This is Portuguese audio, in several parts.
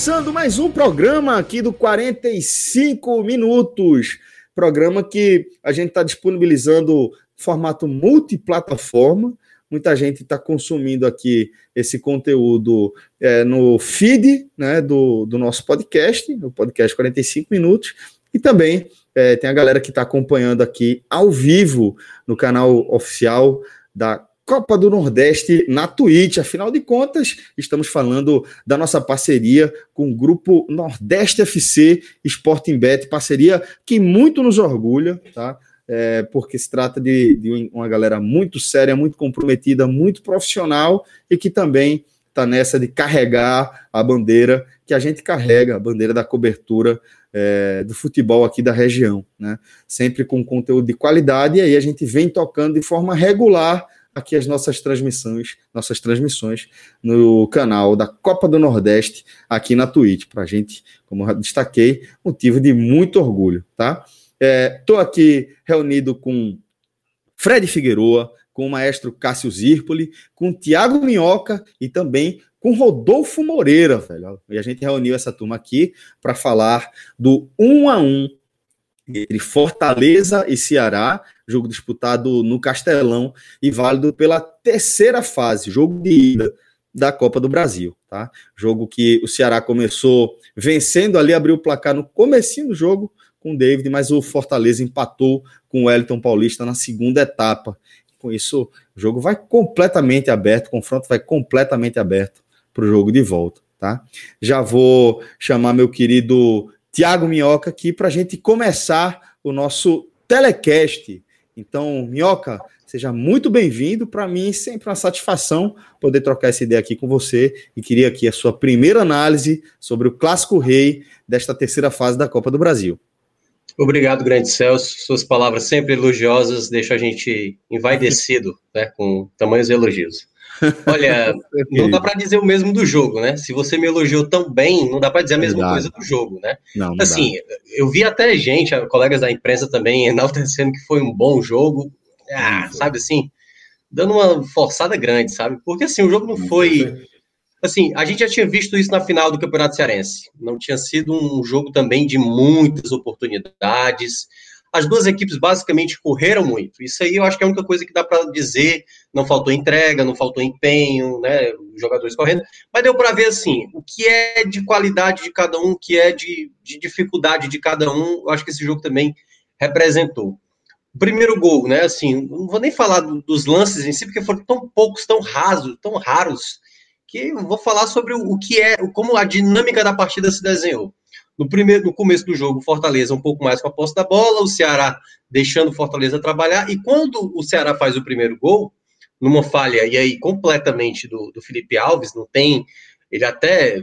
Começando mais um programa aqui do 45 Minutos. Programa que a gente está disponibilizando formato multiplataforma. Muita gente está consumindo aqui esse conteúdo é, no feed né, do, do nosso podcast, o podcast 45 Minutos, e também é, tem a galera que está acompanhando aqui ao vivo no canal oficial da Copa do Nordeste na Twitch. Afinal de contas, estamos falando da nossa parceria com o grupo Nordeste FC Sporting Bet, parceria que muito nos orgulha, tá? É, porque se trata de, de, uma galera muito séria, muito comprometida, muito profissional e que também está nessa de carregar a bandeira que a gente carrega, a bandeira da cobertura é, do futebol aqui da região, né? Sempre com conteúdo de qualidade e aí a gente vem tocando de forma regular aqui as nossas transmissões, nossas transmissões no canal da Copa do Nordeste aqui na Twitch, para a gente, como eu destaquei, motivo de muito orgulho, tá? Estou é, aqui reunido com Fred Figueroa, com o maestro Cássio Zirpoli, com Tiago Minhoca e também com Rodolfo Moreira, velho. E a gente reuniu essa turma aqui para falar do 1 a 1 entre Fortaleza e Ceará, jogo disputado no Castelão e válido pela terceira fase, jogo de ida da Copa do Brasil, tá? Jogo que o Ceará começou vencendo ali, abriu o placar no comecinho do jogo com o David, mas o Fortaleza empatou com o Wellington Paulista na segunda etapa. Com isso, o jogo vai completamente aberto, o confronto vai completamente aberto para o jogo de volta, tá? Já vou chamar meu querido Tiago Minhoca aqui para a gente começar o nosso telecast. Então, Minhoca, seja muito bem-vindo. Para mim, sempre uma satisfação poder trocar essa ideia aqui com você. E queria aqui a sua primeira análise sobre o Clássico Rei desta terceira fase da Copa do Brasil. Obrigado, grande Celso. Suas palavras sempre elogiosas deixam a gente envaidecido né, com tamanhos elogios. Olha, não dá para dizer o mesmo do jogo, né? Se você me elogiou tão bem, não dá para dizer a mesma coisa do jogo, né? Não, não assim, dá. eu vi até gente, colegas da imprensa também, enaltecendo que foi um bom jogo. Ah, sabe assim, dando uma forçada grande, sabe? Porque assim, o jogo não foi. Assim, a gente já tinha visto isso na final do Campeonato Cearense. Não tinha sido um jogo também de muitas oportunidades as duas equipes basicamente correram muito. Isso aí eu acho que é a única coisa que dá para dizer. Não faltou entrega, não faltou empenho, né? Jogadores correndo. Mas deu para ver assim o que é de qualidade de cada um, o que é de, de dificuldade de cada um. Eu acho que esse jogo também representou. O primeiro gol, né? Assim, não vou nem falar dos lances em si, porque foram tão poucos, tão rasos, tão raros, que vou falar sobre o, o que é, como a dinâmica da partida se desenhou. No primeiro, no começo do jogo, Fortaleza um pouco mais com a posse da bola, o Ceará deixando o Fortaleza trabalhar, e quando o Ceará faz o primeiro gol, numa falha, e aí completamente do, do Felipe Alves, não tem, ele até,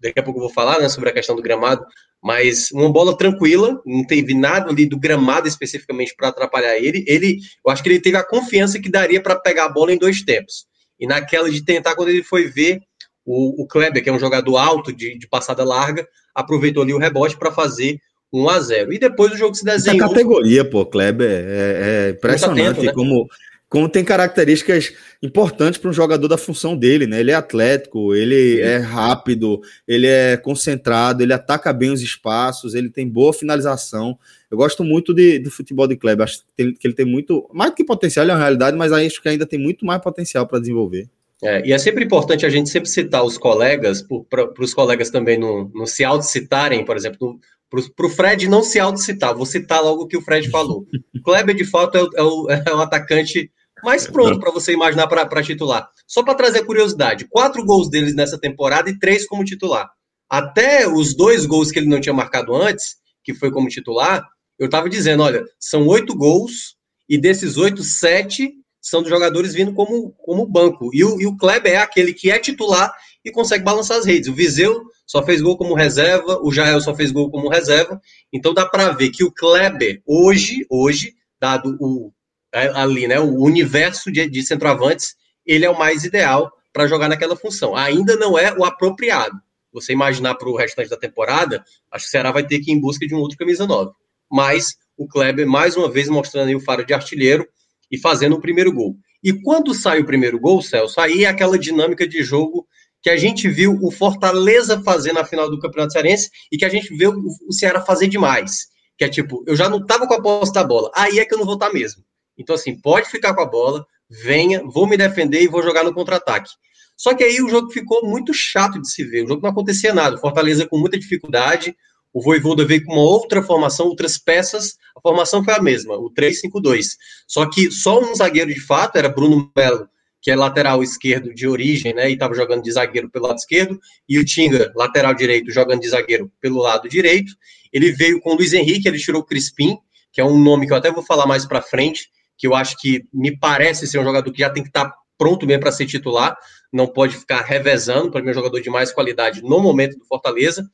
daqui a pouco eu vou falar, né, sobre a questão do gramado, mas uma bola tranquila, não teve nada ali do gramado especificamente para atrapalhar ele. Ele, eu acho que ele teve a confiança que daria para pegar a bola em dois tempos. E naquela de tentar, quando ele foi ver, o, o Kleber, que é um jogador alto de, de passada larga, aproveitou ali o rebote para fazer 1 a 0 E depois o jogo se desenhou. Essa categoria, pô, Kleber, é, é impressionante né? como, como tem características importantes para um jogador da função dele, né? Ele é atlético, ele é rápido, ele é concentrado, ele ataca bem os espaços, ele tem boa finalização. Eu gosto muito de, do futebol de Kleber, acho que ele tem muito, mais que potencial, é uma realidade, mas acho que ainda tem muito mais potencial para desenvolver. É, e é sempre importante a gente sempre citar os colegas, para os colegas também não, não se autocitarem, por exemplo, para o Fred não se autocitar, vou citar logo o que o Fred falou. O Kleber, de fato, é o, é o, é o atacante Mas pronto, para você imaginar para titular. Só para trazer curiosidade: quatro gols deles nessa temporada e três como titular. Até os dois gols que ele não tinha marcado antes, que foi como titular, eu estava dizendo: olha, são oito gols, e desses oito, sete são dos jogadores vindo como, como banco. E o, e o Kleber é aquele que é titular e consegue balançar as redes. O Viseu só fez gol como reserva, o Jael só fez gol como reserva. Então dá para ver que o Kleber, hoje, hoje, dado o, é, ali, né, o universo de, de centroavantes, ele é o mais ideal para jogar naquela função. Ainda não é o apropriado. Você imaginar para o restante da temporada, acho que o Ceará vai ter que ir em busca de um outro camisa 9. Mas o Kleber, mais uma vez, mostrando aí o faro de artilheiro e fazendo o primeiro gol. E quando sai o primeiro gol, Celso, aí é aquela dinâmica de jogo que a gente viu o Fortaleza fazer na final do Campeonato Cearense e que a gente vê o Ceará fazer demais. Que é tipo, eu já não tava com a posse da bola, aí é que eu não vou estar tá mesmo. Então, assim, pode ficar com a bola, venha, vou me defender e vou jogar no contra-ataque. Só que aí o jogo ficou muito chato de se ver, o jogo não acontecia nada, Fortaleza com muita dificuldade, o Voivoda veio com uma outra formação, outras peças, a formação foi a mesma, o 3-5-2. Só que só um zagueiro de fato, era Bruno Melo, que é lateral esquerdo de origem, né, e estava jogando de zagueiro pelo lado esquerdo, e o Tinga, lateral direito, jogando de zagueiro pelo lado direito. Ele veio com o Luiz Henrique, ele tirou o Crispim, que é um nome que eu até vou falar mais para frente, que eu acho que me parece ser um jogador que já tem que estar tá pronto mesmo para ser titular, não pode ficar revezando, para mim é um jogador de mais qualidade no momento do Fortaleza.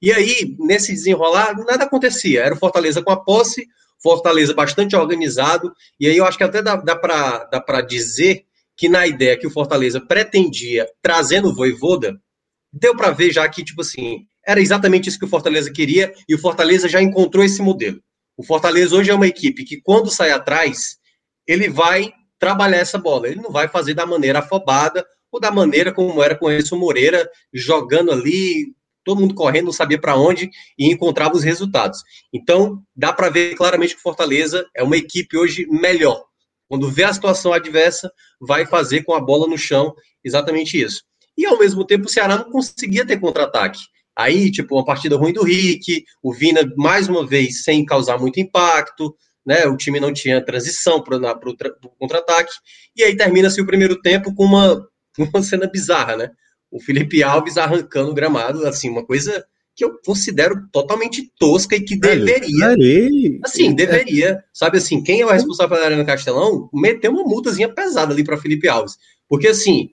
E aí, nesse desenrolar, nada acontecia. Era o Fortaleza com a posse, Fortaleza bastante organizado, e aí eu acho que até dá, dá para dizer que na ideia que o Fortaleza pretendia trazer no Voivoda, deu para ver já que, tipo assim, era exatamente isso que o Fortaleza queria, e o Fortaleza já encontrou esse modelo. O Fortaleza hoje é uma equipe que, quando sai atrás, ele vai trabalhar essa bola. Ele não vai fazer da maneira afobada ou da maneira como era com o Edson Moreira, jogando ali, todo mundo correndo, não sabia para onde e encontrava os resultados. Então, dá para ver claramente que o Fortaleza é uma equipe hoje melhor. Quando vê a situação adversa, vai fazer com a bola no chão exatamente isso. E ao mesmo tempo, o Ceará não conseguia ter contra-ataque. Aí, tipo, uma partida ruim do Rick, o Vina, mais uma vez, sem causar muito impacto, né? O time não tinha transição para o contra-ataque. E aí termina-se o primeiro tempo com uma, uma cena bizarra, né? o Felipe Alves arrancando o gramado, assim, uma coisa que eu considero totalmente tosca e que deveria. Assim, deveria. Sabe assim, quem é o responsável pela Arena Castelão, meter uma multazinha pesada ali para Felipe Alves. Porque assim,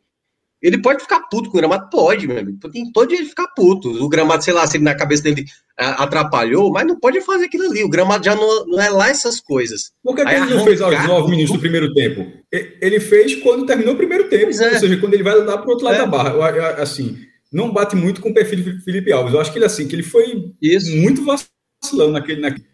ele pode ficar puto com o gramado? Pode, meu amigo. Tem todo dia ele ficar puto. O gramado, sei lá, se ele na cabeça dele uh, atrapalhou, mas não pode fazer aquilo ali. O gramado já não, não é lá essas coisas. Por que, que ele não fez aos nove minutos do primeiro tempo? Ele fez quando terminou o primeiro tempo. É. Ou seja, quando ele vai lá para o outro lado é. da barra. Assim, não bate muito com o perfil de Felipe Alves. Eu acho que ele, assim, que ele foi Isso. muito vacilão naquele. naquele.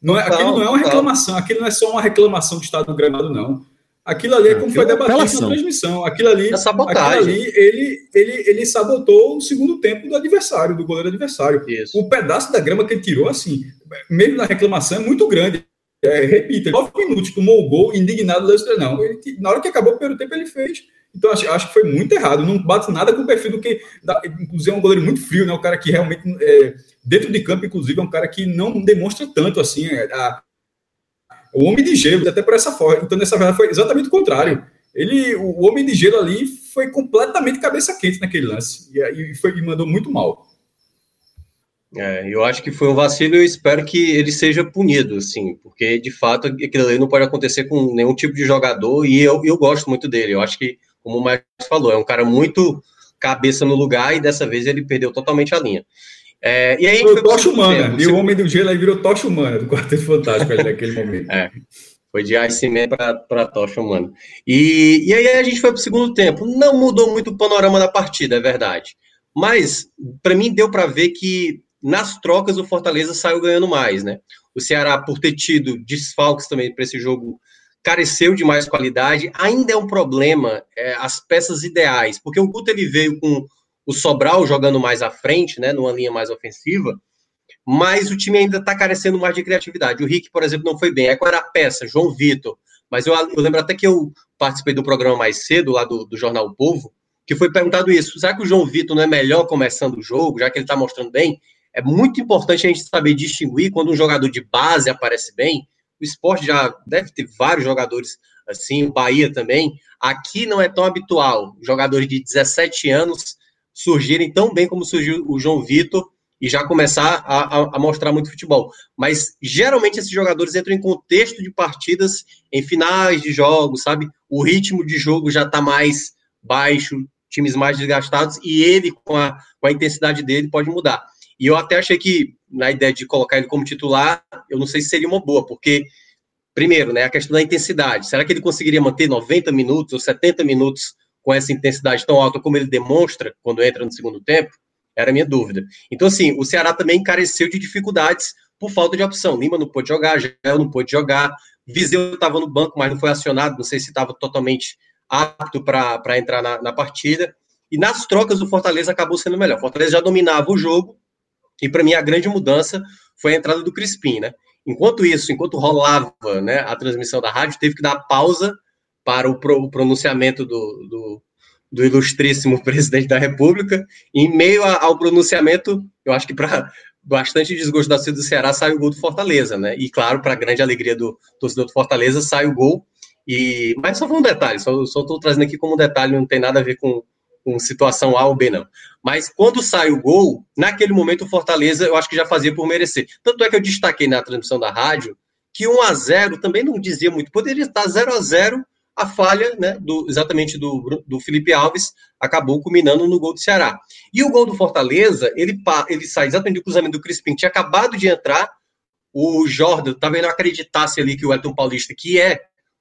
Não é, aquilo não é uma reclamação, aquilo não é só uma reclamação do estado do gramado, não. Aquilo ali é como foi é debatido na transmissão. Aquilo ali, é aquilo ali ele, ele, ele sabotou o segundo tempo do adversário, do goleiro adversário. Isso. O pedaço da grama que ele tirou, assim, mesmo na reclamação, é muito grande. É, repita, nove minutos, tomou o gol, indignado do não. Ele, na hora que acabou o primeiro tempo, ele fez. Então, acho, acho que foi muito errado. Não bate nada com o perfil do que. Da, inclusive, é um goleiro muito frio, né? Um cara que realmente, é, dentro de campo, inclusive, é um cara que não demonstra tanto assim. A, o Homem de Gelo, até por essa forma. Então, nessa verdade, foi exatamente o contrário. Ele, o Homem de Gelo ali foi completamente cabeça quente naquele lance. E, e, foi, e mandou muito mal. É, eu acho que foi um vacilo e eu espero que ele seja punido, assim, porque de fato aquilo ali não pode acontecer com nenhum tipo de jogador e eu, eu gosto muito dele. Eu acho que, como o Marcos falou, é um cara muito cabeça no lugar e dessa vez ele perdeu totalmente a linha. É, e aí foi o Tocha Humana, e o Homem do Gelo aí virou Tocha Humana do Quarteto Fantástico naquele momento. É, foi de Ice Man para Tocha Humana. E, e aí a gente foi para o segundo tempo. Não mudou muito o panorama da partida, é verdade. Mas, para mim, deu para ver que nas trocas o Fortaleza saiu ganhando mais, né? O Ceará, por ter tido desfalques também para esse jogo, careceu de mais qualidade. Ainda é um problema é, as peças ideais, porque o Guto ele veio com o Sobral jogando mais à frente, né, numa linha mais ofensiva, mas o time ainda está carecendo mais de criatividade. O Rick, por exemplo, não foi bem. É qual era a peça? João Vitor. Mas eu, eu, lembro até que eu participei do programa mais cedo, lá do, do Jornal o Povo, que foi perguntado isso. Será que o João Vitor não é melhor começando o jogo, já que ele está mostrando bem? É muito importante a gente saber distinguir quando um jogador de base aparece bem o esporte já deve ter vários jogadores assim, o Bahia também. Aqui não é tão habitual jogadores de 17 anos surgirem tão bem como surgiu o João Vitor e já começar a, a, a, mostrar muito futebol. Mas geralmente esses jogadores entram em contexto de partidas em finais de jogos, sabe? O ritmo de jogo já está mais baixo, times mais desgastados, e ele, com a, com a intensidade dele, pode mudar. E eu até achei que, na ideia de colocar ele como titular, eu não sei se seria uma boa, porque, primeiro, né, a questão da intensidade. Será que ele conseguiria manter 90 minutos ou 70 minutos com essa intensidade tão alta como ele demonstra quando entra no segundo tempo? Era a minha dúvida. Então, assim, o Ceará também encareceu de dificuldades por falta de opção. Lima não pôde jogar, Jael não pôde jogar, Viseu estava no banco, mas não foi acionado, não sei se estava totalmente apto para entrar na, na partida. E nas trocas, o Fortaleza acabou sendo melhor. O Fortaleza já dominava o jogo, e para mim a grande mudança foi a entrada do Crispim, né? Enquanto isso, enquanto rolava né, a transmissão da rádio, teve que dar pausa para o, pro, o pronunciamento do, do, do, ilustríssimo presidente da República. E em meio a, ao pronunciamento, eu acho que para bastante desgosto da cidade do Ceará, sai o gol do Fortaleza, né? E claro, para grande alegria do torcedor do Fortaleza, sai o gol. E, mas só foi um detalhe, só estou trazendo aqui como um detalhe, não tem nada a ver com, com situação A ou B, não. Mas quando sai o gol, naquele momento o Fortaleza eu acho que já fazia por merecer. Tanto é que eu destaquei na transmissão da rádio que 1 a 0 também não dizia muito. Poderia estar 0 a 0 a falha, né, do, exatamente do, do Felipe Alves, acabou culminando no gol do Ceará. E o gol do Fortaleza, ele, ele sai exatamente do cruzamento do Crispim, tinha acabado de entrar, o Jordan talvez não acreditasse ali que o Elton Paulista, que é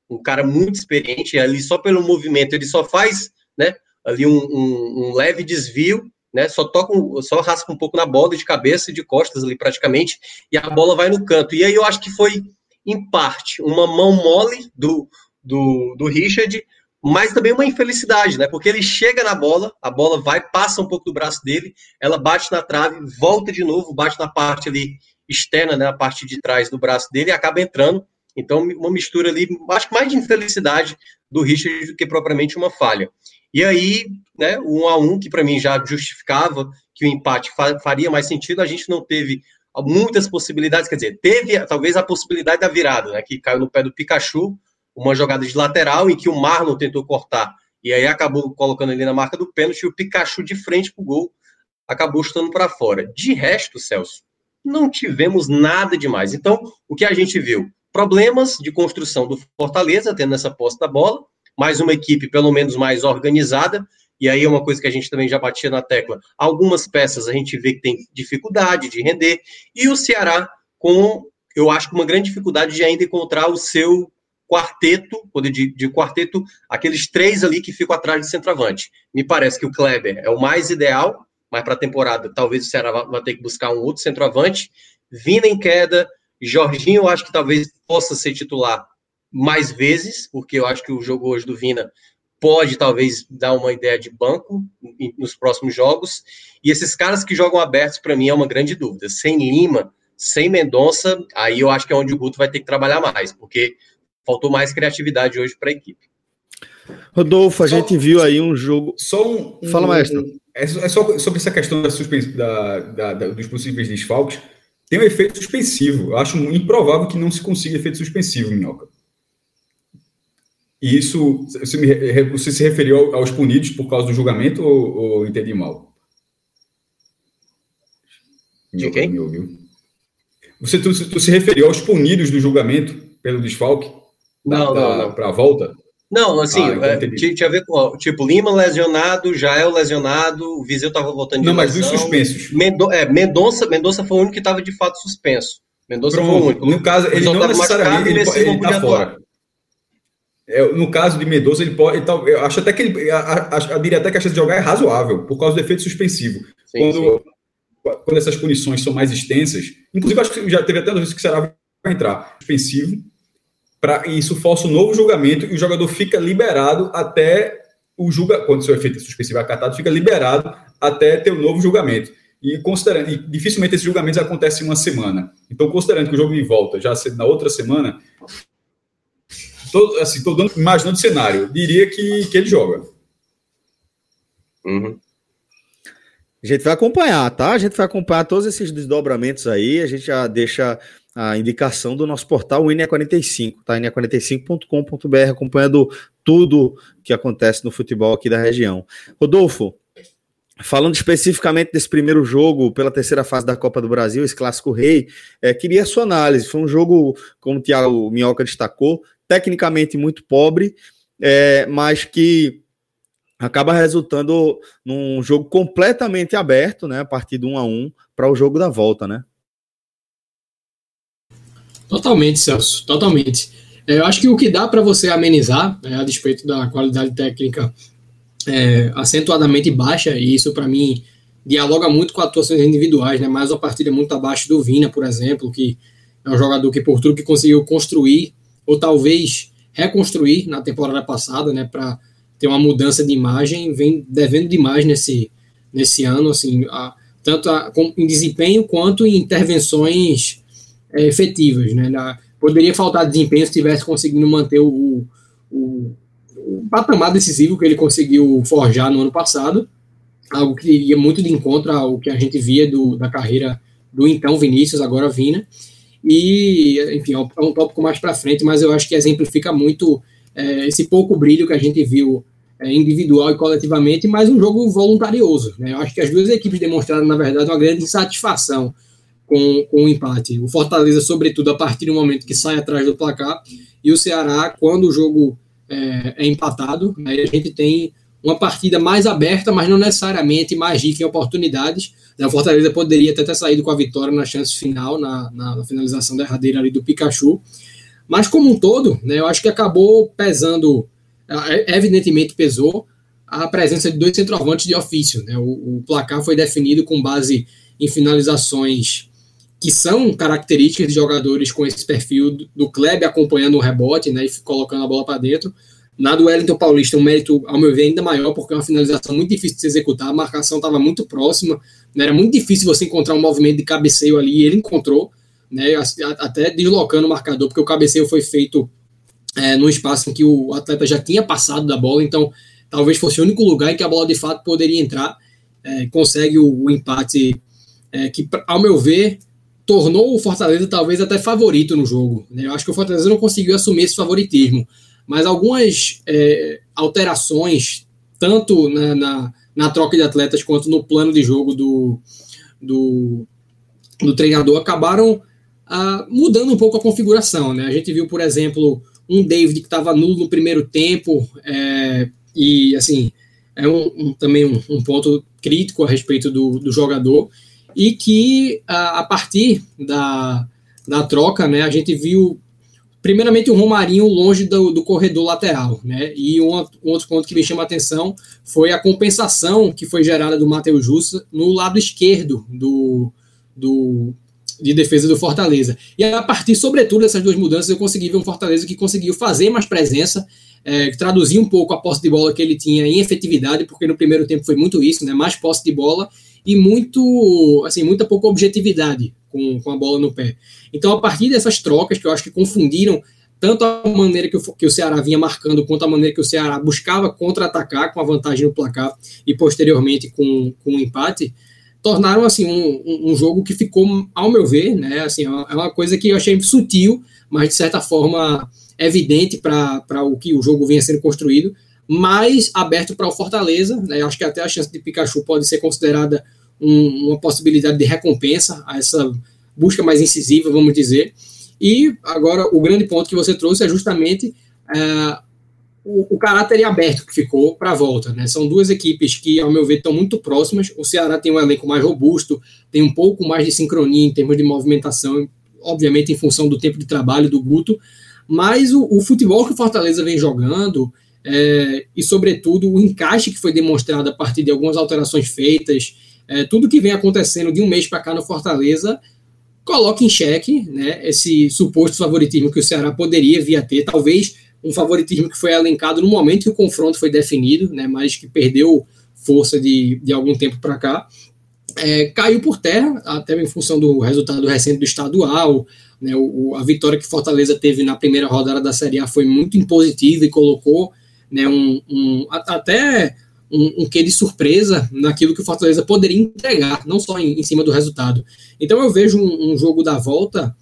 um cara muito experiente, ali só pelo movimento, ele só faz, né, ali um, um, um leve desvio, né? Só toca, só raspa um pouco na bola de cabeça e de costas ali praticamente, e a bola vai no canto. E aí eu acho que foi, em parte, uma mão mole do, do, do Richard, mas também uma infelicidade, né? Porque ele chega na bola, a bola vai, passa um pouco do braço dele, ela bate na trave, volta de novo, bate na parte ali externa, né? A parte de trás do braço dele e acaba entrando. Então, uma mistura ali, acho que mais de infelicidade do Richard do que propriamente uma falha. E aí, né, 1 a 1 que para mim já justificava que o empate faria mais sentido, a gente não teve muitas possibilidades, quer dizer, teve talvez a possibilidade da virada, né, que caiu no pé do Pikachu, uma jogada de lateral em que o Marlon tentou cortar e aí acabou colocando ele na marca do pênalti e o Pikachu de frente pro gol acabou chutando para fora. De resto, Celso, não tivemos nada demais. Então, o que a gente viu? Problemas de construção do Fortaleza, tendo essa posse da bola, mais uma equipe pelo menos mais organizada, e aí é uma coisa que a gente também já batia na tecla. Algumas peças a gente vê que tem dificuldade de render, e o Ceará com, eu acho que uma grande dificuldade de ainda encontrar o seu quarteto, poder de, de quarteto, aqueles três ali que ficam atrás de centroavante. Me parece que o Kleber é o mais ideal, mas para a temporada talvez o Ceará vai ter que buscar um outro centroavante. Vina em queda, Jorginho eu acho que talvez possa ser titular mais vezes, porque eu acho que o jogo hoje do Vina pode talvez dar uma ideia de banco nos próximos jogos. E esses caras que jogam abertos, para mim, é uma grande dúvida. Sem Lima, sem Mendonça, aí eu acho que é onde o Guto vai ter que trabalhar mais, porque faltou mais criatividade hoje para a equipe. Rodolfo, a só, gente viu aí um jogo. Só um. um Fala, maestro. É, é, só sobre essa questão da suspens, da, da, da, dos possíveis desfalques. Tem um efeito suspensivo. Eu acho improvável que não se consiga efeito suspensivo, Minhoca. E isso, você, me, você se referiu aos punidos por causa do julgamento ou, ou entendi mal? De quem? Me ouviu. Você tu, tu, se referiu aos punidos do julgamento pelo desfalque? Não, não, não. Para a volta? Não, assim, ah, é, tinha a ver com, tipo, Lima lesionado, Jael lesionado, o Viseu estava voltando de Não, mas dos suspensos. Mendo, é, Mendonça, Mendonça foi o único que estava de fato suspenso. Mendonça Pronto. foi o único. No caso, ele não necessariamente ele, ele, ele tá fora. É, no caso de Mendonça, ele pode. Então, eu acho até que ele. Eu diria até que a chance de jogar é razoável, por causa do efeito suspensivo. Sim, quando, sim. quando essas punições são mais extensas, inclusive acho que já teve até vezes que será vai entrar suspensivo, para isso força um novo julgamento e o jogador fica liberado até o julga quando seu efeito suspensivo é acatado, fica liberado até ter o um novo julgamento. E considerando, e dificilmente esses julgamentos acontecem em uma semana. Então, considerando que o jogo de volta já na outra semana, Tô, assim, tô dando, imaginando o cenário. Diria que, que ele joga. Uhum. A gente vai acompanhar, tá? A gente vai acompanhar todos esses desdobramentos aí. A gente já deixa a indicação do nosso portal INE45, tá? INE45.com.br, acompanhando tudo que acontece no futebol aqui da região. Rodolfo, falando especificamente desse primeiro jogo pela terceira fase da Copa do Brasil, esse clássico rei, é, queria a sua análise. Foi um jogo, como o Thiago Minhoca destacou, tecnicamente muito pobre, é, mas que acaba resultando num jogo completamente aberto, né, a partir do 1 a 1 para o jogo da volta, né? Totalmente, Celso, totalmente. É, eu acho que o que dá para você amenizar, é, a despeito da qualidade técnica é, acentuadamente baixa, e isso para mim dialoga muito com atuações individuais, né? Mais uma partida muito abaixo do Vina, por exemplo, que é um jogador que por tudo que conseguiu construir ou talvez reconstruir na temporada passada, né, para ter uma mudança de imagem, vem devendo demais nesse, nesse ano, assim, a, tanto a, com, em desempenho quanto em intervenções é, efetivas. Né? Na, poderia faltar desempenho se tivesse conseguindo manter o, o, o, patamar decisivo que ele conseguiu forjar no ano passado, algo que iria muito de encontro ao que a gente via do, da carreira do então Vinícius, agora Vina. E, enfim, é um, é tópico mais para frente, mas eu acho que exemplifica muito é, esse pouco brilho que a gente viu é, individual e coletivamente, mas um jogo voluntarioso. Né? Eu acho que as duas equipes demonstraram, na verdade, uma grande insatisfação com, o empate. O Fortaleza, sobretudo, a partir do momento que sai atrás do placar, e o Ceará, quando o jogo é, é empatado, aí a gente tem uma partida mais aberta, mas não necessariamente mais rica em oportunidades. O Fortaleza poderia até ter saído com a vitória na chance final, na, na, na finalização derradeira ali do Pikachu. Mas como um todo, né, eu acho que acabou pesando é, evidentemente pesou a presença de dois centroavantes de ofício. Né? O, o, placar foi definido com base em finalizações que são características de jogadores com esse perfil do, Kleber acompanhando o rebote né, e colocando a bola para dentro. Na do Wellington Paulista, um mérito, ao meu ver, ainda maior, porque é uma finalização muito difícil de se executar, a marcação estava muito próxima, né, era muito difícil você encontrar um movimento de cabeceio ali, e ele encontrou, né, até deslocando o marcador, porque o cabeceio foi feito é, no espaço em que o atleta já tinha passado da bola, então talvez fosse o único lugar em que a bola de fato poderia entrar. É, consegue o, o empate é, que, ao meu ver, tornou o Fortaleza talvez até favorito no jogo. Né? Eu acho que o Fortaleza não conseguiu assumir esse favoritismo, mas algumas é, alterações, tanto na, na, na, troca de atletas quanto no plano de jogo do, do, do treinador, acabaram ah, mudando um pouco a configuração. Né? A gente viu, por exemplo, um David que estava nulo no primeiro tempo, é, e assim, é um, um também um, um, ponto crítico a respeito do, do jogador, e que a, partir da, da troca, né, a gente viu primeiramente o Romarinho longe do, do corredor lateral, né, e um, um, outro ponto que me chama a atenção foi a compensação que foi gerada do Matheus Jussa no lado esquerdo do, do, de defesa do Fortaleza. E a partir, sobretudo, dessas duas mudanças, eu consegui ver um Fortaleza que conseguiu fazer mais presença, é, traduzir um pouco a posse de bola que ele tinha em efetividade, porque no primeiro tempo foi muito isso, né? Mais posse de bola e muito, assim, muita pouca objetividade com, com a bola no pé. Então, a partir dessas trocas, que eu acho que confundiram tanto a maneira que o, que o Ceará vinha marcando, quanto a maneira que o Ceará buscava contra-atacar com a vantagem no placar e posteriormente com, com o empate, tornaram assim um, um, jogo que ficou, ao meu ver, né, assim, é uma é coisa que eu achei sutil, mas de certa forma evidente para o que o jogo vinha sendo construído, mais aberto para o Fortaleza. Né, acho que até a chance de Pikachu pode ser considerada um, uma possibilidade de recompensa a essa busca mais incisiva, vamos dizer. E agora o grande ponto que você trouxe é justamente é, o, o caráter aberto que ficou para a volta. Né? São duas equipes que, ao meu ver, estão muito próximas. O Ceará tem um elenco mais robusto, tem um pouco mais de sincronia em termos de movimentação, obviamente em função do tempo de trabalho do Guto, mas o, o futebol que o Fortaleza vem jogando é, e, sobretudo, o encaixe que foi demonstrado a partir de algumas alterações feitas, é, tudo que vem acontecendo de um mês para cá no Fortaleza coloca em xeque né, esse suposto favoritismo que o Ceará poderia vir a ter, talvez um favoritismo que foi elencado no momento que o confronto foi definido, né, mas que perdeu força de, de algum tempo para cá, é, caiu por terra, até em função do resultado recente do estadual. Né, o, a vitória que Fortaleza teve na primeira rodada da Série A foi muito impositiva e colocou né, um, um, até um, um quê de surpresa naquilo que o Fortaleza poderia entregar, não só em, em cima do resultado. Então eu vejo um, um jogo da volta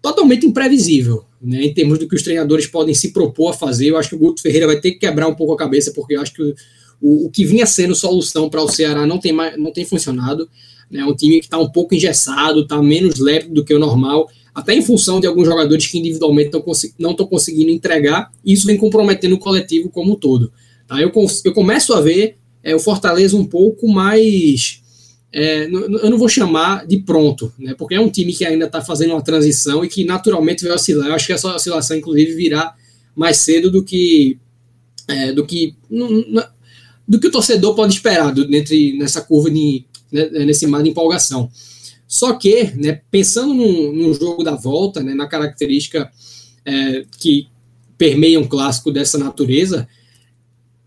totalmente imprevisível, né, em termos do que os treinadores podem se propor a fazer. Eu acho que o Guto Ferreira vai ter que quebrar um pouco a cabeça, porque eu acho que o, o que vinha sendo solução para o Ceará não tem, mais, não tem funcionado. É né, um time que está um pouco engessado, está menos leve do que o normal, até em função de alguns jogadores que individualmente não estão conseguindo entregar, e isso vem comprometendo o coletivo como um todo. Tá? Eu, eu começo a ver é, o Fortaleza um pouco mais. É, eu não vou chamar de pronto, né, porque é um time que ainda está fazendo uma transição e que naturalmente vai oscilar. Eu acho que essa oscilação, inclusive, virá mais cedo do que é, do que do que o torcedor pode esperar do, entre, nessa curva de né, nesse mar de empolgação. Só que, né, pensando no, no jogo da volta, né, na característica é, que permeia um clássico dessa natureza,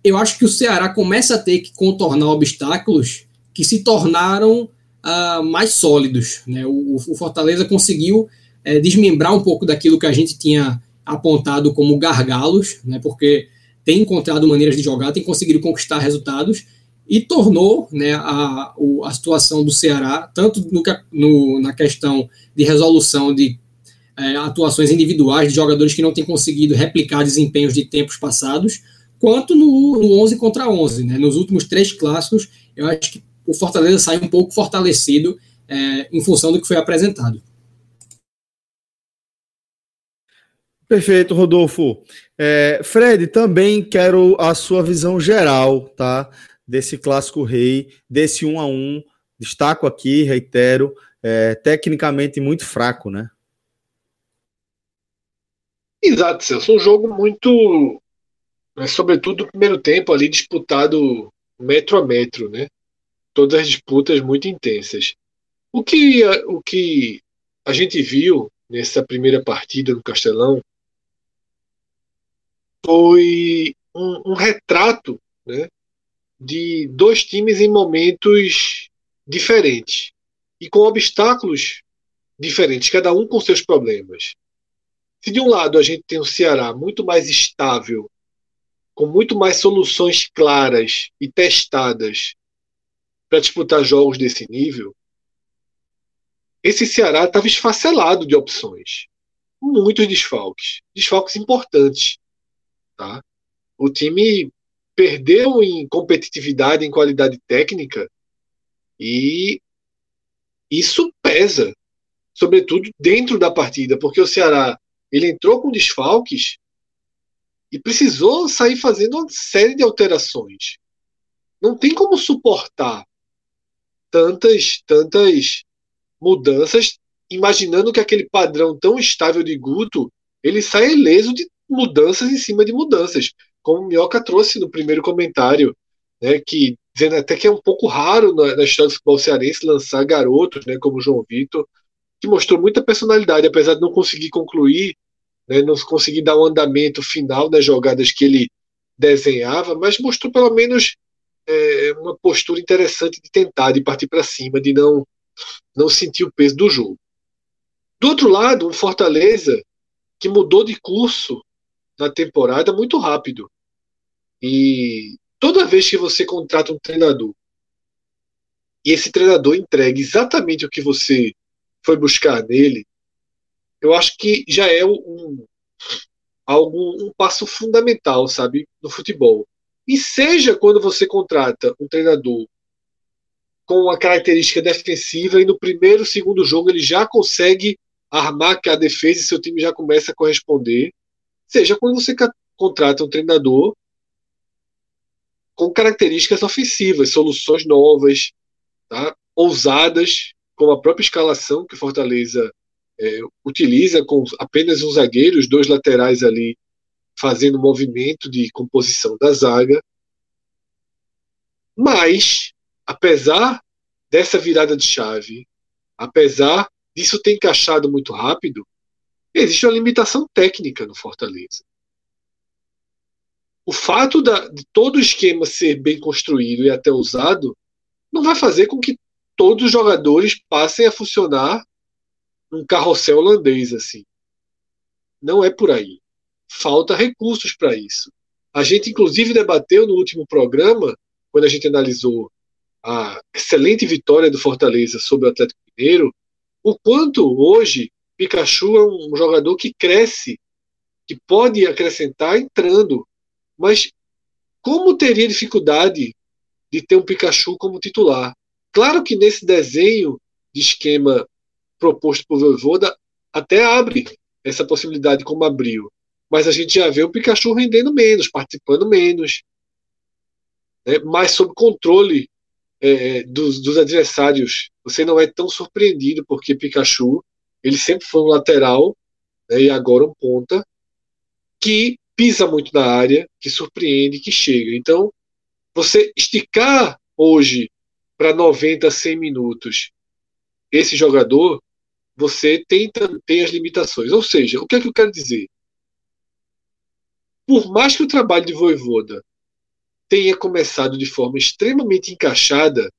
eu acho que o Ceará começa a ter que contornar obstáculos que se tornaram uh, mais sólidos. Né? O, o Fortaleza conseguiu é, desmembrar um pouco daquilo que a gente tinha apontado como gargalos, né? porque tem encontrado maneiras de jogar, tem conseguido conquistar resultados e tornou né, a, a situação do Ceará, tanto no, no, na questão de resolução de é, atuações individuais de jogadores que não têm conseguido replicar desempenhos de tempos passados, quanto no, no 11 contra 11. Né? Nos últimos três clássicos, eu acho que o Fortaleza sai um pouco fortalecido é, em função do que foi apresentado. Perfeito, Rodolfo. É, Fred, também quero a sua visão geral, tá? Desse clássico rei, desse um a um. Destaco aqui, reitero, é, tecnicamente muito fraco, né? Exato, Celso. Um jogo muito. Né, sobretudo no primeiro tempo ali disputado metro a metro, né? Todas as disputas muito intensas. O que, o que a gente viu nessa primeira partida no Castelão foi um, um retrato né, de dois times em momentos diferentes e com obstáculos diferentes, cada um com seus problemas. Se de um lado a gente tem um Ceará muito mais estável, com muito mais soluções claras e testadas para disputar jogos desse nível, esse Ceará estava esfacelado de opções. Muitos desfalques. Desfalques importantes. Tá? O time perdeu em competitividade, em qualidade técnica, e isso pesa, sobretudo dentro da partida, porque o Ceará ele entrou com desfalques e precisou sair fazendo uma série de alterações. Não tem como suportar tantas, tantas mudanças, imaginando que aquele padrão tão estável de Guto ele sai ileso de mudanças em cima de mudanças, como o Minhoca trouxe no primeiro comentário, né, que dizendo até que é um pouco raro na, na história do futebol cearense lançar garotos, né, como o João Vitor, que mostrou muita personalidade, apesar de não conseguir concluir, né, não conseguir dar um andamento final nas jogadas que ele desenhava, mas mostrou pelo menos é, uma postura interessante de tentar, de partir para cima, de não, não sentir o peso do jogo. Do outro lado, o Fortaleza, que mudou de curso na temporada muito rápido. E toda vez que você contrata um treinador e esse treinador entrega exatamente o que você foi buscar nele, eu acho que já é um, algo, um passo fundamental, sabe, no futebol. E seja quando você contrata um treinador com uma característica defensiva e no primeiro, segundo jogo ele já consegue armar que a defesa e seu time já começa a corresponder, seja quando você contrata um treinador com características ofensivas, soluções novas, tá? ousadas, como a própria escalação que Fortaleza é, utiliza, com apenas um zagueiro, os dois laterais ali fazendo movimento de composição da zaga. Mas, apesar dessa virada de chave, apesar disso ter encaixado muito rápido, existe uma limitação técnica no Fortaleza. O fato da, de todo o esquema ser bem construído e até usado não vai fazer com que todos os jogadores passem a funcionar num carrossel holandês assim. Não é por aí. Falta recursos para isso. A gente inclusive debateu no último programa quando a gente analisou a excelente vitória do Fortaleza sobre o Atlético Mineiro, o quanto hoje Pikachu é um jogador que cresce, que pode acrescentar entrando, mas como teria dificuldade de ter um Pikachu como titular? Claro que nesse desenho de esquema proposto por Voivoda até abre essa possibilidade como abriu, mas a gente já vê o Pikachu rendendo menos, participando menos, né, mais sob controle é, dos, dos, adversários. Você não é tão surpreendido porque Pikachu ele sempre foi um lateral né, e agora um ponta que pisa muito na área, que surpreende, que chega. Então, você esticar hoje para 90, 100 minutos esse jogador, você tem, tem as limitações. Ou seja, o que é que eu quero dizer? Por mais que o trabalho de Voivoda tenha começado de forma extremamente encaixada,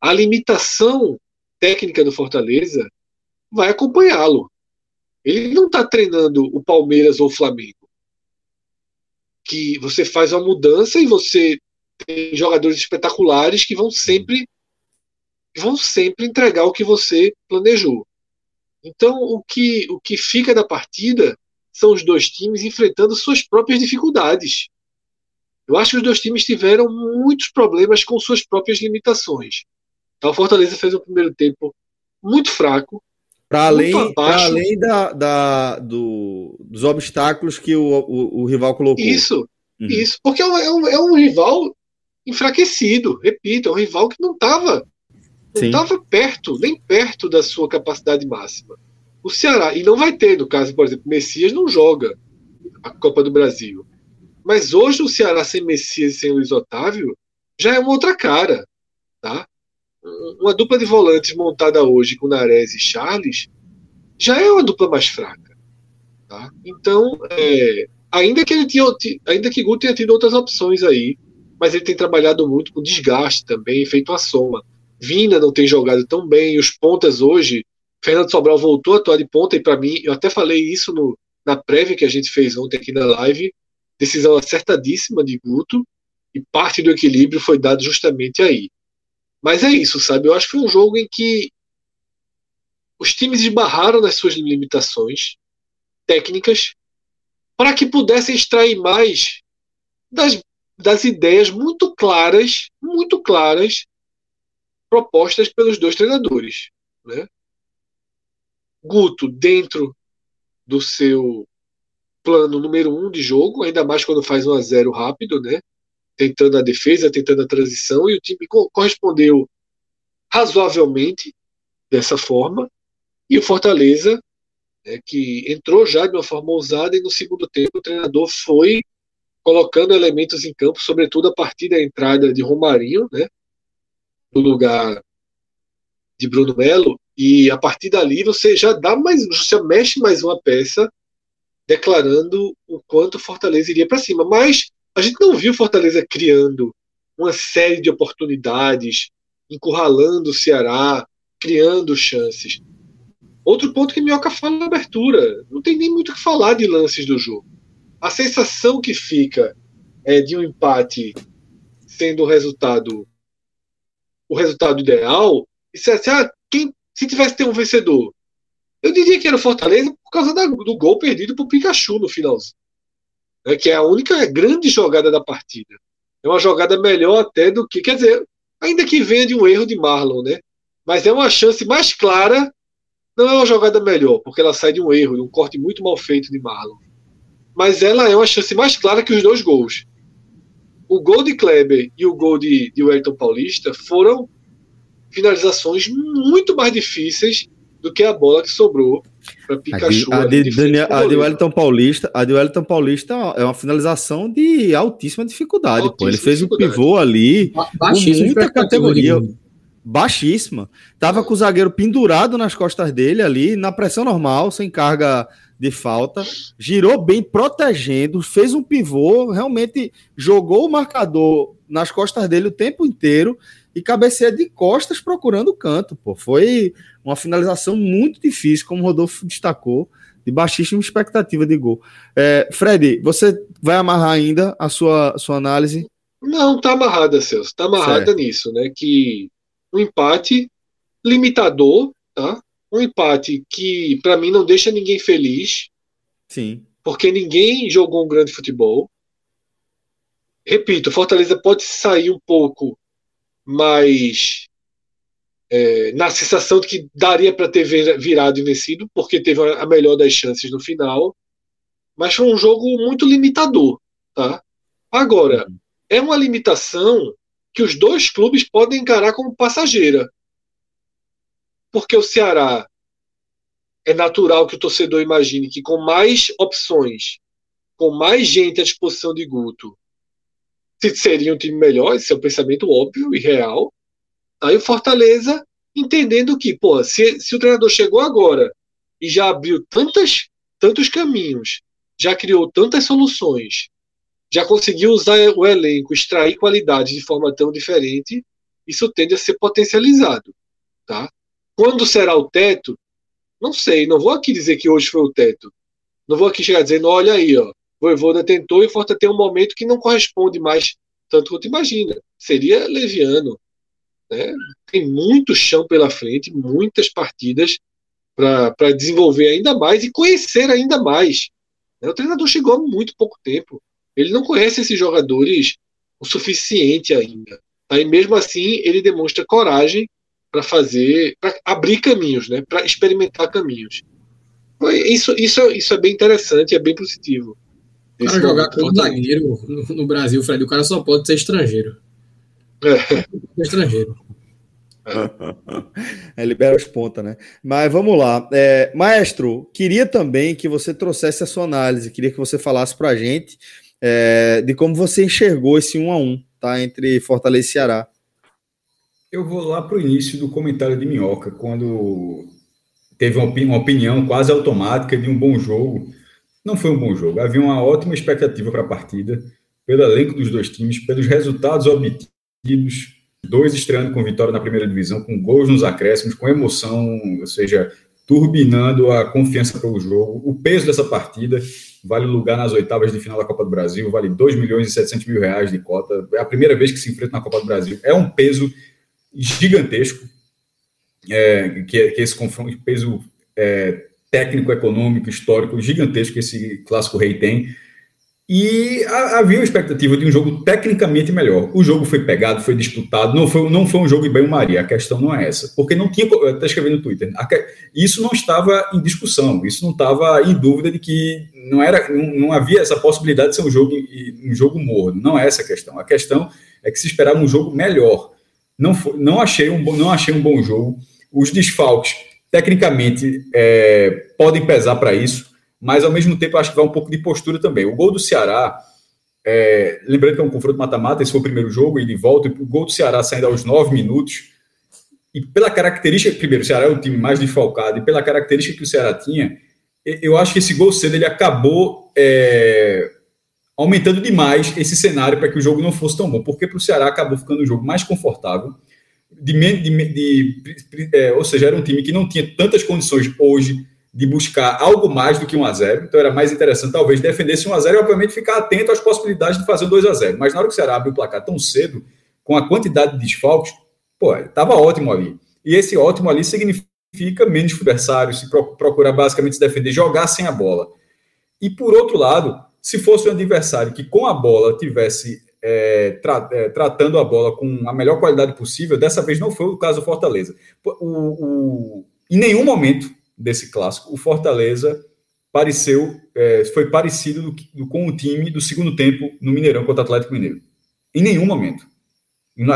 a limitação técnica do Fortaleza vai acompanhá-lo. Ele não está treinando o Palmeiras ou o Flamengo. Que você faz uma mudança e você tem jogadores espetaculares que vão sempre vão sempre entregar o que você planejou. Então, o que, o que fica da partida são os dois times enfrentando suas próprias dificuldades. Eu acho que os dois times tiveram muitos problemas com suas próprias limitações. Então, o Fortaleza fez um primeiro tempo muito fraco. Para além, além da, da, do, dos obstáculos que o, o, o rival colocou. Isso, uhum. isso. Porque é um, é um, rival enfraquecido. Repito, é um rival que não estava não estava perto, nem perto da sua capacidade máxima. O Ceará, e não vai ter, no caso, por exemplo, Messias não joga a Copa do Brasil. Mas hoje o Ceará sem Messias e sem Luiz Otávio já é uma outra cara. Tá? Uma dupla de volantes montada hoje com Nares e Charles já é uma dupla mais fraca. Tá? Então, é, ainda que ele tinha, ainda que Guto tenha tido outras opções aí, mas ele tem trabalhado muito com desgaste também, feito uma soma. Vina não tem jogado tão bem, os pontas hoje, Fernando Sobral voltou a atuar de ponta, e para mim, eu até falei isso no, na prévia que a gente fez ontem aqui na live, decisão acertadíssima de Guto, e parte do equilíbrio foi dado justamente aí. Mas é isso, sabe? Eu acho que foi um jogo em que os times esbarraram nas suas limitações técnicas para que pudessem extrair mais das, das ideias muito claras, muito claras, propostas pelos dois treinadores. Né? Guto, dentro do seu plano número um de jogo, ainda mais quando faz um a zero rápido, né? Tentando a defesa, tentando a transição, e o time correspondeu razoavelmente dessa forma. E o Fortaleza, né, que entrou já de uma forma ousada, e no segundo tempo o treinador foi colocando elementos em campo, sobretudo a partir da entrada de Romarinho, né? No lugar de Bruno Melo, e a partir dali você já dá mais, você mexe mais uma peça declarando o quanto Fortaleza iria para cima. Mas a gente não viu Fortaleza criando uma série de oportunidades, encurralando o Ceará, criando chances. Outro ponto que Minhoca fala na abertura, não tem nem muito o que falar de lances do jogo. A sensação que fica é de um empate sendo o resultado o resultado ideal, e se, ah, quem, se tivesse ter um vencedor, eu diria que era o Fortaleza por causa da, do gol perdido para o Pikachu no finalzinho. Né, que é a única grande jogada da partida. É uma jogada melhor até do que. Quer dizer, ainda que venha de um erro de Marlon, né? Mas é uma chance mais clara. Não é uma jogada melhor, porque ela sai de um erro, de um corte muito mal feito de Marlon. Mas ela é uma chance mais clara que os dois gols. O gol de Kleber e o gol de, de Wellington Paulista foram finalizações muito mais difíceis do que a bola que sobrou Pikachu. A de, a de, Daniel, a de Wellington Paulista, a de Wellington Paulista é uma finalização de altíssima dificuldade. Altíssima pô. Ele fez o um pivô ali com muita categoria. Baixíssima. Tava com o zagueiro pendurado nas costas dele ali, na pressão normal, sem carga de falta, girou bem, protegendo, fez um pivô, realmente jogou o marcador nas costas dele o tempo inteiro e cabeceia de costas procurando o canto, pô. Foi uma finalização muito difícil, como o Rodolfo destacou, de baixíssima expectativa de gol. É, Fred, você vai amarrar ainda a sua, sua análise? Não, tá amarrada, Celso. Tá amarrada certo. nisso, né? Que um empate limitador, tá? Um empate que, para mim, não deixa ninguém feliz. Sim. Porque ninguém jogou um grande futebol. Repito, Fortaleza pode sair um pouco mais é, na sensação de que daria para ter virado e vencido, porque teve a melhor das chances no final. Mas foi um jogo muito limitador, tá? Agora, uhum. é uma limitação que os dois clubes podem encarar como passageira porque o Ceará é natural que o torcedor imagine que com mais opções, com mais gente à disposição de Guto, seria um time melhor, esse é um pensamento óbvio e real. Aí o Fortaleza entendendo que, pô, se, se o treinador chegou agora e já abriu tantas, tantos caminhos, já criou tantas soluções, já conseguiu usar o elenco, extrair qualidade de forma tão diferente, isso tende a ser potencializado, tá? Quando será o teto? Não sei, não vou aqui dizer que hoje foi o teto. Não vou aqui chegar dizendo, olha aí, ó, Voivoda tentou e Forta tem um momento que não corresponde mais tanto quanto imagina. Seria leviano. Né? Tem muito chão pela frente, muitas partidas para desenvolver ainda mais e conhecer ainda mais. Né? O treinador chegou há muito pouco tempo. Ele não conhece esses jogadores o suficiente ainda. E mesmo assim, ele demonstra coragem para fazer, para abrir caminhos, né? Para experimentar caminhos. Isso, isso, isso é bem interessante, é bem positivo. O cara jogar como zagueiro no, no, Brasil, Fred, o cara só pode ser estrangeiro. É. estrangeiro. É, libera os pontas, né? Mas vamos lá. É, maestro, queria também que você trouxesse a sua análise, queria que você falasse para a gente é, de como você enxergou esse um a um, tá? Entre Fortaleza e Ceará. Eu vou lá para o início do comentário de Minhoca, quando teve uma opinião quase automática de um bom jogo. Não foi um bom jogo. Havia uma ótima expectativa para a partida, pelo elenco dos dois times, pelos resultados obtidos, dois estreando com vitória na primeira divisão, com gols nos acréscimos, com emoção, ou seja, turbinando a confiança pelo jogo. O peso dessa partida vale lugar nas oitavas de final da Copa do Brasil, vale 2 milhões e 700 mil reais de cota. É a primeira vez que se enfrenta na Copa do Brasil. É um peso gigantesco, é, que, que esse confronto, peso é, técnico, econômico, histórico gigantesco que esse clássico rei tem. E havia uma expectativa de um jogo tecnicamente melhor. O jogo foi pegado, foi disputado, não foi, não foi um jogo em banho-maria, a questão não é essa. Porque não tinha, eu até escrevi no Twitter, isso não estava em discussão, isso não estava em dúvida de que não, era, não, não havia essa possibilidade de ser um jogo, um jogo morno. Não é essa a questão. A questão é que se esperava um jogo melhor. Não, foi, não, achei um, não achei um bom jogo. Os desfalques, tecnicamente, é, podem pesar para isso, mas ao mesmo tempo acho que vai um pouco de postura também. O gol do Ceará, é, lembrando que é um confronto mata-mata, esse foi o primeiro jogo, ele volta, o gol do Ceará saindo aos nove minutos, e pela característica, primeiro, o Ceará é o time mais desfalcado, e pela característica que o Ceará tinha, eu acho que esse gol cedo ele acabou é, aumentando demais esse cenário para que o jogo não fosse tão bom, porque para o Ceará acabou ficando um jogo mais confortável, de, de, de, é, ou seja, era um time que não tinha tantas condições hoje de buscar algo mais do que 1 a 0 então era mais interessante talvez defender esse 1 a 0 e obviamente ficar atento às possibilidades de fazer 2 a 0 mas na hora que o Ceará abriu o placar tão cedo, com a quantidade de desfalques, pô, estava ótimo ali. E esse ótimo ali significa menos adversário, se procurar basicamente se defender, jogar sem a bola. E por outro lado, se fosse um adversário que com a bola tivesse é, tra é, tratando a bola com a melhor qualidade possível, dessa vez não foi o caso do Fortaleza. O, o, em nenhum momento desse clássico, o Fortaleza pareceu, é, foi parecido do, do, com o time do segundo tempo no Mineirão contra o Atlético Mineiro. Em nenhum momento.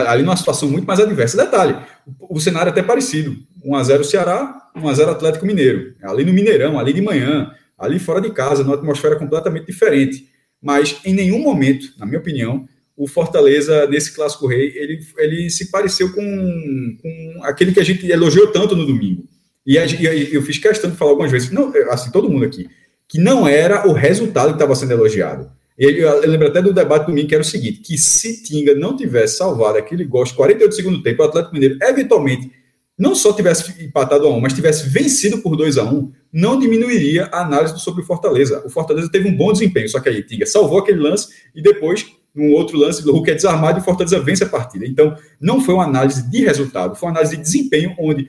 Ali numa situação muito mais adversa. Detalhe, o, o cenário é até parecido. 1x0 Ceará, 1x0 Atlético Mineiro. Ali no Mineirão, ali de manhã ali fora de casa, numa atmosfera completamente diferente. Mas em nenhum momento, na minha opinião, o Fortaleza, nesse Clássico Rei, ele, ele se pareceu com, com aquele que a gente elogiou tanto no domingo. E, a, eu fiz questão de falar algumas vezes, não, assim, todo mundo aqui, que não era o resultado que estava sendo elogiado. Eu, eu lembro até do debate domingo que era o seguinte: que se Tinga não tivesse salvado aquele gol 48 segundo tempo, o Atlético Mineiro eventualmente não só tivesse empatado a um, mas tivesse vencido por 2 a 1 um, não diminuiria a análise sobre o Fortaleza. O Fortaleza teve um bom desempenho, só que aí Tiga salvou aquele lance e depois num outro lance, o Hulk é desarmado e o Fortaleza vence a partida. Então, não foi uma análise de resultado, foi uma análise de desempenho, onde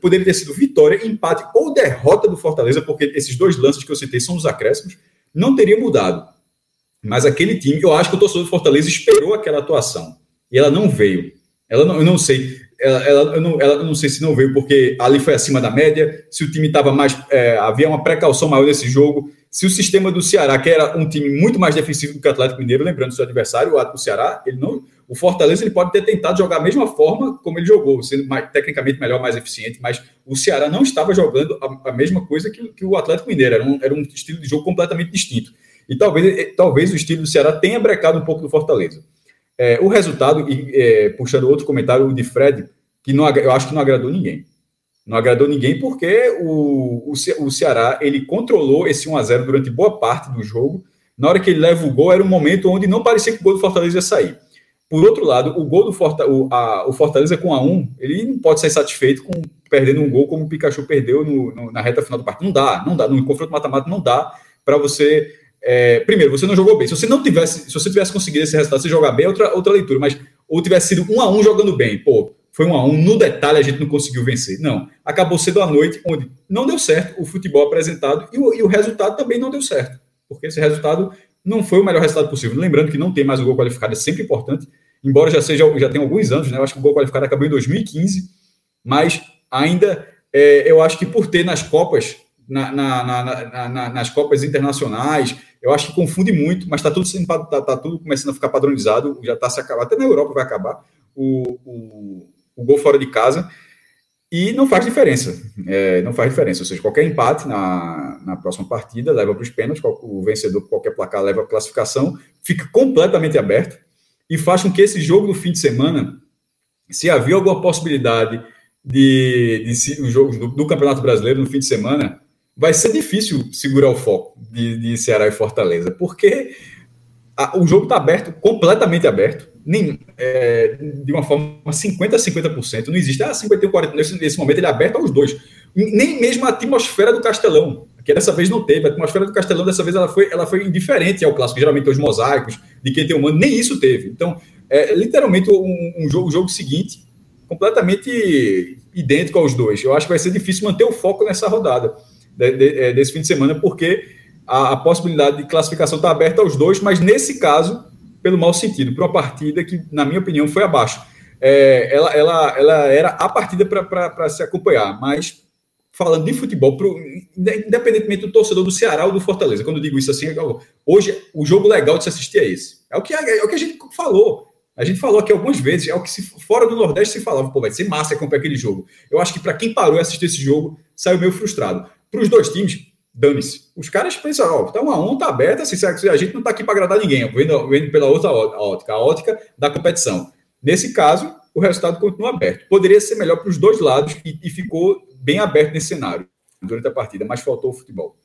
poderia ter sido vitória, empate ou derrota do Fortaleza, porque esses dois lances que eu citei são os acréscimos, não teria mudado. Mas aquele time, eu acho que o torcedor do Fortaleza esperou aquela atuação e ela não veio. Ela não, eu não sei, ela, ela, eu não, ela eu não sei se não veio porque ali foi acima da média, se o time estava mais, é, havia uma precaução maior nesse jogo, se o sistema do Ceará, que era um time muito mais defensivo do que o Atlético Mineiro, lembrando do seu adversário, o Ceará, ele não, o Fortaleza ele pode ter tentado jogar a mesma forma como ele jogou, sendo mais, tecnicamente melhor, mais eficiente, mas o Ceará não estava jogando a, a mesma coisa que, que, o Atlético Mineiro, era um, era um estilo de jogo completamente distinto. E talvez, talvez o estilo do Ceará tenha brecado um pouco do Fortaleza. É, o resultado, e é, puxando outro comentário de Fred, que não, eu acho que não agradou ninguém. Não agradou ninguém porque o, o, o Ceará ele controlou esse 1 a 0 durante boa parte do jogo. Na hora que ele leva o gol, era um momento onde não parecia que o gol do Fortaleza ia sair. Por outro lado, o gol do Fortaleza, o, a, o Fortaleza com a 1, ele não pode ser satisfeito com perdendo um gol como o Pikachu perdeu no, no, na reta final do partido. Não dá, não dá. No confronto mata-mata não dá para você. É, primeiro, você não jogou bem. Se você não tivesse, se você tivesse conseguido esse resultado, você jogar bem, é outra, outra leitura. Mas ou tivesse sido um a um jogando bem, pô, foi um a um, no detalhe a gente não conseguiu vencer. Não, acabou sendo a noite onde não deu certo o futebol apresentado e o, e o resultado também não deu certo, porque esse resultado não foi o melhor resultado possível. Lembrando que não tem mais o gol qualificado, é sempre importante, embora já seja já tenha alguns anos, né? Eu acho que o gol qualificado acabou em 2015, mas ainda é, eu acho que por ter nas Copas, na, na, na, nas Copas internacionais, eu acho que confunde muito, mas está tudo, tá, tá tudo começando a ficar padronizado, já está se acabando, até na Europa vai acabar. O, o gol fora de casa e não faz diferença. É, não faz diferença. Ou seja, qualquer empate na, na próxima partida leva para os pênaltis, o vencedor qualquer placar leva a classificação, fica completamente aberto e faz com que esse jogo do fim de semana, se havia alguma possibilidade de, de, de jogo do, do, Campeonato Brasileiro no fim de semana, vai ser difícil segurar o foco de, de Ceará e Fortaleza, porque a, o jogo está aberto, completamente aberto nem, é, de uma forma 50% a 50%. Não existe, ah, 51, 40. Nesse, nesse momento ele é aberto aos dois. Nem mesmo a atmosfera do Castelão, que dessa vez não teve. A atmosfera do Castelão dessa vez ela foi, ela foi indiferente ao clássico. Geralmente os mosaicos, de quem tem o mano, nem isso teve. Então, é literalmente um, um jogo, o jogo seguinte, completamente idêntico aos dois. Eu acho que vai ser difícil manter o foco nessa rodada de, de, é, desse fim de semana, porque a, a possibilidade de classificação está aberta aos dois, mas nesse caso pelo mau sentido, para uma partida que, na minha opinião, foi abaixo. É, ela, ela, ela era a partida para se acompanhar, mas falando de futebol, pro, independentemente do torcedor do Ceará ou do Fortaleza, quando eu digo isso assim, é hoje o jogo legal de se assistir é esse. É o que, é, o que a gente falou. A gente falou aqui algumas vezes, é o que se, fora do Nordeste se falava, pô, vai ser massa acompanhar aquele jogo. Eu acho que para quem parou e assistir esse jogo, saiu meio frustrado. Para os dois times, dane-se. Os caras pensam, ó, tá uma onda aberta, assim, a gente não tá aqui para agradar ninguém, vendo, vendo pela outra ótica, a ótica da competição. Nesse caso, o resultado continua aberto. Poderia ser melhor para os dois lados e, e, ficou bem aberto nesse cenário durante a partida, mas faltou o futebol.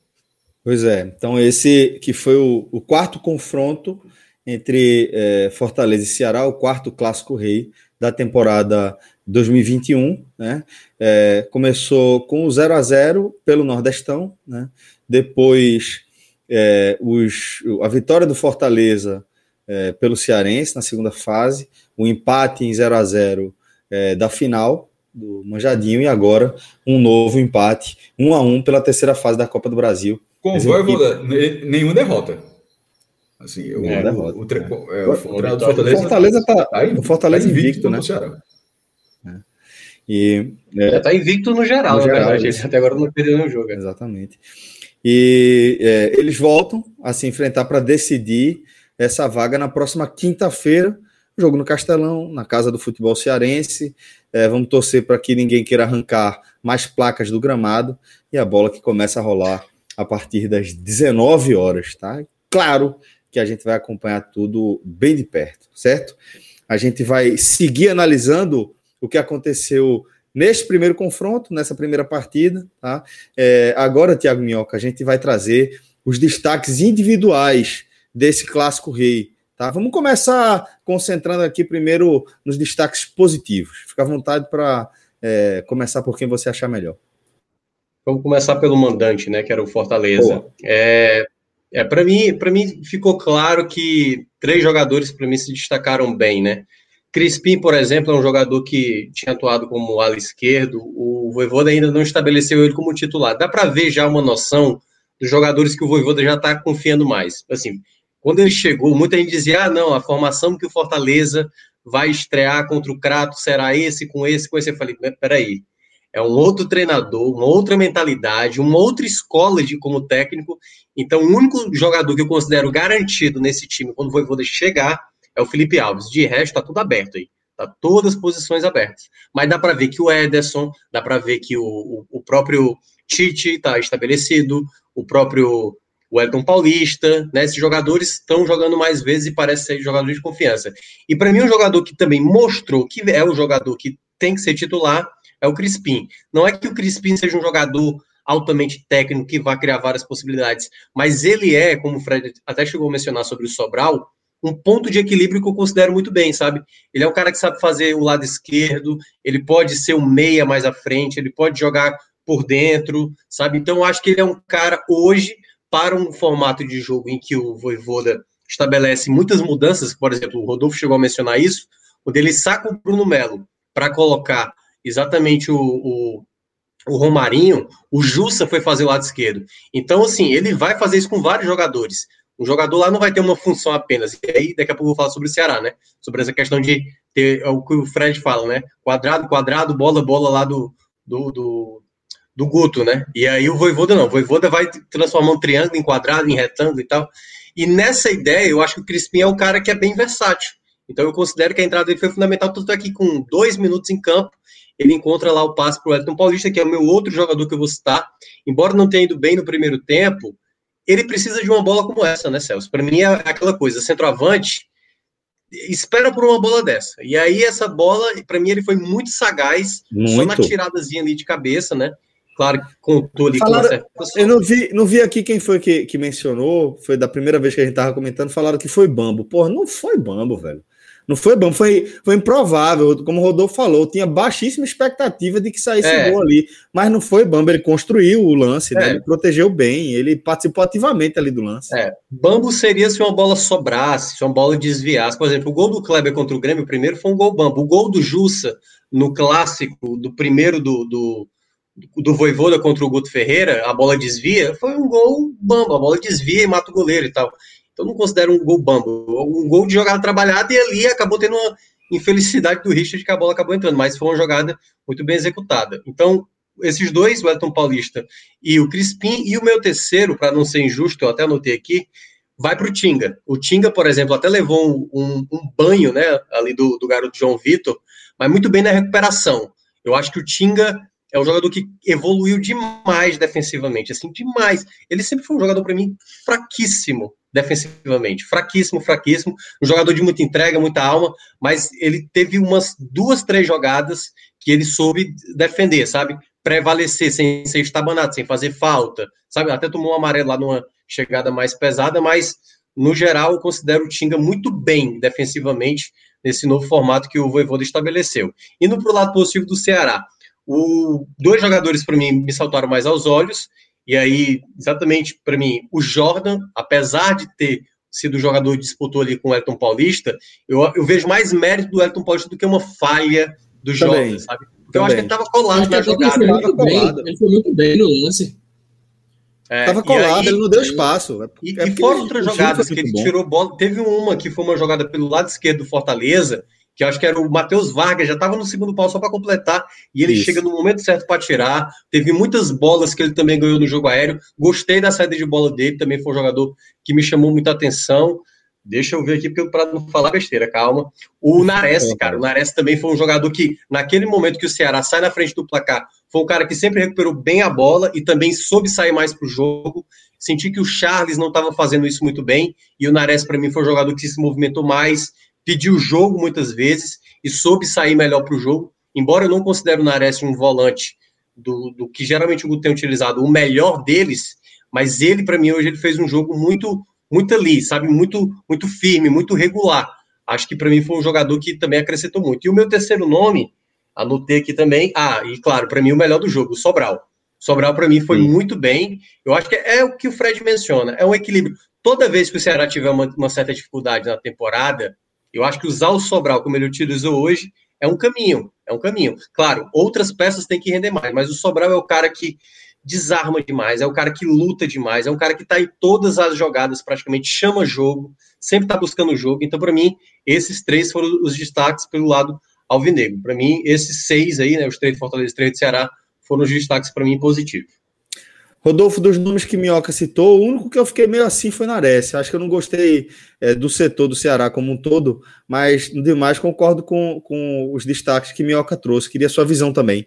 Pois é, então esse que foi o, o quarto confronto entre é, Fortaleza e Ceará, o quarto clássico rei da temporada 2021, né? É, começou com o 0 a 0 pelo Nordestão, né? Depois é, os, a vitória do Fortaleza é, pelo Cearense na segunda fase, o empate em 0 a 0 é, da final do Manjadinho e agora um novo empate 1 a 1 pela terceira fase da Copa do Brasil. Com Voivoda, nenhuma derrota. Assim, o, é, o, o, o, é, o, Fortaleza, Fortaleza tá, tá Fortaleza tá invicto, invicto né? E, é, Já está invicto no geral, no geral verdade. Até agora não perdeu nenhum jogo. Exatamente. E é, eles voltam a se enfrentar para decidir essa vaga na próxima quinta-feira. Jogo no Castelão, na casa do futebol cearense. É, vamos torcer para que ninguém queira arrancar mais placas do gramado e a bola que começa a rolar a partir das 19 horas, tá? Claro que a gente vai acompanhar tudo bem de perto, certo? A gente vai seguir analisando o que aconteceu neste primeiro confronto, nessa primeira partida. Tá? É, agora, Tiago Minhoca, a gente vai trazer os destaques individuais desse clássico rei. Tá? Vamos começar concentrando aqui primeiro nos destaques positivos. Fica à vontade para é, começar por quem você achar melhor. Vamos começar pelo mandante, né, que era o Fortaleza. É, É, para mim, para mim ficou claro que três jogadores para mim se destacaram bem, né? Crispim, por exemplo, é um jogador que tinha atuado como ala esquerdo. O Voivoda ainda não estabeleceu ele como titular. Dá para ver já uma noção dos jogadores que o Voivoda já está confiando mais. Assim, quando ele chegou, muita gente dizia: ah, não, a formação que o Fortaleza vai estrear contra o Crato será esse, com esse, com esse. Eu falei: peraí, é um outro treinador, uma outra mentalidade, uma outra escola de como técnico. Então, o único jogador que eu considero garantido nesse time quando o Voivoda chegar é o Felipe Alves. De resto, tá tudo aberto aí. Tá todas as posições abertas. Mas dá para ver que o Ederson, dá para ver que o, o, o próprio Tite está estabelecido, o próprio Wellington Paulista, né? Esses jogadores estão jogando mais vezes e parece ser jogadores de confiança. E para mim, um jogador que também mostrou que é o jogador que tem que ser titular é o Crispim. Não é que o Crispim seja um jogador altamente técnico que vai criar várias possibilidades, mas ele é, como o Fred até chegou a mencionar sobre o Sobral, um ponto de equilíbrio que eu considero muito bem, sabe? Ele é um cara que sabe fazer o lado esquerdo, ele pode ser um meia mais à frente, ele pode jogar por dentro, sabe? Então eu acho que ele é um cara hoje para um formato de jogo em que o Voivoda estabelece muitas mudanças, por exemplo, o Rodolfo chegou a mencionar isso, quando ele saca o Bruno Melo para colocar exatamente o, o, o, Romarinho, o Jussa foi fazer o lado esquerdo. Então, assim, ele vai fazer isso com vários jogadores. O jogador lá não vai ter uma função apenas. E aí, daqui a pouco eu vou falar sobre o Ceará, né? Sobre essa questão de ter é o que o Fred fala, né? Quadrado, quadrado, bola, bola lá do, do, do, do Guto, né? E aí o Voivoda não. O Voivoda vai transformar um triângulo em quadrado, em retângulo e tal. E nessa ideia, eu acho que o Crispim é um cara que é bem versátil. Então eu considero que a entrada dele foi fundamental, tanto aqui com dois minutos em campo, ele encontra lá o passe para o Elton Paulista, que é o meu outro jogador que eu vou citar. Embora não tenha ido bem no primeiro tempo, ele precisa de uma bola como essa, né, Celso? Para mim é aquela coisa, centroavante espera por uma bola dessa. E aí essa bola, para mim ele foi muito sagaz, muito. só na tiradazinha ali de cabeça, né? Claro que contou ali falaram, com Eu não vi, não vi aqui quem foi que, que mencionou, foi da primeira vez que a gente tava comentando, falaram que foi Bambo. Porra, não foi Bambo, velho. Não foi bom, foi, foi improvável. Como o Rodolfo falou, tinha baixíssima expectativa de que saísse é. gol ali. Mas não foi Bambo, ele construiu o lance, né? é. né? Ele protegeu bem, ele participou ativamente ali do lance. É. Bambo seria se uma bola sobrasse, se uma bola desviasse. Por exemplo, o gol do Kleber contra o Grêmio, primeiro foi um gol Bambo. O gol do Jussa, no clássico, do primeiro do, do, do Voivoda contra o Guto Ferreira, a bola desvia, foi um gol Bambo. A bola desvia e mata o goleiro e tal. Então não considero um gol bambo. Um gol de jogada trabalhada e ali acabou tendo uma infelicidade do Richard que a bola acabou entrando, mas foi uma jogada muito bem executada. Então, esses dois, o Elton Paulista e o Crispim, e o meu terceiro, para não ser injusto, eu até anotei aqui, vai para o Tinga. O Tinga, por exemplo, até levou um, um, banho né, ali do, do garoto João Vitor, mas muito bem na recuperação. Eu acho que o Tinga é um jogador que evoluiu demais defensivamente, assim, demais. Ele sempre foi um jogador, para mim, fraquíssimo defensivamente. Fraquíssimo, fraquíssimo. Um jogador de muita entrega, muita alma, mas ele teve umas duas, três jogadas que ele soube defender, sabe? Prevalecer sem ser estabanado, sem fazer falta, sabe? Até tomou um amarelo lá numa chegada mais pesada, mas no geral eu considero o Tinga muito bem defensivamente nesse novo formato que o Voivoda estabeleceu. Indo para o lado positivo do Ceará, o, dois jogadores para mim me saltaram mais aos olhos e aí, exatamente para mim, o Jordan, apesar de ter sido o jogador que disputou ali com o Elton Paulista, eu, eu vejo mais mérito do Elton Paulista do que uma falha do também, Jordan, sabe? Porque também. eu acho que ele estava colado na jogada. Ele foi, muito bem, ele foi muito bem no lance. É, tava colado, aí, ele não deu espaço. É, e, é e fora outras jogadas que ele bom. tirou bola, teve uma que foi uma jogada pelo lado esquerdo do Fortaleza, que eu acho que era o Matheus Vargas, já estava no segundo pau só para completar, e ele Isso. chega no momento certo para tirar. Teve muitas bolas que ele também ganhou no jogo aéreo. Gostei da saída de bola dele, também foi um jogador que me chamou muita atenção. Deixa eu ver aqui, para não falar besteira, calma. O Nares, cara, o Nares também foi um jogador que, naquele momento que o Ceará sai na frente do placar, foi um cara que sempre recuperou bem a bola e também soube sair mais para o jogo. Senti que o Charles não estava fazendo isso muito bem, e o Nares, para mim, foi um jogador que se movimentou mais, pediu o jogo muitas vezes e soube sair melhor para o jogo. Embora eu não considere o Nares um volante do, do que geralmente o Guto tem utilizado, o melhor deles, mas ele, para mim, hoje ele fez um jogo muito muito ali, sabe? Muito, muito firme, muito regular. Acho que para mim foi um jogador que também acrescentou muito. E o meu terceiro nome, anotei aqui também, ah, e claro, para mim o melhor do jogo, o Sobral. Sobral, para mim, foi Sim. muito bem. Eu acho que é o que o Fred menciona, é um equilíbrio. Toda vez que o Ceará tiver uma, uma certa dificuldade na temporada, eu acho que usar o Sobral como ele utilizou hoje é um caminho, é um caminho. Claro, outras peças têm que render mais, mas o Sobral é o cara que desarma demais, é o cara que luta demais, é um cara que está em todas as jogadas, praticamente chama jogo, sempre está buscando o jogo. Então, para mim, esses três foram os destaques pelo lado alvinegro. Para mim, esses seis aí, né, os três Fortaleza e três Ceará, foram os destaques para mim positivos. Rodolfo, dos nomes que Minhoca citou, o único que eu fiquei meio assim foi Nares. Acho que eu não gostei é, do setor do Ceará como um todo, mas demais concordo com, com os destaques que Minhoca trouxe. Queria sua visão também.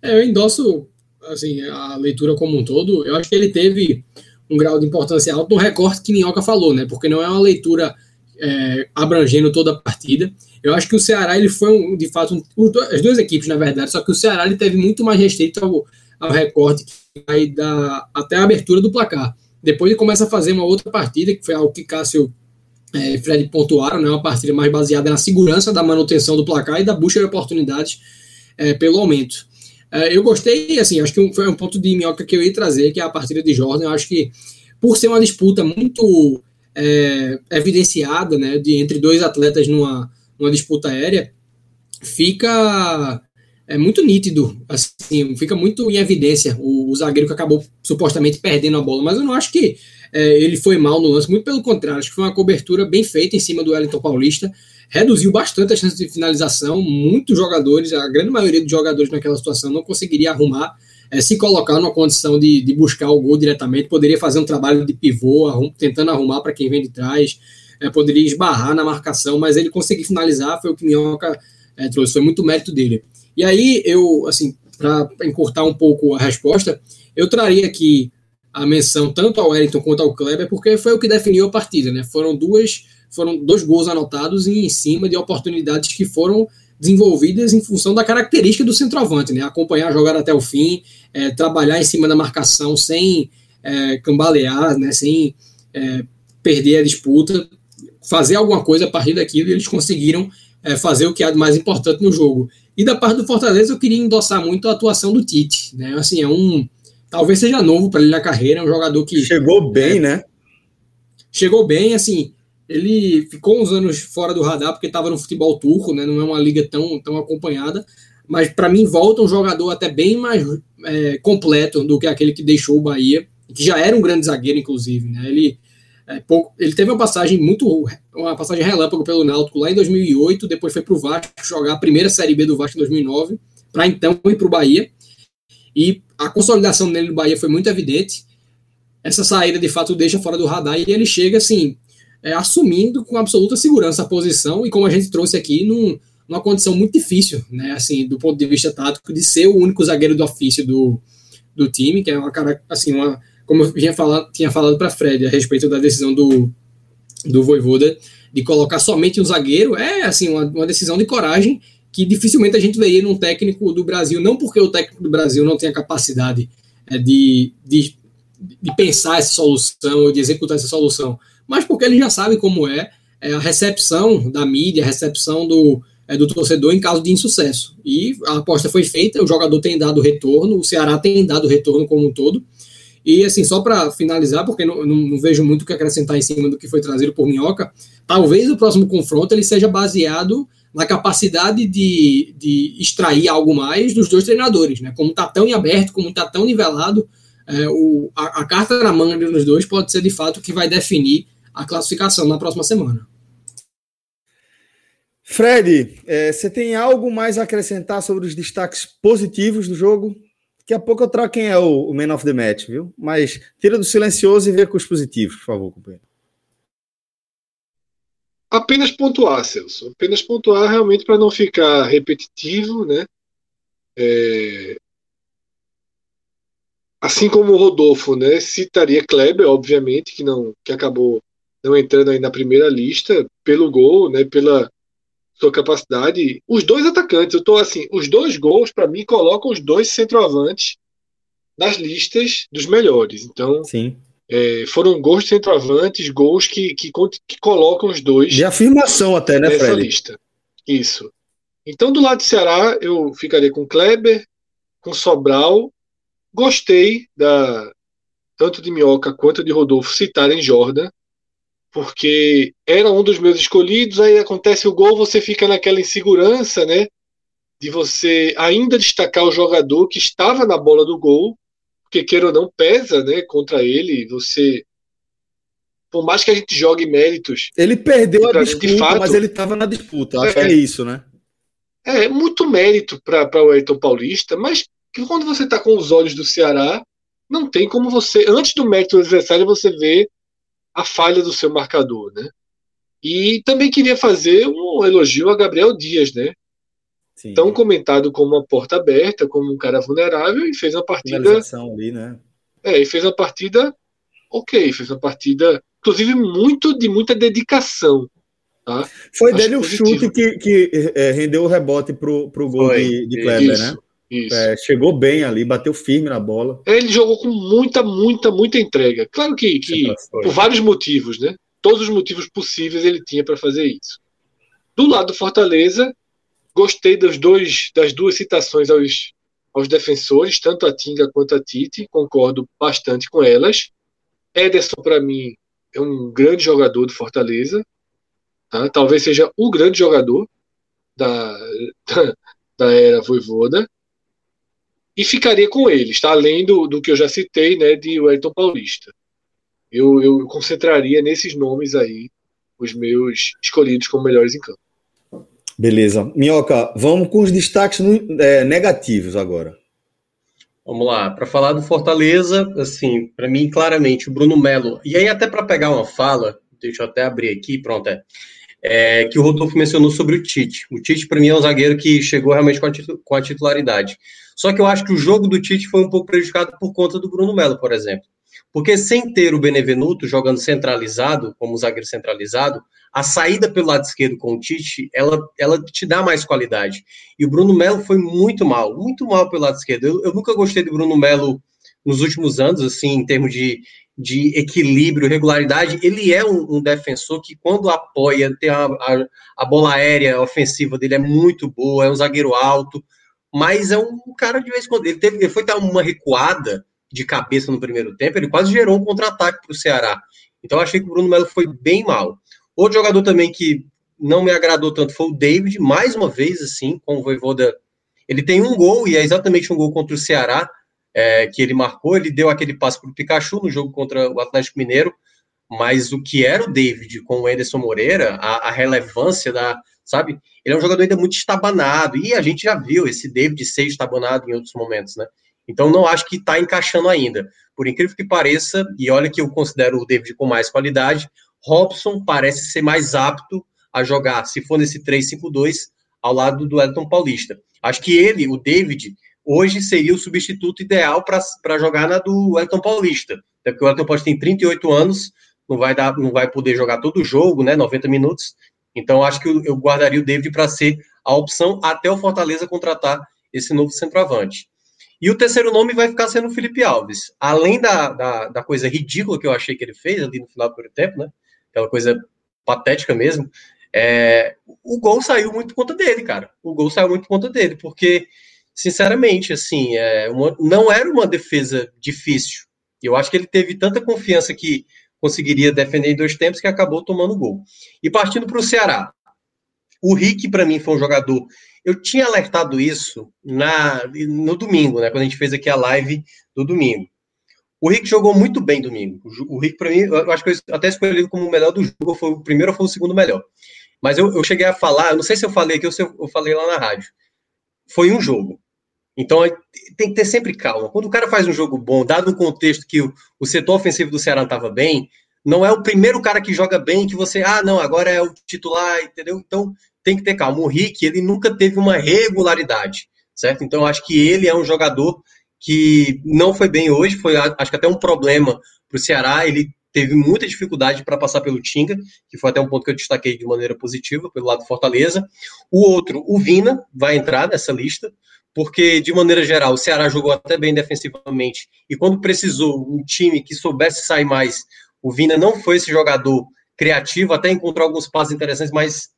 É, eu endosso assim, a leitura como um todo. Eu acho que ele teve um grau de importância alto no recorte que Minhoca falou, né? Porque não é uma leitura é, abrangendo toda a partida. Eu acho que o Ceará ele foi um, de fato um, as duas equipes na verdade, só que o Ceará ele teve muito mais restrito ao, ao recorte que vai dar até a abertura do placar. Depois ele começa a fazer uma outra partida que foi algo que Cássio é, e Fred pontuaram, né? Uma partida mais baseada na segurança da manutenção do placar e da busca de oportunidades é, pelo aumento. É, eu gostei, assim, acho que foi um ponto de minhoca que eu ia trazer, que é a partida de Jordan. Eu acho que por ser uma disputa muito é, evidenciada, né, de entre dois atletas numa, numa disputa aérea, fica é muito nítido, assim, fica muito em evidência o, o, zagueiro que acabou supostamente perdendo a bola, mas eu não acho que é, ele foi mal no lance, muito pelo contrário, acho que foi uma cobertura bem feita em cima do Wellington Paulista, reduziu bastante as chances de finalização, muitos jogadores, a grande maioria dos jogadores naquela situação não conseguiria arrumar, é, se colocar numa condição de, de buscar o gol diretamente, poderia fazer um trabalho de pivô, arrum, tentando arrumar para quem vem de trás, é, poderia esbarrar na marcação, mas ele conseguiu finalizar, foi o que Minhoca é, trouxe, foi muito mérito dele. E aí, eu, assim, para encurtar um pouco a resposta, eu traria aqui a menção tanto ao Wellington quanto ao Kleber, porque foi o que definiu a partida, né? Foram duas, foram dois gols anotados e em cima de oportunidades que foram desenvolvidas em função da característica do centroavante, né? Acompanhar a jogada até o fim, é, trabalhar em cima da marcação sem é, cambalear, né? Sem é, perder a disputa, fazer alguma coisa a partir daquilo e eles conseguiram é, fazer o que é mais importante no jogo. E da parte do Fortaleza, eu queria endossar muito a atuação do Tite. Né? Assim, é um. Talvez seja novo para ele na carreira, é um jogador que. Chegou bem, é, né? Chegou bem, assim. Ele ficou uns anos fora do radar porque estava no futebol turco, né? Não é uma liga tão, tão acompanhada. Mas para mim volta um jogador até bem mais é, completo do que aquele que deixou o Bahia, que já era um grande zagueiro, inclusive. Né? Ele é, pouco, ele teve uma passagem muito. uma passagem relâmpago pelo Náutico lá em 2008, depois foi para o Vasco jogar a primeira Série B do Vasco em 2009, para então ir para o Bahia. E a consolidação dele no Bahia foi muito evidente. Essa saída de fato deixa fora do radar e ele chega assim, é, assumindo com absoluta segurança a posição e como a gente trouxe aqui, num, numa condição muito difícil, né? Assim, do ponto de vista tático, de ser o único zagueiro do ofício do, do time, que é uma cara assim, uma como eu tinha falado, tinha falado para Fred a respeito da decisão do, do Voivoda de colocar somente um zagueiro, é assim uma, uma decisão de coragem que dificilmente a gente veria num técnico do Brasil, não porque o técnico do Brasil não tenha capacidade é, de, de, de, pensar essa solução, de executar essa solução, mas porque ele já sabe como é, é a recepção da mídia, a recepção do, é, do torcedor em caso de insucesso. E a aposta foi feita, o jogador tem dado retorno, o Ceará tem dado retorno como um todo, e assim, só para finalizar, porque não, não, não, vejo muito o que acrescentar em cima do que foi trazido por Minhoca, talvez o próximo confronto ele seja baseado na capacidade de, de extrair algo mais dos dois treinadores, né? Como está tão em aberto, como está tão nivelado, é, o, a, a, carta na manga dos dois pode ser de fato o que vai definir a classificação na próxima semana. Fred, é, você tem algo mais a acrescentar sobre os destaques positivos do jogo? Daqui a pouco eu trago quem é o, o man of the match, viu? Mas tira do silencioso e vê com os positivos, por favor, companheiro. Apenas pontuar, Celso. Apenas pontuar realmente para não ficar repetitivo, né? É... Assim como o Rodolfo, né? Citaria Kleber, obviamente, que não, que acabou não entrando aí na primeira lista pelo gol, né? Pela sua capacidade. Os dois atacantes, eu tô assim, os dois gols para mim colocam os dois centroavantes nas listas dos melhores. Então, Sim. É, foram gols de centroavantes, gols que, que, que, colocam os dois. De afirmação até, né, nessa lista. Isso. Então, do lado do Ceará, eu ficaria com Kleber, com Sobral. Gostei da tanto de Minhoca quanto de Rodolfo citarem Jordan, porque era um dos meus escolhidos, aí acontece o gol, você fica naquela insegurança, né? De você ainda destacar o jogador que estava na bola do gol, porque queira ou não pesa, né, contra ele, você por mais que a gente jogue méritos. Ele perdeu a disputa, fato, mas ele estava na disputa. Acho é, que é isso, né? É, é muito mérito para o Ayrton Paulista, mas que quando você está com os olhos do Ceará, não tem como você, antes do mérito do adversário, você ver a falha do seu marcador, né? E também queria fazer um elogio a Gabriel Dias, né? Sim. Tão comentado como uma porta aberta, como um cara vulnerável, e fez uma partida. Ali, né? É, e fez uma partida ok, fez uma partida, inclusive, muito de muita dedicação. Tá? Foi Acho dele o chute que, que é, rendeu o rebote pro, pro gol Foi. de, de Kleber, Isso. né? É, chegou bem ali, bateu firme na bola. Ele jogou com muita, muita, muita entrega. Claro que, que por vários motivos, né? Todos os motivos possíveis ele tinha para fazer isso. Do lado do Fortaleza, gostei dos dois, das duas citações aos, aos defensores, tanto a Tinga quanto a Tite, concordo bastante com elas. Ederson, para mim, é um grande jogador do Fortaleza. Tá? Talvez seja o grande jogador da, da, da era Voivoda e ficaria com eles, está além do, do que eu já citei, né, de Wellington Paulista. Eu, eu concentraria nesses nomes aí os meus escolhidos como melhores em campo. Beleza. Minhoca, vamos com os destaques é, negativos agora. Vamos lá, para falar do Fortaleza, assim, para mim, claramente, o Bruno Melo, e aí até para pegar uma fala, deixa eu até abrir aqui, pronto, é, é, que o Rodolfo mencionou sobre o Tite. O Tite, para mim, é um zagueiro que chegou realmente com a, com a titularidade. Só que eu acho que o jogo do Tite foi um pouco prejudicado por conta do Bruno Melo, por exemplo. Porque sem ter o Benevenuto jogando centralizado, como zagueiro centralizado, a saída pelo lado esquerdo com o Tite, ela, ela te dá mais qualidade. E o Bruno Melo foi muito mal, muito mal pelo lado esquerdo. Eu, eu nunca gostei do Bruno Melo nos últimos anos, assim, em termos de, de equilíbrio, regularidade. Ele é um, um defensor que, quando apoia, tem a, a, a bola aérea ofensiva dele é muito boa, é um zagueiro alto mas é um cara de vez em quando. Ele, teve, ele foi dar uma recuada de cabeça no primeiro tempo, ele quase gerou um contra-ataque para o Ceará. Então achei que o Bruno Melo foi bem mal. Outro jogador também que não me agradou tanto foi o David, mais uma vez, assim, com o Voivoda. Ele tem um gol, e é exatamente um gol contra o Ceará, é, que ele marcou. Ele deu aquele passe para o Pikachu no jogo contra o Atlético Mineiro, mas o que era o David com o Anderson Moreira, a, a relevância da, sabe? Ele é um jogador ainda muito estabanado, e a gente já viu esse David ser estabanado em outros momentos, né? Então não acho que está encaixando ainda. Por incrível que pareça, e olha que eu considero o David com mais qualidade, Robson parece ser mais apto a jogar, se for nesse 3-5-2, ao lado do Elton Paulista. Acho que ele, o David, hoje seria o substituto ideal para jogar na do Elton Paulista. Até porque o Elton Paulista tem 38 anos, não vai, dar, não vai poder jogar todo o jogo, né? 90 minutos. Então, acho que eu guardaria o David para ser a opção até o Fortaleza contratar esse novo centroavante. E o terceiro nome vai ficar sendo o Felipe Alves. Além da, da, da, coisa ridícula que eu achei que ele fez ali no final do primeiro tempo, né? Aquela coisa patética mesmo. É, o gol saiu muito por conta dele, cara. O gol saiu muito por conta dele, porque, sinceramente, assim, é uma, não era uma defesa difícil. Eu acho que ele teve tanta confiança que conseguiria defender em dois tempos que acabou tomando gol. E partindo para o Ceará. O Rick, para mim, foi um jogador. Eu tinha alertado isso na, no domingo, né? Quando a gente fez aqui a live do domingo. O Rick jogou muito bem domingo. O Rick, para mim, eu acho que eu até escolhi como o melhor do jogo, foi o primeiro ou foi o segundo melhor. Mas eu, eu cheguei a falar, não sei se eu falei aqui ou se eu, eu falei lá na rádio. Foi um jogo. Então tem que ter sempre calma. Quando o cara faz um jogo bom, dado o contexto que o, setor ofensivo do Ceará estava bem, não é o primeiro cara que joga bem que você, ah, não, agora é o titular, entendeu? Então tem que ter calma. O Rick, ele nunca teve uma regularidade, certo? Então acho que ele é um jogador que não foi bem hoje, foi acho que até um problema para o Ceará. Ele teve muita dificuldade para passar pelo Tinga, que foi até um ponto que eu destaquei de maneira positiva pelo lado do Fortaleza. O outro, o Vina, vai entrar nessa lista porque, de maneira geral, o Ceará jogou até bem defensivamente, e quando precisou um time que soubesse sair mais, o Vina não foi esse jogador criativo, até encontrou alguns passos interessantes, mas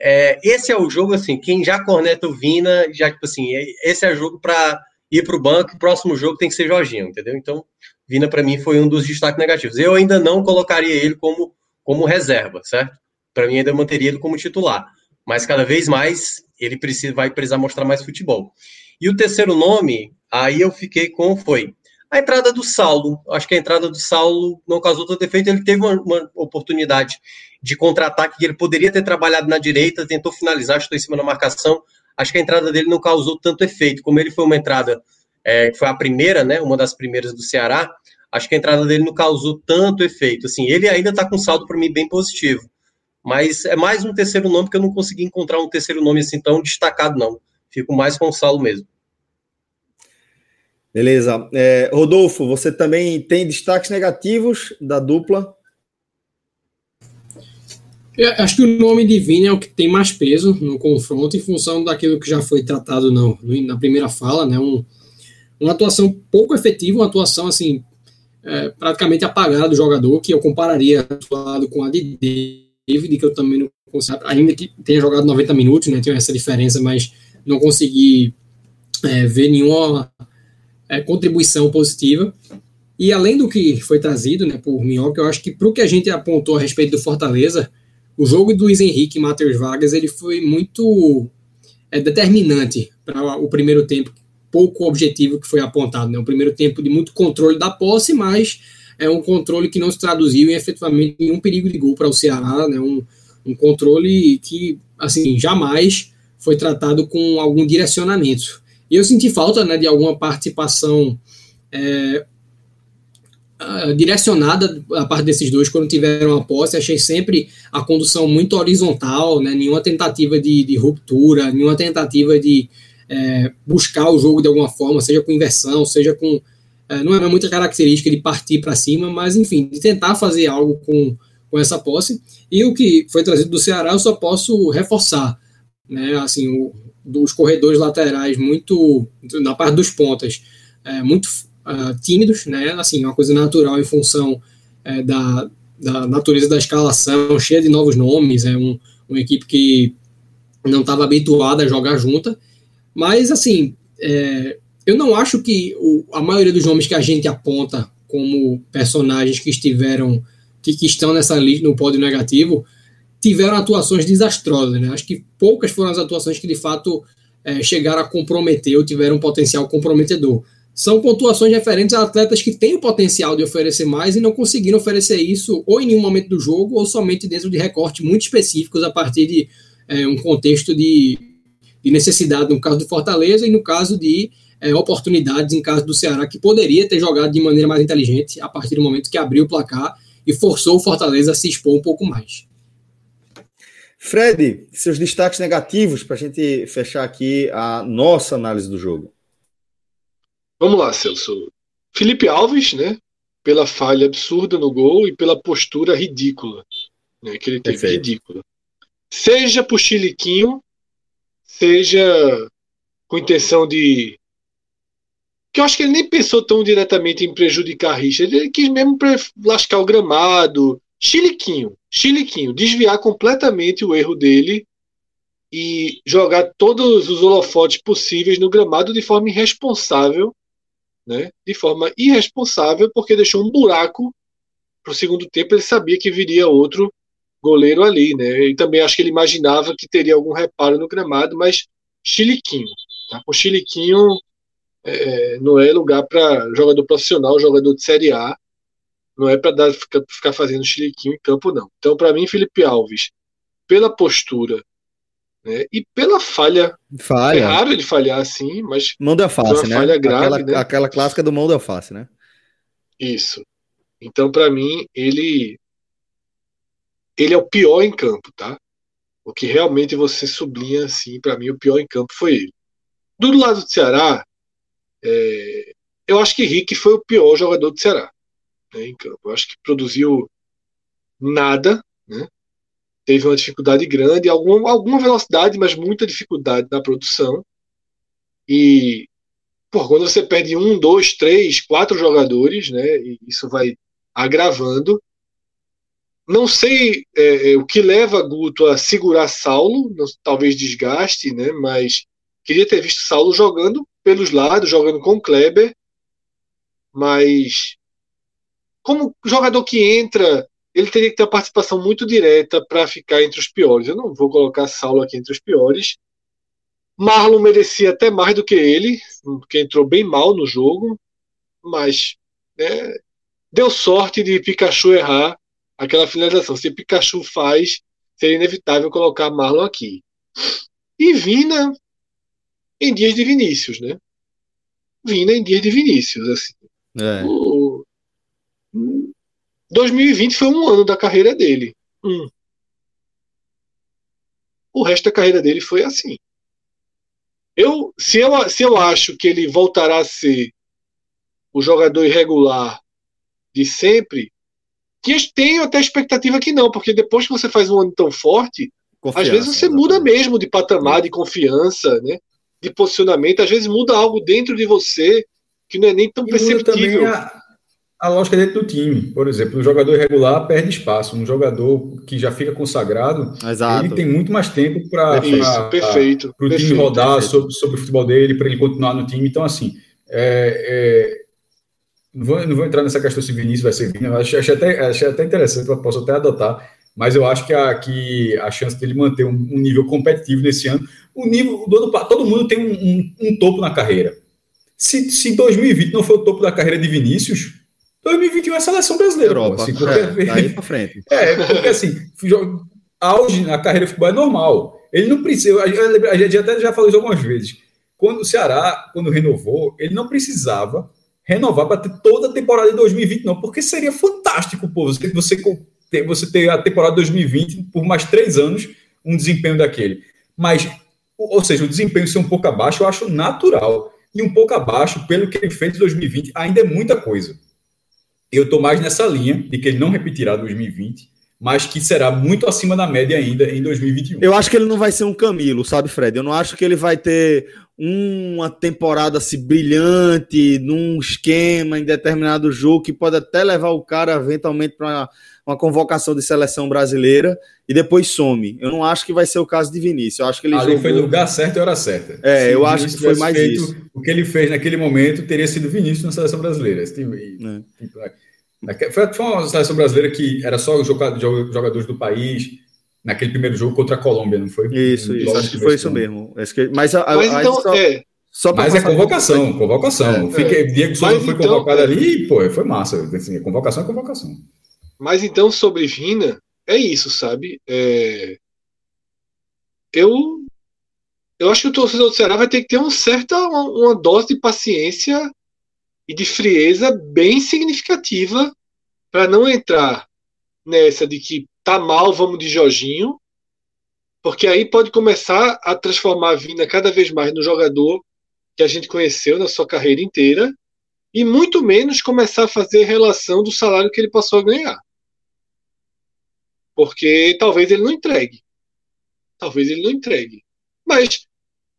é, esse é o jogo, assim, quem já corneta o Vina, já, tipo assim, é, esse é o jogo para ir para o banco, próximo jogo tem que ser Jorginho, entendeu? Então, Vina para mim foi um dos destaques negativos. Eu ainda não colocaria ele como, como reserva, certo? Para mim ainda manteria ele como titular, mas cada vez mais ele precisa vai precisar mostrar mais futebol. E o terceiro nome, aí eu fiquei com foi a entrada do Saulo. Acho que a entrada do Saulo não causou tanto efeito. Ele teve uma, uma oportunidade de contra-ataque que ele poderia ter trabalhado na direita, tentou finalizar, estou em cima da marcação. Acho que a entrada dele não causou tanto efeito. Como ele foi uma entrada, é, foi a primeira, né? Uma das primeiras do Ceará. Acho que a entrada dele não causou tanto efeito. Assim, ele ainda está com saldo para mim bem positivo. Mas é mais um terceiro nome que eu não consegui encontrar um terceiro nome assim tão destacado, não. Fico mais com o Saulo mesmo. Beleza. É, Rodolfo, você também tem destaques negativos da dupla? Eu acho que o nome de Vini é o que tem mais peso no confronto, em função daquilo que já foi tratado no, na primeira fala, né? Um, uma atuação pouco efetiva, uma atuação assim é, praticamente apagada do jogador, que eu compararia lado com a de David, que eu também não consigo, ainda que tenha jogado 90 minutos, né? Tem essa diferença, mas não consegui é, ver nenhuma é, contribuição positiva. E além do que foi trazido né, por Minhoca, eu acho que para o que a gente apontou a respeito do Fortaleza, o jogo do Luiz Henrique e Matheus Vargas ele foi muito é, determinante para o primeiro tempo, pouco objetivo que foi apontado. Né? O primeiro tempo de muito controle da posse, mas é um controle que não se traduziu em efetivamente nenhum perigo de gol para o Ceará, né? um, um controle que assim jamais foi tratado com algum direcionamento. E eu senti falta né, de alguma participação é, direcionada a parte desses dois quando tiveram a posse. Achei sempre a condução muito horizontal, né, nenhuma tentativa de, de ruptura, nenhuma tentativa de é, buscar o jogo de alguma forma, seja com inversão, seja com. É, não é muita característica de partir para cima, mas enfim, de tentar fazer algo com, com essa posse. E o que foi trazido do Ceará, eu só posso reforçar. Né, assim, o, dos corredores laterais muito na parte dos pontas é, muito uh, tímidos, né? Assim, uma coisa natural em função é, da, da natureza da escalação, cheia de novos nomes, é um, uma equipe que não estava habituada a jogar junta, mas assim, é, eu não acho que o, a maioria dos nomes que a gente aponta como personagens que estiveram que, que estão nessa lista no pódio negativo tiveram atuações desastrosas. Né? Acho que poucas foram as atuações que de fato é, chegaram a comprometer ou tiveram um potencial comprometedor. São pontuações referentes a atletas que têm o potencial de oferecer mais e não conseguiram oferecer isso ou em nenhum momento do jogo ou somente dentro de recortes muito específicos a partir de é, um contexto de, de, necessidade no caso do Fortaleza e no caso de é, oportunidades em caso do Ceará que poderia ter jogado de maneira mais inteligente a partir do momento que abriu o placar e forçou o Fortaleza a se expor um pouco mais. Fred, seus destaques negativos para a gente fechar aqui a nossa análise do jogo. Vamos lá, Celso. Felipe Alves, né? Pela falha absurda no gol e pela postura ridícula né, que ele teve. Perfeito. Ridícula. Seja por Chiliquinho, seja com intenção de. Que eu acho que ele nem pensou tão diretamente em prejudicar a Richa. Ele quis mesmo lascar o gramado, Chiliquinho, Chiliquinho, desviar completamente o erro dele e jogar todos os holofotes possíveis no gramado de forma irresponsável, né? De forma irresponsável, porque deixou um buraco para o segundo tempo. Ele sabia que viria outro goleiro ali, né? E também acho que ele imaginava que teria algum reparo no gramado, mas Chiliquinho, tá? O Chiliquinho é, não é lugar para jogador profissional, jogador de Série A. Não é para ficar, ficar fazendo chiliquinho em campo, não. Então, para mim, Felipe Alves, pela postura né, e pela falha. Falha. É raro ele falhar assim, mas. Mão da face, né? Falha grave, aquela, né? aquela clássica do mão da face, né? Isso. Então, para mim, ele. Ele é o pior em campo, tá? O que realmente você sublinha, assim, para mim, o pior em campo foi ele. Do lado do Ceará, é, eu acho que Rick foi o pior jogador do Ceará né, em campo. Eu acho que produziu nada, né? teve uma dificuldade grande, alguma, alguma velocidade, mas muita dificuldade na produção. E por quando você perde um, dois, três, quatro jogadores, né, e isso vai agravando. Não sei é, é o que leva Guto a segurar Saulo, não, talvez desgaste, né, mas queria ter visto Saulo jogando pelos lados, jogando com Kleber, mas como jogador que entra, ele teria que ter uma participação muito direta para ficar entre os piores. Eu não vou colocar Saulo aqui entre os piores. Marlon merecia até mais do que ele, porque entrou bem mal no jogo, mas né, deu sorte de Pikachu errar aquela finalização. Se Pikachu faz, seria inevitável colocar Marlon aqui. E Vina em dias de Vinícius, né? Vina em dias de Vinícius, assim. É. O... 2020 foi um ano da carreira dele. Um. O resto da carreira dele foi assim. Eu, se, eu, se eu acho que ele voltará a ser o jogador irregular de sempre, que tenho até expectativa que não, porque depois que você faz um ano tão forte, confiança, às vezes você muda mesmo de patamar, de confiança, né? De posicionamento, às vezes muda algo dentro de você que não é nem tão e perceptível. A, a, lógica dentro do time. Por exemplo, um jogador irregular perde espaço. Um jogador que já fica consagrado, Exato. ele tem muito mais tempo para o time rodar perfeito. Sobre, sobre o futebol dele, para ele continuar no time. Então, assim, é, é, não, vou, não vou entrar nessa questão se Vinícius vai ser Vini. Acho, acho, até, acho até interessante, eu posso até adotar mas eu acho que a, que a chance dele manter um, um nível competitivo nesse ano, o nível do ano todo mundo tem um, um, um, topo na carreira. Se, se 2020 não foi o topo da carreira de Vinícius, 2021 é a seleção brasileira. Europa, assim, porque, é, daí pra frente. É, porque assim, auge na carreira de futebol é normal. Ele não precisa. A gente até já falou isso algumas vezes. Quando o Ceará, quando renovou, ele não precisava renovar para ter toda a temporada de 2020, não, porque seria fantástico, pô, você, você ter, você ter a temporada 2020 por mais três anos, um desempenho daquele. Mas, ou seja, o desempenho ser um pouco abaixo, eu acho natural. E um pouco abaixo, pelo que ele fez em 2020, ainda é muita coisa. Eu estou mais nessa linha de que ele não repetirá 2020, mas que será muito acima da média ainda em 2021. Eu acho que ele não vai ser um Camilo, sabe, Fred? Eu não acho que ele vai ter uma temporada assim, brilhante, num esquema em determinado jogo, que pode até levar o cara eventualmente para uma convocação de seleção brasileira e depois some. Eu não acho que vai ser o caso de Vinícius. Eu acho que ele Ali jogou... foi no lugar certo e hora certa. É, Se eu acho que foi mais feito, isso. O que ele fez naquele momento teria sido Vinícius na seleção brasileira. É. Foi uma seleção brasileira que era só jogadores do país naquele primeiro jogo contra a Colômbia, não foi? Isso, isso. Acho que foi isso mesmo. Mas, a, Mas a, então, só... é. Só Mas é convocação, convocação. É, Fica, é. Diego Souza foi então, convocado é. ali e, pô, foi massa. Assim, convocação é convocação. Mas então, sobre Vina, é isso, sabe? É... Eu, eu acho que o torcedor do Ceará vai ter que ter uma certa uma, uma dose de paciência e de frieza bem significativa para não entrar nessa de que tá mal, vamos de Jorginho, porque aí pode começar a transformar a Vina cada vez mais no jogador que a gente conheceu na sua carreira inteira e muito menos começar a fazer relação do salário que ele passou a ganhar. Porque talvez ele não entregue. Talvez ele não entregue. Mas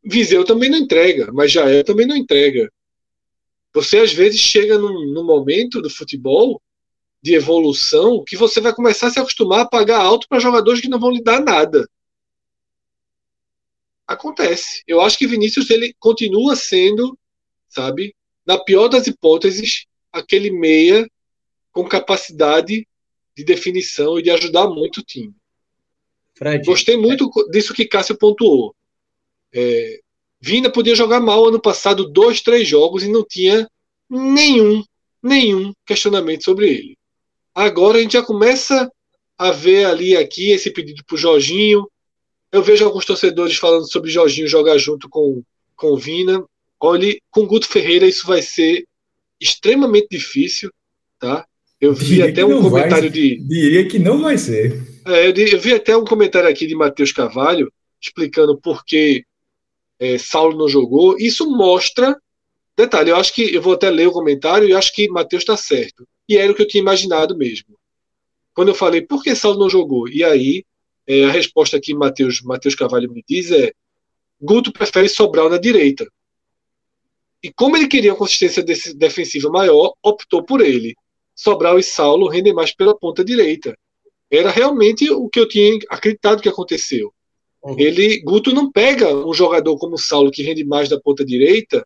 Viseu também não entrega, mas Jael também não entrega. Você às vezes chega num, num momento do futebol de evolução que você vai começar a se acostumar a pagar alto para jogadores que não vão lhe dar nada. Acontece. Eu acho que Vinícius ele continua sendo, sabe, na pior das hipóteses, aquele meia com capacidade de definição e de ajudar muito o time. Fred, Gostei muito disso que Cássio pontuou. É, Vina podia jogar mal ano passado, dois, três jogos, e não tinha nenhum, nenhum questionamento sobre ele. Agora a gente já começa a ver ali aqui esse pedido para o Jorginho. Eu vejo alguns torcedores falando sobre Jorginho jogar junto com, com o Vina. Olhe, com Guto Ferreira isso vai ser extremamente difícil, tá? Eu vi diria até um comentário vai, de. Diria que não vai ser. É, eu, vi até um comentário aqui de Matheus Carvalho explicando por que é, Saulo não jogou. Isso mostra. Detalhe, eu acho que. Eu vou até ler o comentário e acho que Matheus está certo. E era o que eu tinha imaginado mesmo. Quando eu falei, por que Saulo não jogou? E aí, é, a resposta que Matheus, Matheus Carvalho me diz é: Guto prefere Sobral na direita. E como ele queria uma consistência defensiva maior, optou por ele. Sobral e Saulo rendem mais pela ponta direita. Era realmente o que eu tinha acreditado que aconteceu. Uhum. Ele, Guto não pega um jogador como Saulo que rende mais da ponta direita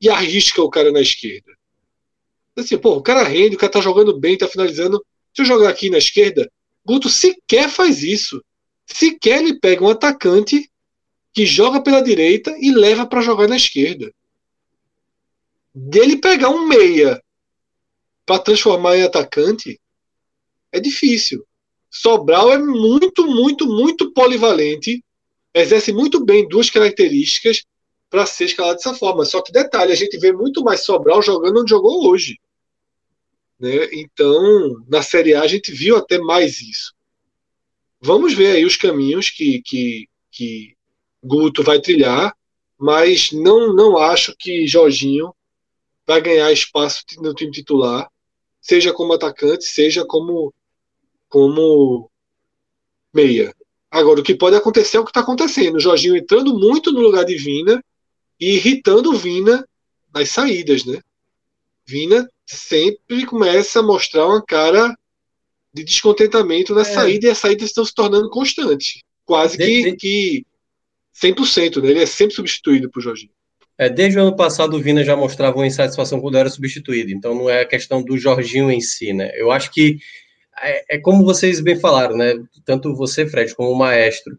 e arrisca o cara na esquerda. Assim, pô, o cara rende, o cara tá jogando bem, tá finalizando. Deixa eu jogar aqui na esquerda. Guto sequer faz isso. Sequer ele pega um atacante que joga pela direita e leva para jogar na esquerda. Dele pegar um meia para transformar em atacante é difícil. Sobral é muito, muito, muito polivalente, exerce muito bem duas características para ser escalado dessa forma. Só que detalhe, a gente vê muito mais Sobral jogando onde jogou hoje. Né? Então, na Série A a gente viu até mais isso. Vamos ver aí os caminhos que, que, que Guto vai trilhar, mas não, não acho que Jorginho vai ganhar espaço no time titular, seja como atacante, seja como, como meia. Agora, o que pode acontecer é o que está acontecendo. O Jorginho entrando muito no lugar de Vina e irritando Vina nas saídas, né? Vina sempre começa a mostrar uma cara de descontentamento na é. saída e as saídas estão se tornando constantes. Quase que, de, que 100%, né? Ele é sempre substituído por Jorginho. É, desde o ano passado o Vina já mostrava uma insatisfação quando era substituído, então não é a questão do Jorginho em si, né? Eu acho que é, é como vocês bem falaram, né? Tanto você, Fred, como o Maestro.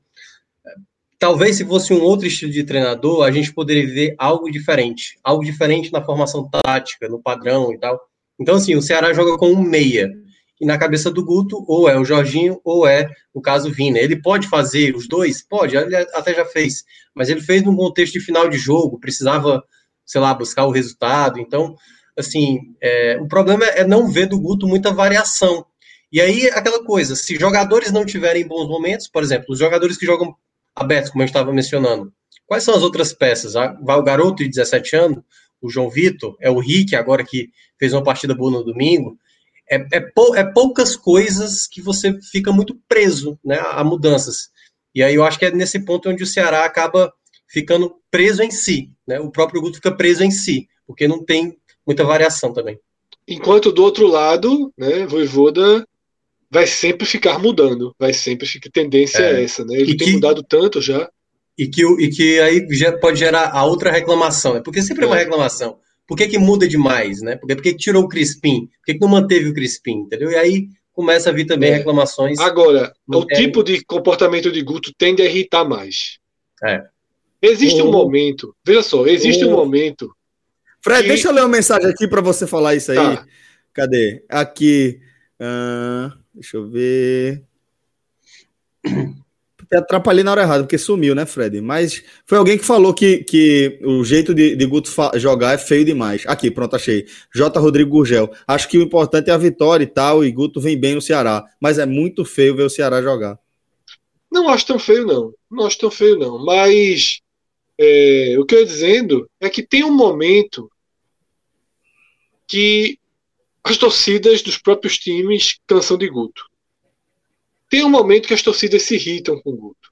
Talvez se fosse um outro estilo de treinador, a gente poderia ver algo diferente, algo diferente na formação tática, no padrão e tal. Então, assim, o Ceará joga com um meia, e na cabeça do Guto, ou é o Jorginho, ou é o caso Vina. Ele pode fazer os dois? Pode, ele até já fez, mas ele fez num contexto de final de jogo, precisava, sei lá, buscar o resultado. Então, assim, é, o problema é não ver do Guto muita variação. E aí, aquela coisa, se jogadores não tiverem bons momentos, por exemplo, os jogadores que jogam abertos, como eu estava mencionando, quais são as outras peças? Ah, vai o garoto de 17 anos, o João Vitor, é o Rick, agora que fez uma partida boa no domingo, é, é, pou, é, poucas coisas que você fica muito preso né, a, mudanças. E aí eu acho que é nesse ponto onde o Ceará acaba ficando preso em si. Né? O próprio Guto fica preso em si, porque não tem muita variação também. Enquanto do outro lado, né, Voivoda vai sempre ficar mudando, vai sempre ficar tendência é, essa, né? Ele tem que, mudado tanto já. E que, e que aí já pode gerar a outra reclamação, né? Porque sempre é, é uma reclamação. Por que, que muda demais, né? Por que, por que, que tirou o Crispim? Por que, que não manteve o Crispim, entendeu? E aí começa a vir também é. reclamações. Agora, o tipo de comportamento de Guto tende a irritar mais. É. Existe um momento, veja só, existe um momento. Fred, que... deixa eu ler uma mensagem aqui para você falar isso aí. Tá. Cadê? Aqui. Uh, deixa eu ver atrapalhei na hora errada, porque sumiu, né, Fred? Mas foi alguém que falou que, que o jeito de, de Guto jogar é feio demais. Aqui, pronto, achei. J. Rodrigo Gurgel. Acho que o importante é a vitória e tal, e Guto vem bem no Ceará. Mas é muito feio ver o Ceará jogar. Não acho tão feio, não. Não acho tão feio, não. Mas é, o que eu ia dizendo é que tem um momento que as torcidas dos próprios times cansam de Guto. Tem um momento que as torcidas se irritam com o Guto.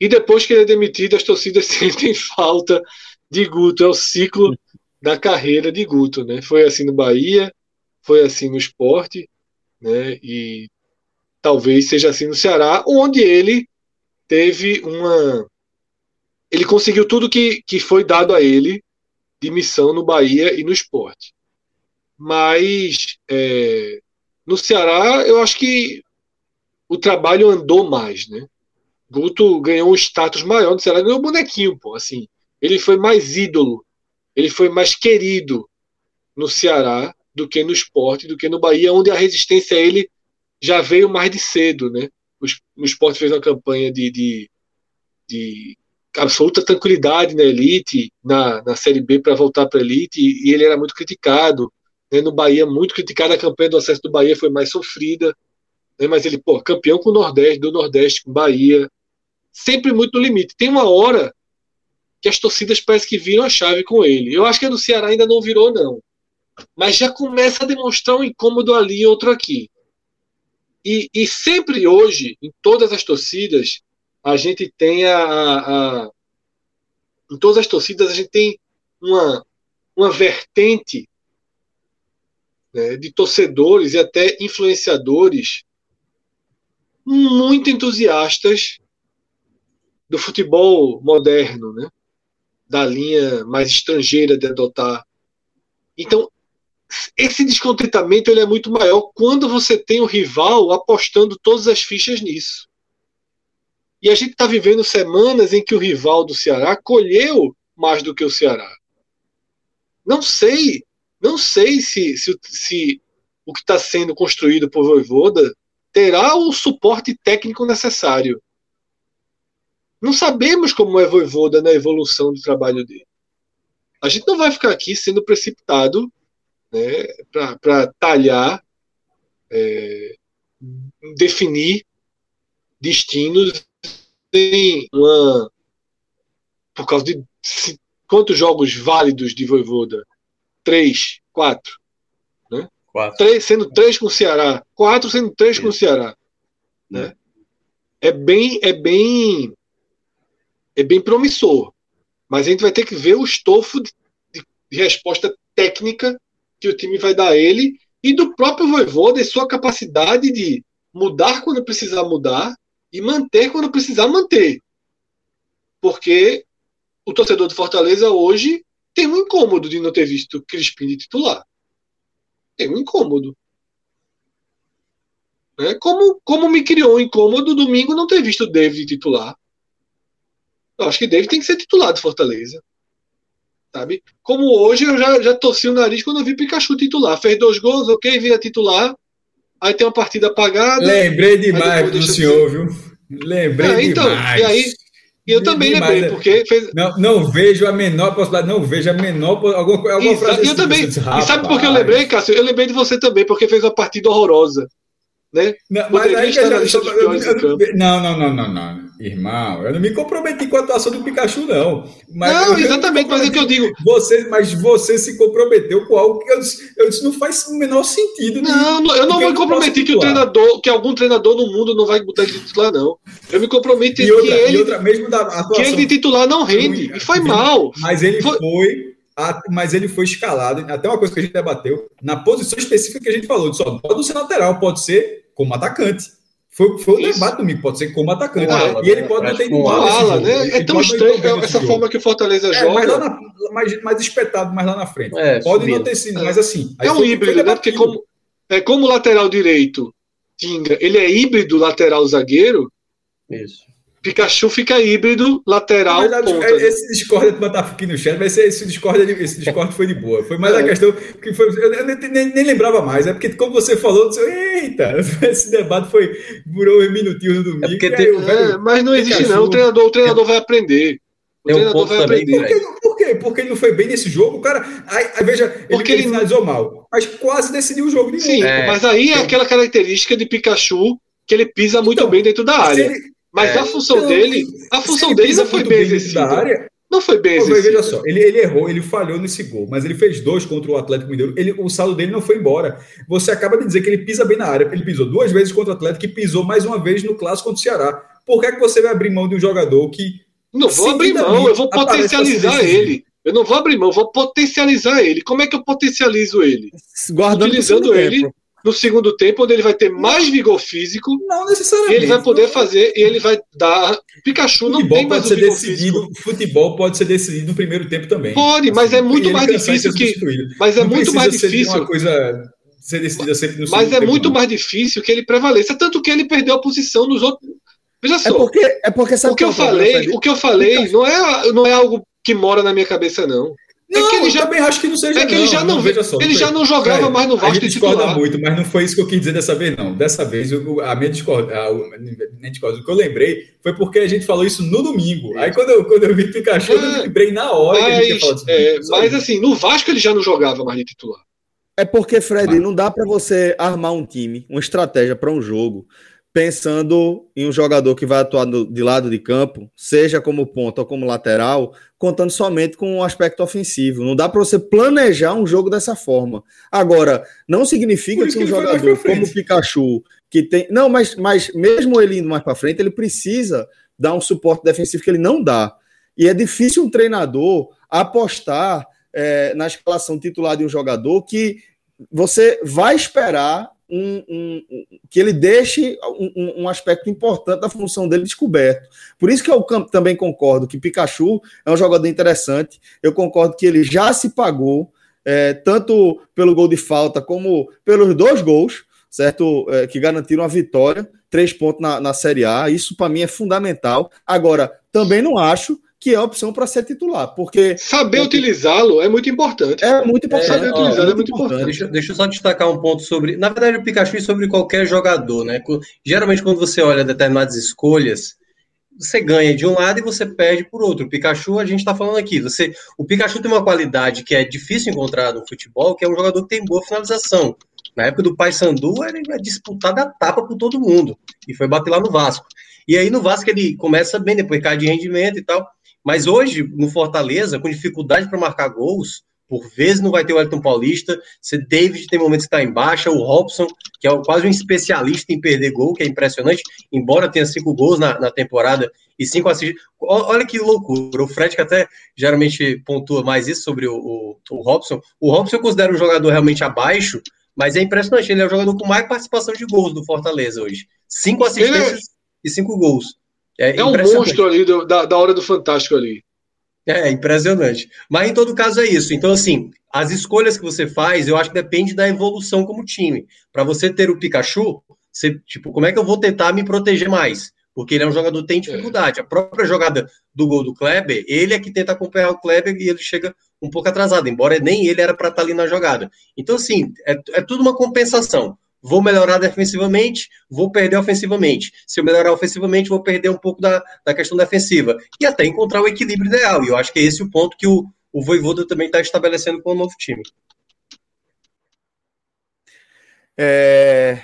E depois que ele é demitido, as torcidas sentem falta de Guto. É o ciclo da carreira de Guto. Né? Foi assim no Bahia, foi assim no esporte, né? e talvez seja assim no Ceará, onde ele teve uma. Ele conseguiu tudo que, que foi dado a ele de missão no Bahia e no esporte. Mas é, no Ceará, eu acho que o trabalho andou mais, né? Guto ganhou um status maior no Ceará, ganhou um bonequinho, pô, assim. Ele foi mais ídolo, ele foi mais querido no Ceará do que no esporte, do que no Bahia, onde a resistência a ele já veio mais de cedo, né? O, esporte fez uma campanha de, de, de absoluta tranquilidade na elite, na, na Série B para voltar para a elite, e, ele era muito criticado. Né? No Bahia, muito criticado, a campanha do acesso do Bahia foi mais sofrida né? mas ele, pô, campeão com o Nordeste, do Nordeste, com Bahia, sempre muito no limite. Tem uma hora que as torcidas parecem que viram a chave com ele. Eu acho que a do Ceará ainda não virou, não. Mas já começa a demonstrar um incômodo ali e outro aqui. E, e sempre hoje, em todas as torcidas, a gente tem a, a, a em todas as torcidas a gente tem uma, uma vertente né, de torcedores e até influenciadores muito entusiastas do futebol moderno, né? da linha mais estrangeira de adotar. Então, esse descontentamento ele é muito maior quando você tem o rival apostando todas as fichas nisso. E a gente está vivendo semanas em que o rival do Ceará colheu mais do que o Ceará. Não sei, não sei se, se, se o que está sendo construído por Voivoda terá o suporte técnico necessário. Não sabemos como é Voivoda na evolução do trabalho dele. A gente não vai ficar aqui sendo precipitado né, para talhar, é, definir destinos em uma. Por causa de quantos jogos válidos de Voivoda? Três, quatro. Quatro. Três, sendo três com o Ceará. Quatro sendo três Isso. com o Ceará. Né? É bem, é bem, é bem promissor. Mas a gente vai ter que ver o estofo de, de, de resposta técnica que o time vai dar a ele e do próprio Voivoda e sua capacidade de mudar quando precisar mudar e manter quando precisar manter. Porque o torcedor do Fortaleza hoje tem um incômodo de não ter visto Crispim de titular. Tem um incômodo. É como, como me criou um incômodo domingo não ter visto o David titular. Eu acho que David tem que ser titular do Fortaleza. Sabe? Como hoje eu já, já torci o nariz quando eu vi Pikachu titular. Fez dois gols, ok, vira titular. Aí tem uma partida apagada. Lembrei demais do senhor, viu? Lembrei é, então, demais. E aí, eu também demais. lembrei, porque fez... não, não vejo a menor possibilidade, não vejo a menor alguma, alguma frase. Eu também. Disse, e sabe por que eu lembrei, Cássio? Eu lembrei de você também, porque fez uma partida horrorosa. Né? Não, mas aí já, não, não, não, não, não. Irmão, eu não me comprometi com a atuação do Pikachu, não. Mas não, exatamente, mas é que eu digo. Você, mas você se comprometeu com algo que eu disse, eu disse não faz o menor sentido. Não, de, eu não me comprometi que o treinador, que algum treinador no mundo não vai botar de titular, não. Eu me comprometi e outra, que ele, outra, mesmo da atuação, que ele de titular não rende. e foi mal. Mas ele foi, foi mas ele foi escalado, até uma coisa que a gente debateu, na posição específica que a gente falou, só pode ser lateral, pode ser como atacante. Foi, foi o debate domingo, pode ser como atacante. Ah, e ele pode não ter ido mal. Ala, né? É tão estranho essa forma que o Fortaleza é, joga. Mais, lá na, mais, mais espetado, mais lá na frente. É, pode subindo. não ter sido, mas assim. É um híbrido, né? Porque como, é, como lateral direito, Tinga, ele é híbrido lateral zagueiro. Isso. Pikachu fica híbrido, lateral. Mas, ponta, né? esse Discord que botar aqui no chat, mas esse Discord, esse Discord foi de boa. Foi mais é. a questão que foi. Eu nem, nem, nem, lembrava mais. É porque, como você falou, disse, eita, esse debate foi. Durou um minutinho no domingo. É tem, aí, velho, é, mas não existe, Pikachu, não. O treinador, o treinador vai aprender. O treinador vai aprender. Por, quê? Porque ele não foi bem nesse jogo. O cara. Aí, aí veja, ele, porque ele finalizou mal. Mas quase decidiu o jogo de Sim, é. mas aí é aquela característica de Pikachu que ele pisa muito então, bem dentro da área. Ele, mas é, a função então, dele, a função dele não foi bem exercida. Área, não foi bem exercida. Veja só, ele, ele errou, ele falhou nesse gol, mas ele fez dois contra o Atlético Mineiro. Ele, o saldo dele não foi embora. Você acaba de dizer que ele pisa bem na área. Ele pisou duas vezes contra o Atlético e pisou mais uma vez no clássico contra o Ceará. Por que, é que você vai abrir mão de um jogador que. Não vou abrir mão, eu vou potencializar ele. Eu não vou abrir mão, vou potencializar ele. Como é que eu potencializo ele? Guardando Utilizando ele. Tempo no segundo tempo, onde ele vai ter mais vigor físico. Não necessariamente. E ele vai poder fazer, e ele vai dar. Pikachu não tem mais pode ser decidido, físico. Futebol pode ser decidido no primeiro tempo também. Pode, mas é muito mais difícil que. Mas é não muito mais difícil. Uma coisa ser decidida sempre no Mas é muito não. mais difícil que ele prevaleça, tanto que ele perdeu a posição nos outros. Veja é só. É porque, é porque o que eu falei, o que eu falei não é, não é algo que mora na minha cabeça, não. Não, é que ele já também acho que não seja. É que ele já não, não veja só. Ele já não jogava é, mais no Vasco. A gente discorda titular. muito, mas não foi isso que eu quis dizer dessa vez, não. Dessa vez, a minha discorda, a, nem discorda, o que eu lembrei foi porque a gente falou isso no domingo. Aí quando eu, quando eu vi Pikachu, é, eu lembrei na hora mas, que a gente ia falar disso. É, mas assim, no Vasco ele já não jogava mais de titular. É porque, Fred, não dá para você armar um time, uma estratégia para um jogo pensando em um jogador que vai atuar de lado de campo, seja como ponta ou como lateral, contando somente com o um aspecto ofensivo. Não dá para você planejar um jogo dessa forma. Agora, não significa que, que um jogador como o Pikachu, que tem. Não, mas, mas mesmo ele indo mais para frente, ele precisa dar um suporte defensivo que ele não dá. E é difícil um treinador apostar é, na escalação titular de um jogador que você vai esperar um, um, que ele deixe um, um, aspecto importante da função dele descoberto. Por isso que eu também concordo que Pikachu é um jogador interessante. Eu concordo que ele já se pagou, é, tanto pelo gol de falta como pelos dois gols, certo? É, que garantiram a vitória, três pontos na, na Série A. Isso para mim é fundamental. Agora, também não acho que é opção para ser titular, porque saber utilizá-lo é muito importante. É muito importante. Saber é, utilizá-lo é muito importante. Deixa, deixa, eu só destacar um ponto sobre, na verdade, o Pikachu e sobre qualquer jogador, né? Geralmente quando você olha determinadas escolhas, você ganha de um lado e você perde por outro. O Pikachu, a gente está falando aqui, você, o Pikachu tem uma qualidade que é difícil encontrar no futebol, que é um jogador que tem boa finalização. Na época do Paysandu, ele é disputado a tapa por todo mundo e foi bater lá no Vasco. E aí no Vasco ele começa bem, depois cai de rendimento e tal. Mas hoje, no Fortaleza, com dificuldade para marcar gols, por vezes não vai ter o Elton Paulista, você David tem momentos que está em baixa, o Robson, que é quase um especialista em perder gol, que é impressionante, embora tenha cinco gols na, na temporada e cinco assistências. Olha que loucura, o Fred que até geralmente pontua mais isso sobre o, o, o Robson. O Robson eu considero um jogador realmente abaixo, mas é impressionante, ele é o jogador com mais participação de gols do Fortaleza hoje. Cinco é assistências é... e cinco gols. É, é um monstro ali do, da, da hora do Fantástico ali. É, impressionante. Mas em todo caso é isso. Então, assim, as escolhas que você faz, eu acho que depende da evolução como time. Para você ter o Pikachu, você, tipo, como é que eu vou tentar me proteger mais? Porque ele é um jogador que tem dificuldade. É. A própria jogada do gol do Kleber, ele é que tenta acompanhar o Kleber e ele chega um pouco atrasado, embora nem ele era para estar tá ali na jogada. Então, assim, é, é tudo uma compensação vou melhorar defensivamente, vou perder ofensivamente. Se eu melhorar ofensivamente, vou perder um pouco da, da questão defensiva. E até encontrar o equilíbrio ideal. E eu acho que é esse o ponto que o, o Voivoda também está estabelecendo com o novo time. É...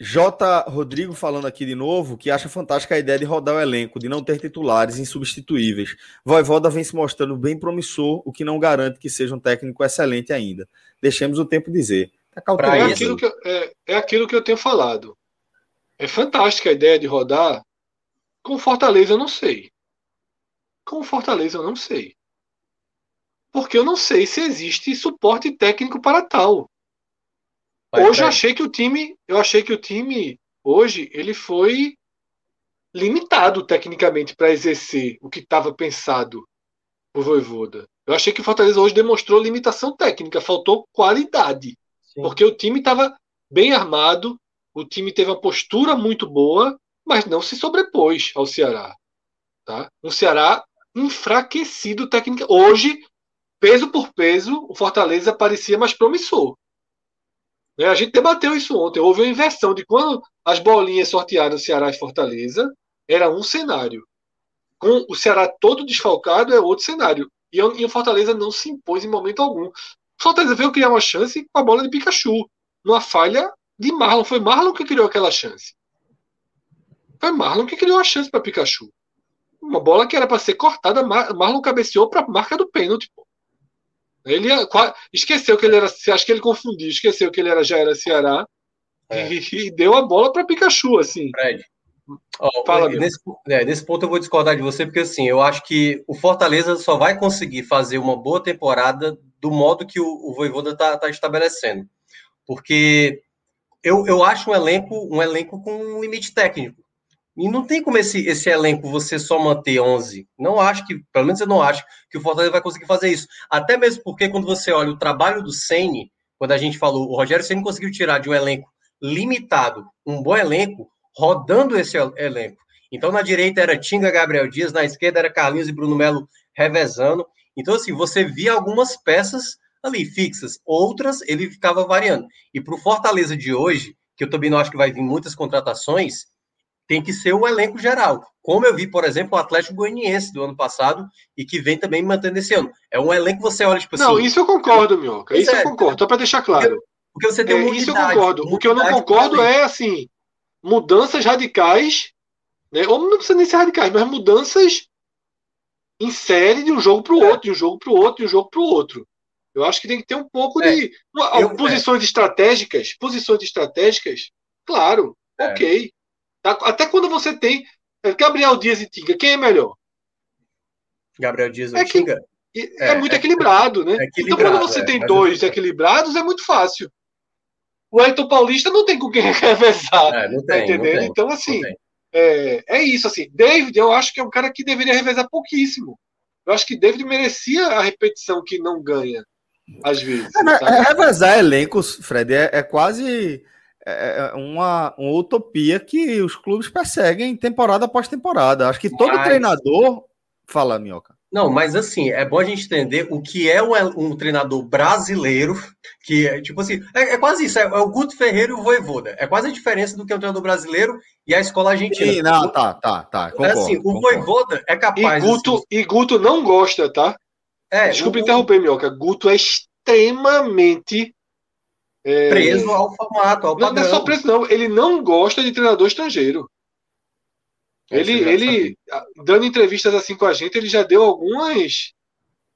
J. Rodrigo falando aqui de novo que acha fantástica a ideia de rodar o elenco, de não ter titulares insubstituíveis. Voivoda vem se mostrando bem promissor, o que não garante que seja um técnico excelente ainda. Deixemos o tempo dizer. Tá é, aquilo que, eu, é, é aquilo que eu tenho falado. É fantástica a ideia de rodar. Com Fortaleza eu não sei. Com Fortaleza eu não sei. Porque eu não sei se existe suporte técnico para tal. Vai, hoje vai. eu achei que o time, eu achei que o time hoje ele foi limitado tecnicamente para exercer o que estava pensado por Voivoda. Eu achei que o Fortaleza hoje demonstrou limitação técnica, faltou qualidade. Porque o time estava bem armado, o time teve uma postura muito boa, mas não se sobrepôs ao Ceará. Tá? Um Ceará enfraquecido técnica. Hoje, peso por peso, o Fortaleza parecia mais promissor. Né? A gente debateu isso ontem. Houve uma inversão de quando as bolinhas sortearam Ceará e Fortaleza, era um cenário. Com o Ceará todo desfalcado, é outro cenário. E, e o Fortaleza não se impôs em momento algum. Fortaleza veio criar uma chance com a bola de Pikachu. Numa falha de Marlon. Foi Marlon que criou aquela chance. Foi Marlon que criou a chance para Pikachu. Uma bola que era para ser cortada, Marlon cabeceou para a marca do pênalti. Ele esqueceu que ele era. Acho que ele confundiu, esqueceu que ele era, já era Ceará. É. E, e, deu a bola para Pikachu, assim. Fred. Oh, Fala, nesse, é, nesse, ponto eu vou discordar de você, porque assim, eu acho que o Fortaleza só vai conseguir fazer uma boa temporada do modo que o, o Voivoda está tá estabelecendo. Porque eu, eu acho um elenco um elenco com um limite técnico. E não tem como esse, esse elenco você só manter 11. Não acho que, pelo menos eu não acho, que o Fortaleza vai conseguir fazer isso. Até mesmo porque quando você olha o trabalho do Ceni, quando a gente falou, o Rogério Ceni conseguiu tirar de um elenco limitado um bom elenco, rodando esse elenco. Então na direita era Tinga Gabriel Dias, na esquerda era Carlinhos e Bruno Melo revezando. Então, assim, você via algumas peças ali fixas, outras ele ficava variando. E para o Fortaleza de hoje, que eu também não acho que vai vir muitas contratações, tem que ser o elenco geral. Como eu vi, por exemplo, o Atlético Goianiense do ano passado e que vem também mantendo esse ano. É um elenco que você olha, tipo assim. Não, isso eu concordo, Minhoca. Isso é, eu concordo, só para deixar claro. Porque, porque você tem é, Isso eu concordo. O que eu não concordo é, assim, mudanças radicais, né? ou não precisa nem ser radicais, mas mudanças em série de um jogo para o é. outro, de um jogo para o outro, de um jogo para o outro. Eu acho que tem que ter um pouco é. de. eu, posições é. estratégicas, posições estratégicas, claro, é. ok. Tá, até quando você tem é, Gabriel Dias e Tinga, quem é melhor? Gabriel Dias e Tinga? É, muito equilibrado, né? então, quando você tem dois equilibrados, é muito fácil. O Elton Paulista não tem com quem revezar. É, não tá tem, tá entendendo? Tem, então, assim, é, é isso. assim. David, eu acho que é um cara que deveria revezar pouquíssimo. Eu acho que David merecia a repetição que não ganha, às vezes. É, é revezar elencos, Fred, é, é quase é, é uma, uma, utopia que os clubes perseguem temporada após temporada. Acho que todo Mas... treinador. Fala, Minhoca. Não, mas assim, é bom a gente entender o que é um, um treinador brasileiro, que é tipo assim, é, é quase isso, é, é, o Guto Ferreira e o Voivoda. É quase a diferença do que é um treinador brasileiro e a escola argentina. Sim, não, tá, tá, tá. Concordo, é assim, o Voivoda é capaz. E Guto, assim, e Guto não gosta, tá? É, Desculpa o... interromper, Minhoca. Guto é extremamente é... preso ao formato, ao padrão. Não, não é só preso, não. Ele não gosta de treinador estrangeiro. Ele, ele dando entrevistas assim com a gente, ele já deu algumas.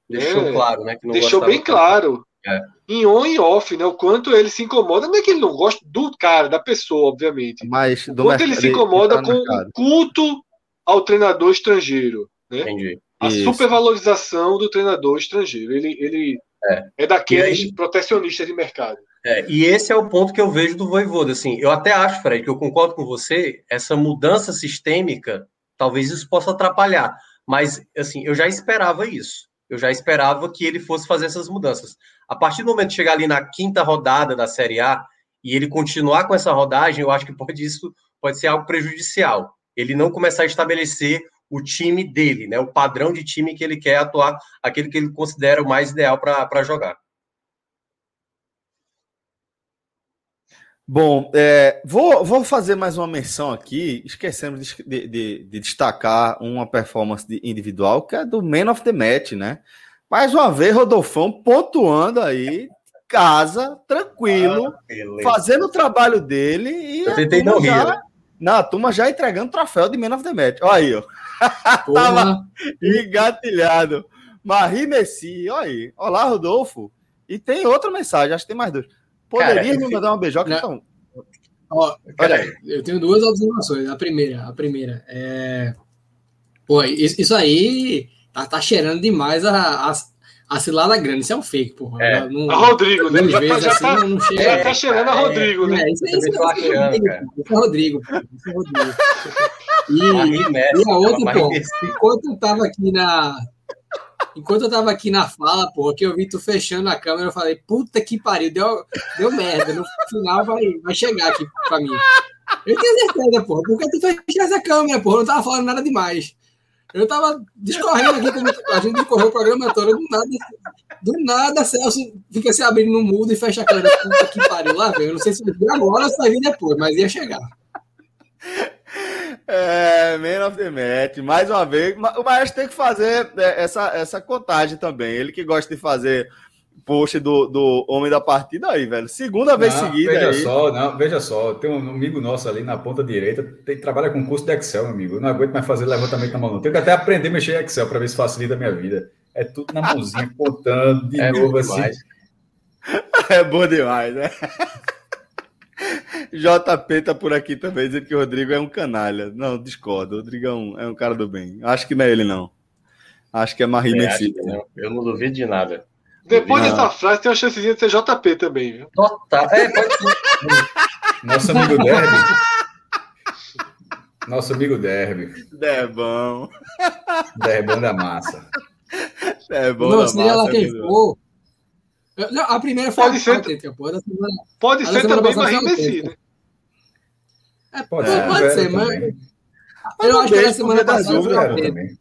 Deixou é, claro, né? deixou bem claro. É. Em on e off, né? O quanto ele se incomoda. Não é que ele não gosta do cara, da pessoa, obviamente. Mas o quanto ele se incomoda tá com o culto ao treinador estrangeiro. Né? Entendi. A Isso. supervalorização do treinador estrangeiro. Ele, ele é, é daqueles aí... protecionistas de mercado. É, e esse é o ponto que eu vejo do Voivoda. Assim, eu até acho, Fred, que eu concordo com você, essa mudança sistêmica, talvez isso possa atrapalhar. Mas, assim, eu já esperava isso. Eu já esperava que ele fosse fazer essas mudanças. A partir do momento de chegar ali na quinta rodada da Série A e ele continuar com essa rodagem, eu acho que pode isso pode ser algo prejudicial. Ele não começar a estabelecer o time dele, né? O padrão de time que ele quer atuar, aquele que ele considera o mais ideal para jogar. Bom, é, vou, vou fazer mais uma menção aqui. Esquecemos de, de, de, destacar uma performance individual que é do Man of the Match, né? Mais uma vez, Rodolfão pontuando aí, casa, tranquilo, ah, fazendo o trabalho dele e. Eu tentei não rir. Não, a turma já entregando troféu de Man of the Match. Olha aí, ó. Tava engatilhado. Marie Messi, olha aí. Olá, Rodolfo. E tem outra mensagem, acho que tem mais dois. Poderia me mandar uma beijoca, então? Ó, olha aí, eu tenho duas observações. A primeira, a primeira é. Pô, isso aí tá, tá cheirando demais a, a, a cilada grande. Isso é um fake, porra. É. Não, a Rodrigo, né? Já, vezes, já, assim, tá, não chega, já tá cheirando a é, Rodrigo, né? É, isso, isso, isso, é, isso, é Rodrigo, isso é Rodrigo. E, e a outra, pô, enquanto eu tava aqui na, Enquanto eu tava aqui na fala, porra, que eu vi tu fechando a câmera, eu falei, puta que pariu, deu, deu merda. No final vai, vai chegar aqui pra mim. Eu tenho certeza, porra, porque tu fechou essa câmera, porra, não tava falando nada demais. Eu tava discorrendo aqui, como a gente discorreu o programa todo, do nada, do nada, Celso fica se abrindo no mudo e fecha a câmera. Puta que pariu lá, velho. Eu não sei se vai vir agora ou se vai vir depois, mas ia chegar. É, Man of the Match, mais uma vez. O Maestro tem que fazer é, essa, essa contagem também. Ele que gosta de fazer post do, do Homem da Partida aí, velho. Segunda vez não, seguida. Veja aí. só, não, veja só. Tem um amigo nosso ali na ponta direita, tem, trabalha com curso de Excel, meu amigo. Eu não aguento mais fazer levantamento na mão. Tenho que até aprender a mexer em Excel para ver se facilita a minha vida. É tudo na mãozinha, contando de é novo assim. É bom demais, né? JP tá por aqui também, dizendo que o Rodrigo é um canalha. Não, discordo. O Rodrigo é um, é um cara do bem. Acho que não é ele, não. Acho que é Marie Messi. Eu não duvido de nada. Depois não. dessa frase, tem uma chancezinha de ser JP também, viu? Total. É, pode ser. Nosso amigo Derby. Nosso amigo Derby. Debão. Derbão da massa. Debão não, da seja massa. Lá quem for, não, a primeira foi pode a ser, semana, Pode ser também Marie Messi, né? É, pode, é, pode ser, mas. mas eu acho que a semana passada foi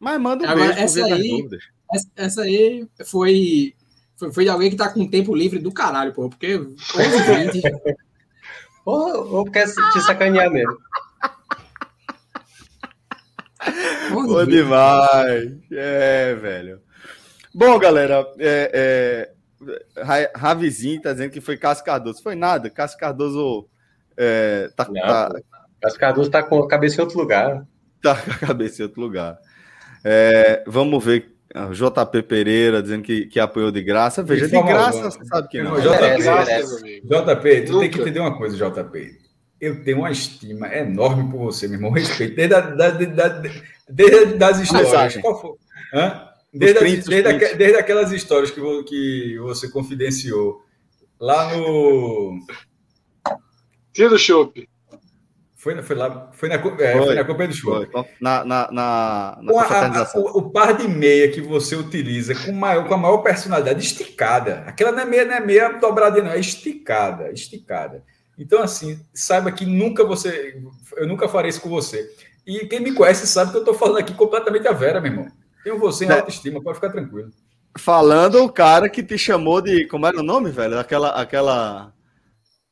Mas manda um Agora, beijo essa aí, essa, essa, aí foi, foi, foi de alguém que tá com tempo livre do caralho, pô. Porque 11 20. ou, ou quer te sacanear mesmo. Bom demais. É, velho. Bom, galera, é, é, Ravizinho tá dizendo que foi Cássio Cardoso. Foi nada, Cássio Cardoso. É, tá, Não, tá... Cássio Cardoso tá com a cabeça em outro lugar. Tá com a cabeça em outro lugar. É, vamos ver. JP Pereira dizendo que, que apoiou de graça. Veja, de, de graça, você sabe que não. JP, JP, tu tem que entender uma coisa, JP. Eu tenho uma estima enorme por você, meu irmão. Respeito. Desde, a, da, da, desde das histórias. Qual foi? Hã? Desde, prints, desde, desde aquelas histórias que, que você confidenciou lá no, Tira do chope. Foi, foi lá, foi na, é, foi, foi na Copa do Show. Na, na, na, na a, a, o, o, par de meia que você utiliza com, maior, com a maior personalidade, esticada. Aquela não é meia, não é meia dobradinha, não, é esticada, esticada. Então, assim, saiba que nunca você. Eu nunca farei isso com você. E quem me conhece sabe que eu estou falando aqui completamente a Vera, meu irmão. Tenho você em é. autoestima, pode ficar tranquilo. Falando o cara que te chamou de. Como era o nome, velho? Aquela. aquela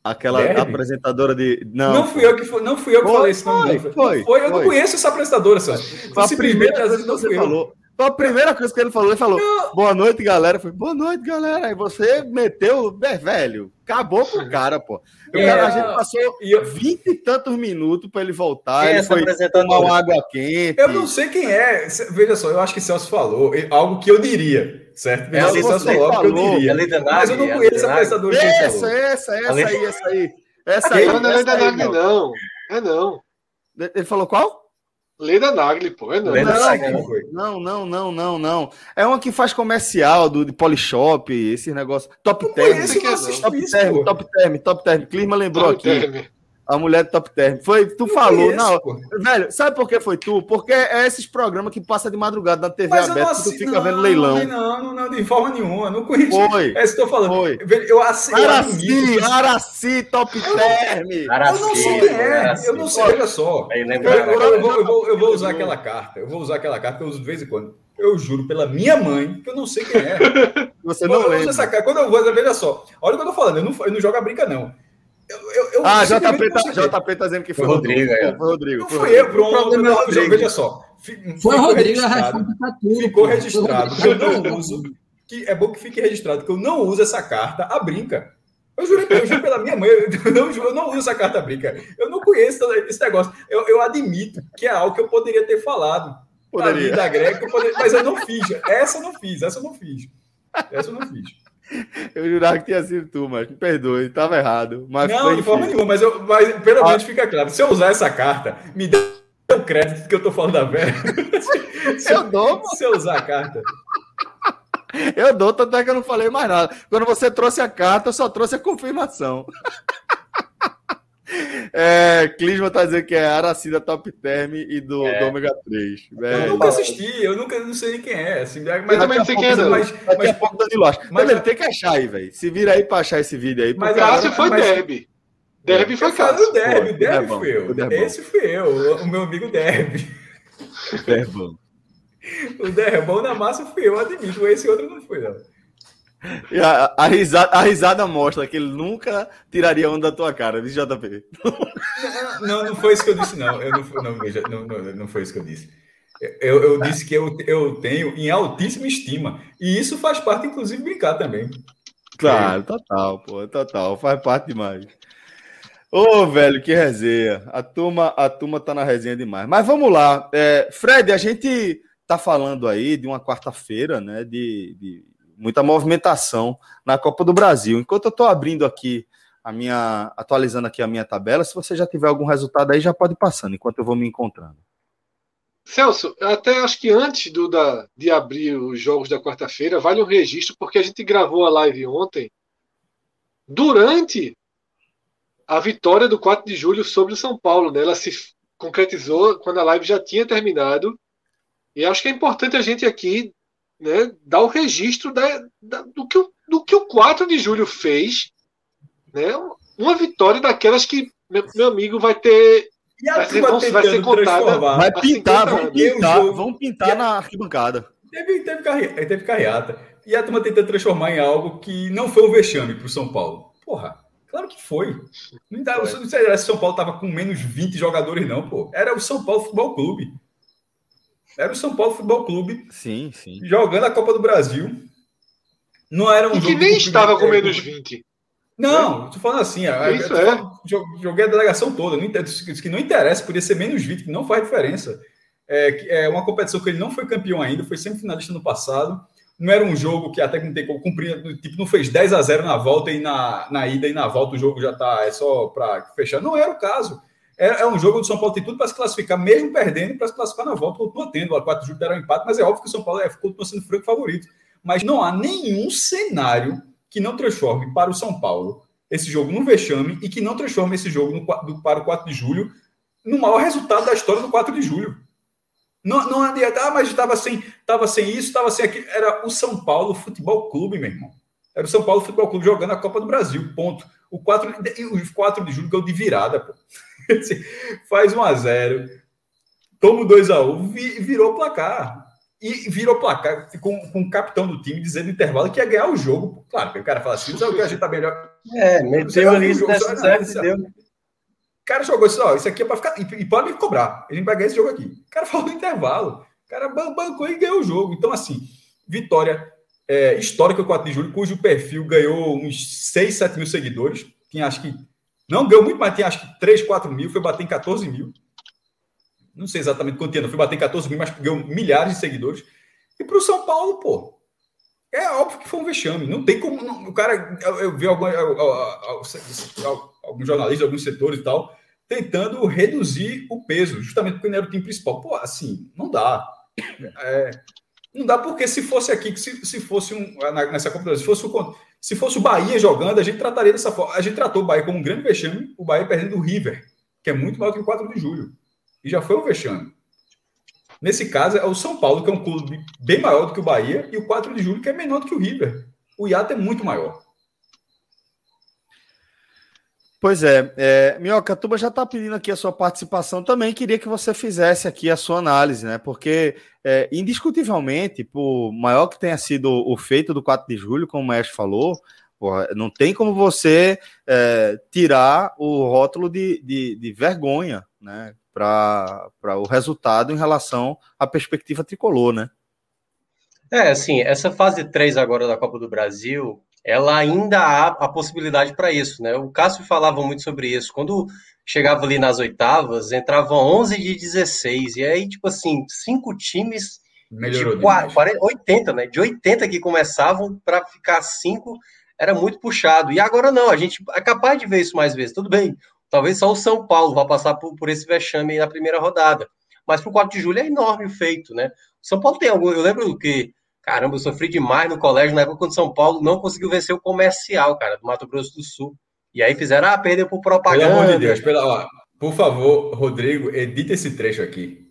Aquela Derby? apresentadora de. Não, não fui eu que, foi, não fui eu que foi, falei esse nome. Foi, foi, foi, Eu não conheço essa apresentadora, Sérgio. A primeira coisa que você falou. Foi a primeira coisa que ele falou. Ele falou: não. Boa noite, galera. Foi boa noite, galera. Aí você meteu, é, velho. Acabou com o cara, pô. O é, cara, a gente passou vinte e tantos minutos para ele voltar. Ele foi tomar uma água quente. Eu não sei quem é. Veja só, eu acho que Celso falou algo que eu diria certo? É, você Celso falou algo que eu diria. Mas eu não conheço a apresentadora que Essa, essa, essa aí, essa aí. Essa aí. Não é Leda Nagli, não. É não. Ele falou qual? Leda Nagli, pô, é não. Não, não, não, não, não. É uma que faz comercial do de Polishop, esse negócio. Top Term. Top Term, Top Term, Top Term. Clima lembrou aqui. A mulher do Top Term. Foi, tu falou, não. Velho, sabe por que foi tu? Porque é esses programas que passa de madrugada na TV Mas aberta que tu fica não, vendo leilão. Não, não, não, de forma nenhuma. Não conheço. Foi. É isso que eu tô falando. Foi. Eu assi, Araci, Araci, Top Term. Eu não sei quem é. Eu não sei, olha só. Eu vou usar aquela carta. Eu vou usar aquela carta que eu uso de vez em quando. Eu juro pela minha mãe que eu não sei quem é. Você não lembra. Essa carta. Quando eu vou, veja só. Olha o que eu tô falando. Eu não, eu não jogo a brinca, não. Eu, eu, eu ah, JP tá, JP tá dizendo que foi, foi Rodrigo. Rodrigo. É. Foi Rodrigo. Não foi eu, pronto. O não, Rodrigo. Veja só. Foi Rodrigo, registrado, tá tudo, ficou registrado eu não uso. Que é bom que fique registrado que eu não uso essa carta a brinca. Eu juro, eu juro pela minha mãe, eu não, eu não uso essa carta a brinca. Eu não conheço esse negócio. Eu, eu admito que é algo que eu poderia ter falado. Poderia. Da Greg, eu poderia, mas eu não fiz. Essa eu não fiz, essa eu não fiz. Essa eu não fiz. Eu jurava que tinha sido tu, mas me perdoe, estava errado. Mas não, de forma nenhuma, mas, eu, mas pelo ah. menos fica claro. Se eu usar essa carta, me dê o crédito que eu tô falando da velha. se, eu dou, se eu usar a carta. Eu dou, tanto é que eu não falei mais nada. Quando você trouxe a carta, eu só trouxe a confirmação. É, Clisma tá dizendo que é Aracida Top Term e do, é. do Ômega 3. Eu nunca assisti, eu nunca não sei nem quem é. Assim, mas eu também não sei quem é, não. Mas, daqui mas, a pouco Danilo acha. Mas, mas ele tem que achar aí, velho. Se vira aí pra achar esse vídeo aí. Mas Cássio foi mas... Derby. Derby foi Cássio. O Derby, o Derby fui eu. Esse fui eu, o meu amigo Derby. Derbão. o Derbão na massa fui eu, admito. Esse outro não foi, não. A, a, risada, a risada mostra que ele nunca tiraria onda da tua cara, viu, JP? Não, não foi isso que eu disse, não. Eu não, não, veja, não, não, não foi isso que eu disse. Eu, eu disse que eu, eu tenho em altíssima estima. E isso faz parte, inclusive, brincar também. Claro, total, pô, total. Faz parte demais. Ô, oh, velho, que resenha. A turma, a turma tá na resenha demais. Mas vamos lá. É, Fred, a gente tá falando aí de uma quarta-feira, né? De, de muita movimentação na Copa do Brasil. Enquanto eu estou abrindo aqui a minha, atualizando aqui a minha tabela, se você já tiver algum resultado aí, já pode ir passando, enquanto eu vou me encontrando. Celso, até acho que antes do, da, de abrir os jogos da quarta-feira, vale um registro, porque a gente gravou a live ontem, durante a vitória do 4 de julho sobre o São Paulo. Né? Ela se concretizou quando a live já tinha terminado. E acho que é importante a gente aqui né, dar o registro da, da, do, que o, do que o 4 de julho fez. Né, uma vitória daquelas que meu, meu amigo vai ter. vai ser, vão, vai ser contada. Vai pintar, vão pintar, vão pintar na arquibancada. Teve, teve, carre, teve carreata. E a turma tentando transformar em algo que não foi um vexame para o São Paulo. Porra, claro que foi. Não dá, foi. Não sei se São Paulo estava com menos 20 jogadores, não, pô. Era o São Paulo Futebol Clube. Era o São Paulo Futebol Clube. Sim, sim. Jogando a Copa do Brasil. Não era um e jogo. que nem estava com menos 20. Não, estou falando assim. Isso é. Falando, joguei a delegação toda. Não, que não interessa, podia ser menos 20, que não faz diferença. É, é uma competição que ele não foi campeão ainda, foi sempre finalista no passado. Não era um jogo que até que não tem como cumprir, tipo, não fez 10 a 0 na volta e na, na ida e na volta o jogo já tá é só para fechar. Não era o caso. É, é um jogo onde o São Paulo tem tudo para se classificar, mesmo perdendo, para se classificar na volta. Continua tendo, a 4 de julho deram um empate, mas é óbvio que o São Paulo é, continua sendo franco favorito. Mas não há nenhum cenário que não transforme para o São Paulo esse jogo num vexame e que não transforma esse jogo no, para o 4 de julho no maior resultado da história do 4 de julho. Não, não adianta, ah, mas estava sem, tava sem isso, estava sem aquilo. Era o São Paulo Futebol Clube, meu irmão. Era o São Paulo Futebol Clube jogando a Copa do Brasil, ponto. O 4, o 4 de julho ganhou de virada, pô. Faz 1 a 0 toma 2 a 1 virou placar. E virou placar com, com o capitão do time dizendo no intervalo que ia ganhar o jogo. Claro, porque o cara fala assim, sabe o que a gente tá melhor. É, meteu ali jogo, certo, deu. O cara jogou isso, ó, isso aqui é para ficar. E, pode me cobrar. A gente vai ganhar esse jogo aqui. O cara falou no intervalo. O cara bancou e ganhou o jogo. Então, assim, vitória é, histórica 4 de julho, cujo perfil ganhou uns 6, 7 mil seguidores. Tinha acho que. Não ganhou muito, mas tinha acho que 3, 4 mil, foi bater em 14 mil. Não sei exatamente quanto tinha, foi bater em 14 mil, mas ganhou milhares de seguidores. E para o São Paulo, pô, é óbvio que foi um vexame. Não tem como. Não, o cara, eu, eu vi alguns jornalistas, alguns setores e tal, tentando reduzir o peso, justamente porque não era o time principal. Pô, assim, não dá. É, não dá porque se fosse aqui, se, se fosse um, nessa competição, se fosse, o, se fosse o Bahia jogando, a gente trataria dessa forma. A gente tratou o Bahia como um grande vexame, o Bahia perdendo o River, que é muito maior que o 4 de julho. E já foi um vexame. Nesse caso, é o São Paulo, que é um clube bem maior do que o Bahia, e o 4 de julho, que é menor do que o River. O Iata é muito maior. Pois é, é Minhoca, a turma já está pedindo aqui a sua participação também. Queria que você fizesse aqui a sua análise, né? Porque, é, indiscutivelmente, por maior que tenha sido o feito do 4 de julho, como o Mestre falou, porra, não tem como você é, tirar o rótulo de, de, de vergonha, né? Para o resultado em relação à perspectiva tricolor, né? É, assim, essa fase 3 agora da Copa do Brasil, ela ainda há a possibilidade para isso, né? O Cássio falava muito sobre isso. Quando chegava ali nas oitavas, entravam 11 de 16, e aí, tipo assim, cinco times Melhorou de 40, 80, né? De 80 que começavam para ficar cinco, era muito puxado. E agora não, a gente é capaz de ver isso mais vezes. Tudo bem, talvez só o São Paulo vá passar por, por esse vexame na primeira rodada. Mas para o 4 de julho é enorme o feito, né? O São Paulo tem algum. Eu lembro que Caramba, eu sofri demais no colégio na época quando São Paulo não conseguiu vencer o comercial, cara, do Mato Grosso do Sul. E aí fizeram, ah, perdeu por propaganda. Pelo amor de Deus, pela, ó, por favor, Rodrigo, edita esse trecho aqui.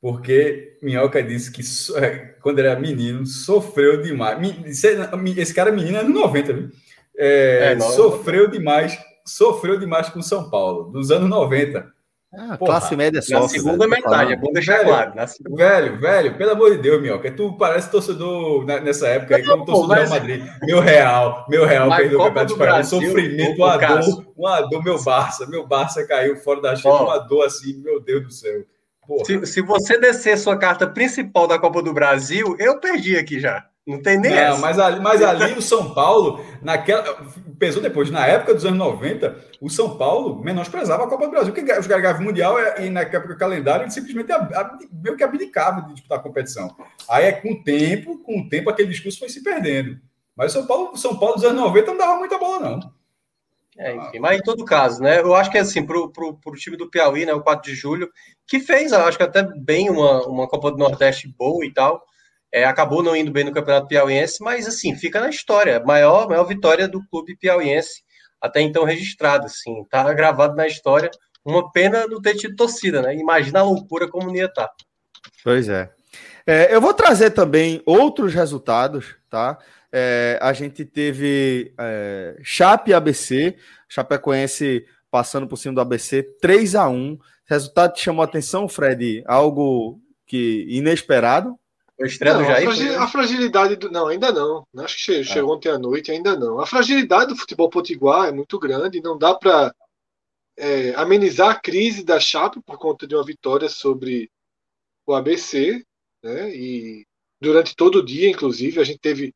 Porque Minhoca disse que é, quando era menino sofreu demais. Esse cara é menino é no 90, viu? É, é, sofreu demais, sofreu demais com São Paulo, dos anos 90. Ah, classe média só. Na segunda velho, metade, é bom deixar velho, claro. Velho, velho, pelo amor de Deus, Mioca, tu parece torcedor nessa época aí, como torcedor do Real Madrid. Meu Real, meu Real perdeu o Campeonato Espanhol. Sofrimento, uma dor, uma dor, meu Barça, meu Barça caiu fora da China, uma dor assim, meu Deus do céu. Se, se, você descer sua carta principal da Copa do Brasil, eu perdi aqui já. Não tem nem não, essa. Mas ali, mas ali o São Paulo, naquela. Pesou depois, na época dos anos 90, o São Paulo menosprezava a Copa do Brasil. Porque os caras ganhavam Mundial e na época do calendário ele simplesmente meio que abdicava de disputar a competição. Aí é com o tempo, com o tempo, aquele discurso foi se perdendo. Mas o São Paulo, São Paulo dos anos 90 não dava muita bola, não. É, enfim, mas em todo caso, né? Eu acho que assim, pro, pro, pro time do Piauí, né? O 4 de julho, que fez, acho que até bem uma, uma Copa do Nordeste boa e tal é, acabou não indo bem no Campeonato Piauiense, mas assim, fica na história. Maior, maior vitória do clube piauiense até então registrada, assim, tá gravado na história. Uma pena não ter tido torcida, né? Imagina a loucura como ia estar. Tá. Pois é. é. Eu vou trazer também outros resultados, tá? É, a gente teve é, Chape ABC, Chapecoense passando por cima do ABC, 3 a 1 Resultado que chamou a atenção, Fred, algo que inesperado, o estreia não, do Jair? A, fragil, a fragilidade do. Não, ainda não. Acho que chegou, ah. chegou ontem à noite, ainda não. A fragilidade do futebol potiguar é muito grande, não dá para é, amenizar a crise da Chape por conta de uma vitória sobre o ABC, né? E durante todo o dia, inclusive, a gente teve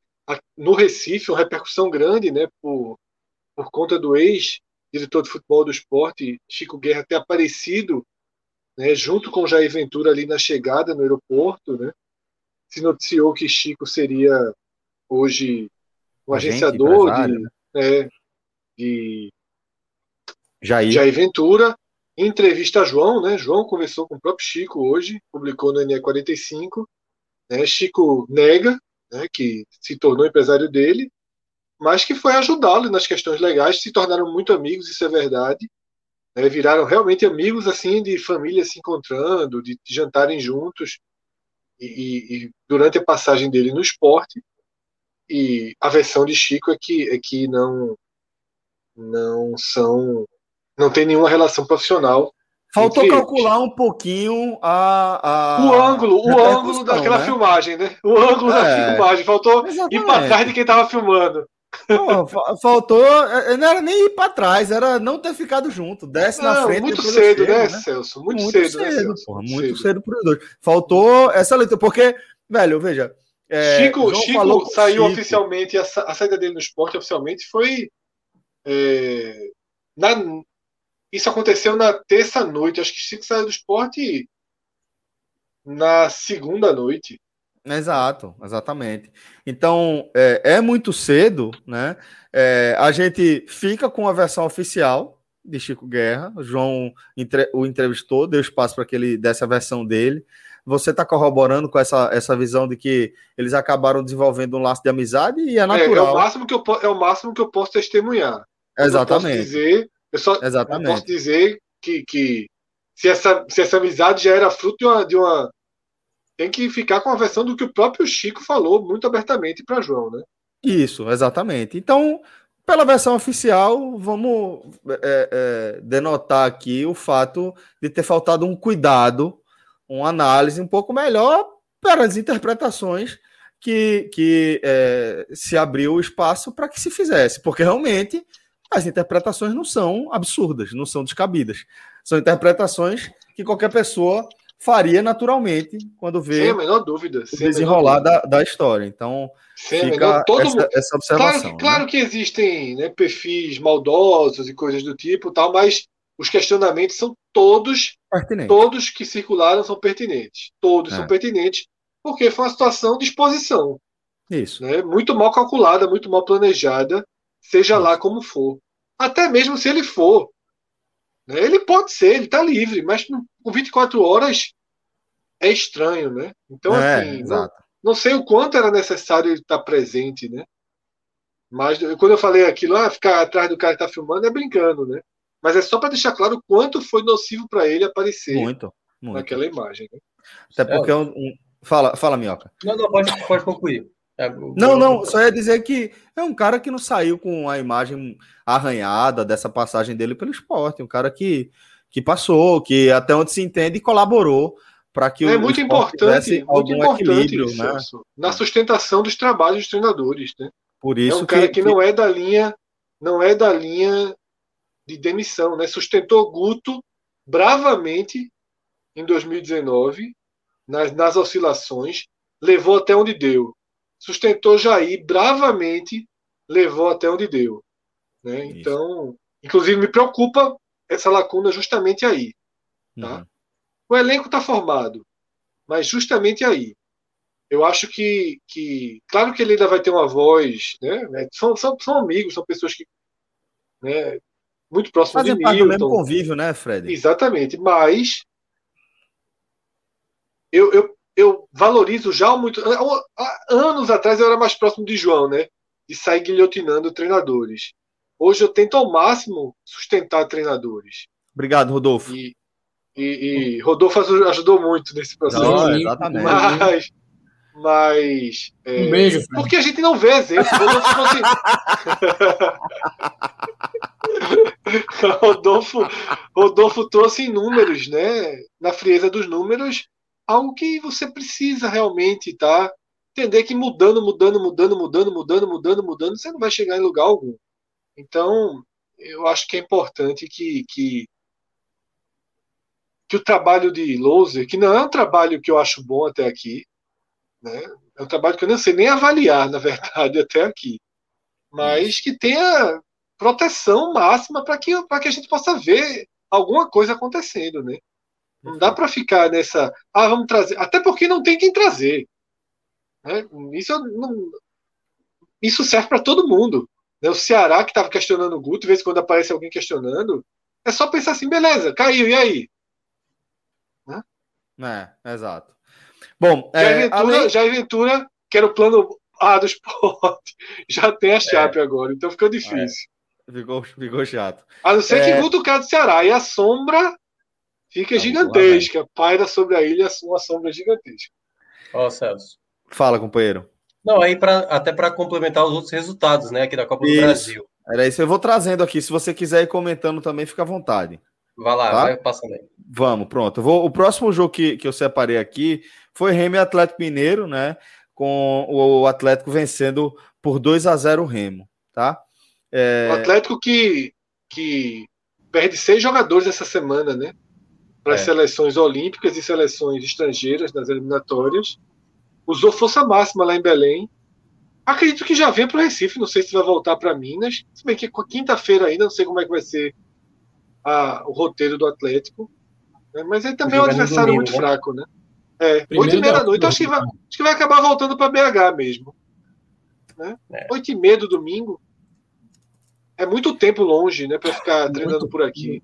no Recife uma repercussão grande, né? Por, por conta do ex-diretor de futebol do esporte, Chico Guerra, ter aparecido né, junto com Jair Ventura ali na chegada no aeroporto, né? Se noticiou que Chico seria hoje um agenciador de, né? é, de Jair. Jair Ventura. Em entrevista a João, né? João conversou com o próprio Chico hoje, publicou no NE45. Né? Chico nega né, que se tornou empresário dele, mas que foi ajudá-lo nas questões legais, se tornaram muito amigos, isso é verdade. Né? Viraram realmente amigos assim de família se encontrando, de, de jantarem juntos. E, e, durante a passagem dele no esporte, e a versão de Chico é que, é que não não são não tem nenhuma relação profissional Faltou calcular eles. um pouquinho a, a o ângulo, o ângulo daquela né? filmagem, né? O ângulo é, da filmagem. Faltou exatamente. ir para trás de quem estava filmando. Não, faltou, é, é, não era nem ir para trás, era não ter ficado junto. Desce não, na frente. Muito cedo, chega, né, né, Celso? Muito, muito cedo, né, cedo, né, Porra, muito cedo, cedo para os dois. Faltou essa leitura, porque, velho, veja. É, Chico, Chico saiu Chico. oficialmente, a, a, saída dele no esporte oficialmente foi. É, na, isso aconteceu na terça-noite. Acho que Chico saiu do esporte na segunda noite. Exato, exatamente. Então, é, é muito cedo, né? É, a gente fica com a versão oficial de Chico Guerra. O João entre, o entrevistou, deu espaço para que ele desse a versão dele. Você está corroborando com essa, essa visão de que eles acabaram desenvolvendo um laço de amizade e é natural. É, é o, máximo que eu, é o máximo que eu posso testemunhar. Exatamente. Eu posso dizer, eu só Exatamente. Eu posso dizer que, que se, essa, se essa amizade já era fruto de uma, de uma tem que ficar com a versão do que o próprio Chico falou muito abertamente para João, né? Isso, exatamente. Então, pela versão oficial, vamos é, é, denotar aqui o fato de ter faltado um cuidado, uma análise um pouco melhor para as interpretações que, que é, se abriu o espaço para que se fizesse, porque realmente as interpretações não são absurdas, não são descabidas. São interpretações que qualquer pessoa faria naturalmente quando vê sem a menor dúvida, o desenrolar da, da história. Então, sem fica todo essa, essa observação. Claro, né? claro que existem né, perfis maldosos e coisas do tipo, tal, mas os questionamentos são todos, todos que circularam são pertinentes. Todos é. são pertinentes, porque foi uma situação de exposição. Isso. Né, muito mal calculada, muito mal planejada, seja Isso. lá como for. Até mesmo se ele for né? Ele pode ser, ele está livre, mas com 24 horas é estranho, né? Então, é, assim, não, não, sei o quanto era necessário ele estar tá presente, né? Mas quando eu falei aquilo, ah, ficar atrás do cara que está filmando, é brincando, né? Mas é só para deixar claro o quanto foi nocivo para ele aparecer muito, muito. naquela imagem. Né? Até porque é um, um... Fala, fala, Minhoca. Não, não, pode, pode concluir. É, não, não, só ia dizer que é um cara que não saiu com a imagem arranhada dessa passagem dele pelo esporte, um cara que, que passou, que até onde se entende colaborou para que é o muito importante, muito importante isso, né? na sustentação dos trabalhos dos treinadores, né? Por isso é um cara que, que, não é da linha, não é da linha de demissão, né? Sustentou Guto bravamente em 2019 nas, nas oscilações, levou até onde deu sustentou Jair bravamente, levou até onde deu. Né? Então, inclusive me preocupa essa lacuna justamente aí. Tá? Uhum. O elenco está formado, mas justamente aí. Eu acho que, que, claro que ele ainda vai ter uma voz, né? É, são, são, são amigos, são pessoas que, né, muito próximas de Milton. do mesmo convívio, né, Fred? Exatamente, mas eu, eu, eu valorizo já muito. Há anos atrás eu era mais próximo de João, né? De sair guilhotinando treinadores. Hoje eu tento ao máximo sustentar treinadores. Obrigado, Rodolfo. E, e, e Rodolfo ajudou muito nesse processo. Não, exatamente. Mas. Mas. É, um beijo. Fred. Porque a gente não vê exemplos. Rodolfo, assim... Rodolfo, Rodolfo trouxe números, né? Na frieza dos números, algo que você precisa realmente, tá? Entender que mudando, mudando, mudando, mudando, mudando, mudando, mudando, você não vai chegar em lugar algum. Então, eu acho que é importante que, que, que o trabalho de Loser, que não é um trabalho que eu acho bom até aqui, né? É um trabalho que eu não sei nem avaliar, na verdade, até aqui. Mas que tenha proteção máxima para que, que a gente possa ver alguma coisa acontecendo, né? Não dá para ficar nessa. Ah, vamos trazer. Até porque não tem quem trazer. Né? Isso, não... Isso serve para todo mundo. Né? O Ceará, que estava questionando o Guto, de vez em quando aparece alguém questionando, é só pensar assim: beleza, caiu, e aí? Né? É, exato. Bom, Jair, é, Ventura, além... Jair Ventura, que era o plano a do esporte já tem a Chape é. agora, então fica difícil. É. Ficou, ficou chato. A não ser é... que Guto o cara do Ceará. E a sombra fica gigantesca. Paira sobre a ilha uma sombra gigantesca. Ó, oh, Celso. Fala, companheiro. Não, aí pra, até para complementar os outros resultados, né, aqui da Copa isso. do Brasil. Era isso, eu vou trazendo aqui. Se você quiser ir comentando também, fica à vontade. Vai lá, tá? vai passando aí. Vamos, pronto. Vou, o próximo jogo que, que eu separei aqui foi Remo e Atlético Mineiro, né? Com o Atlético vencendo por 2 a 0 o Remo, tá? É... O Atlético que, que perde seis jogadores essa semana, né? Para as é. seleções olímpicas e seleções estrangeiras nas eliminatórias. Usou força máxima lá em Belém. Acredito que já vem para o Recife, não sei se vai voltar para Minas. Se bem que quinta-feira ainda, não sei como é que vai ser a, o roteiro do Atlético. Né? Mas ele também é um adversário domingo, muito né? fraco, né? É, oito e meia da noite. Acho que, vai, acho que vai acabar voltando para BH mesmo. Né? É. Oito e meia do domingo. É muito tempo longe, né? Para ficar treinando por aqui.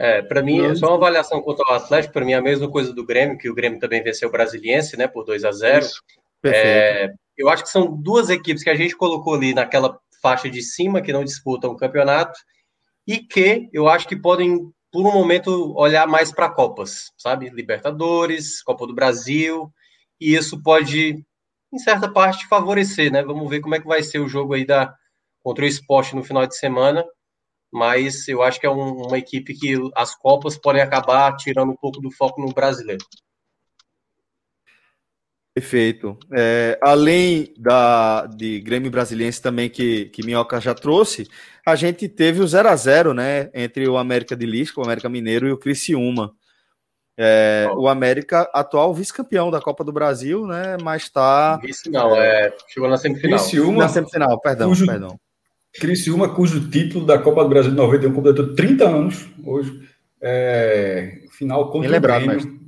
É, para mim, é só uma avaliação quanto ao Atlético, para mim é a mesma coisa do Grêmio, que o Grêmio também venceu o Brasiliense, né, por 2 a 0 é, Eu acho que são duas equipes que a gente colocou ali naquela faixa de cima, que não disputam o campeonato, e que eu acho que podem, por um momento, olhar mais para Copas, sabe? Libertadores, Copa do Brasil, e isso pode, em certa parte, favorecer, né? Vamos ver como é que vai ser o jogo aí da, contra o esporte no final de semana, mas eu acho que é um, uma equipe que as Copas podem acabar tirando um pouco do foco no brasileiro. Perfeito. É, além da, de Grêmio Brasiliense também, que, que Minhoca já trouxe, a gente teve o 0 a 0 né, entre o América de Lisca, o América Mineiro e o Criciúma. É, o América, atual vice-campeão da Copa do Brasil, né, mas está... Vice não, é, chegou na semifinal. Criciúma, na semifinal, perdão, cujo, perdão. Criciúma, cujo título da Copa do Brasil de 91 completou 30 anos hoje. É, final contra o Grêmio. Mas...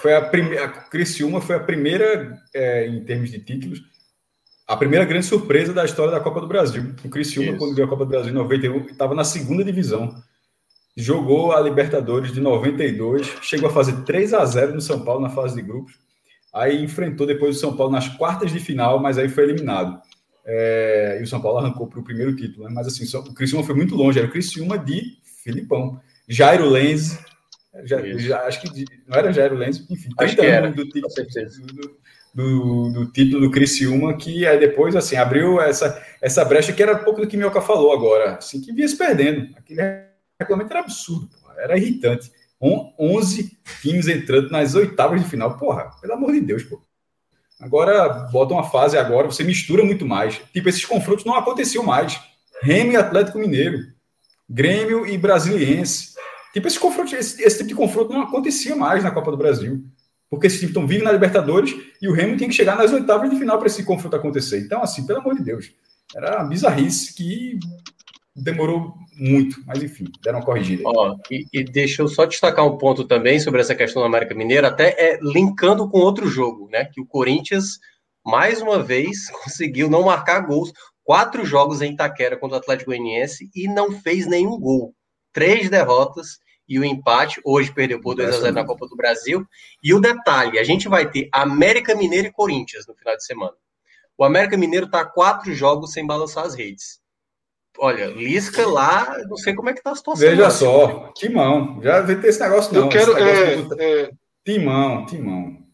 Foi a primeira, Criciúma foi a primeira, é, em termos de títulos, a primeira grande surpresa da história da Copa do Brasil. O Criciúma, Isso. quando ganhou a Copa do Brasil em 91, estava na segunda divisão. Jogou a Libertadores de 92, chegou a fazer 3 a 0 no São Paulo na fase de grupos. Aí enfrentou depois o São Paulo nas quartas de final, mas aí foi eliminado. É, e o São Paulo arrancou para o primeiro título. Né? Mas assim, o Criciúma foi muito longe. Era o Criciúma de Filipão. Jairo Lenz, já, já, acho que não era Jairo Lenz, enfim, acho que era, do, título, do, do, do, título do Criciúma, que aí depois assim, abriu essa, essa brecha que era pouco do que Mioca falou agora, assim, que vinha se perdendo. Aquele regulamento era absurdo, porra, era irritante. 11 times entrando nas oitavas de final, porra, pelo amor de Deus, pô. Agora bota uma fase agora, você mistura muito mais. Tipo, esses confrontos não aconteciam mais. Remo e Atlético Mineiro, Grêmio e Brasiliense. Tipo, esse, confronto, esse, esse, tipo de confronto não acontecia mais na Copa do Brasil. Porque esses times estão vivos na Libertadores e o Remo tem que chegar nas oitavas de final para esse confronto acontecer. Então, assim, pelo amor de Deus, era bizarrice que demorou muito, mas enfim, deram uma corrigida. Ó, e, e, deixa eu só destacar um ponto também sobre essa questão do América Mineiro, até é linkando com outro jogo, né? Que o Corinthians, mais uma vez, conseguiu não marcar gols. Quatro jogos em Itaquera contra o Atlético Goianiense e não fez nenhum gol. Três derrotas e o empate. Hoje perdeu por 2 a 0 na Copa do Brasil. E o detalhe: a gente vai ter América Mineiro e Corinthians no final de semana. O América Mineiro está quatro jogos sem balançar as redes. Olha, Lisca lá, não sei como é que tá a situação. Veja lá, só, assim. timão. Já vem ter esse negócio não. Eu quero. É, é... Timão, timão.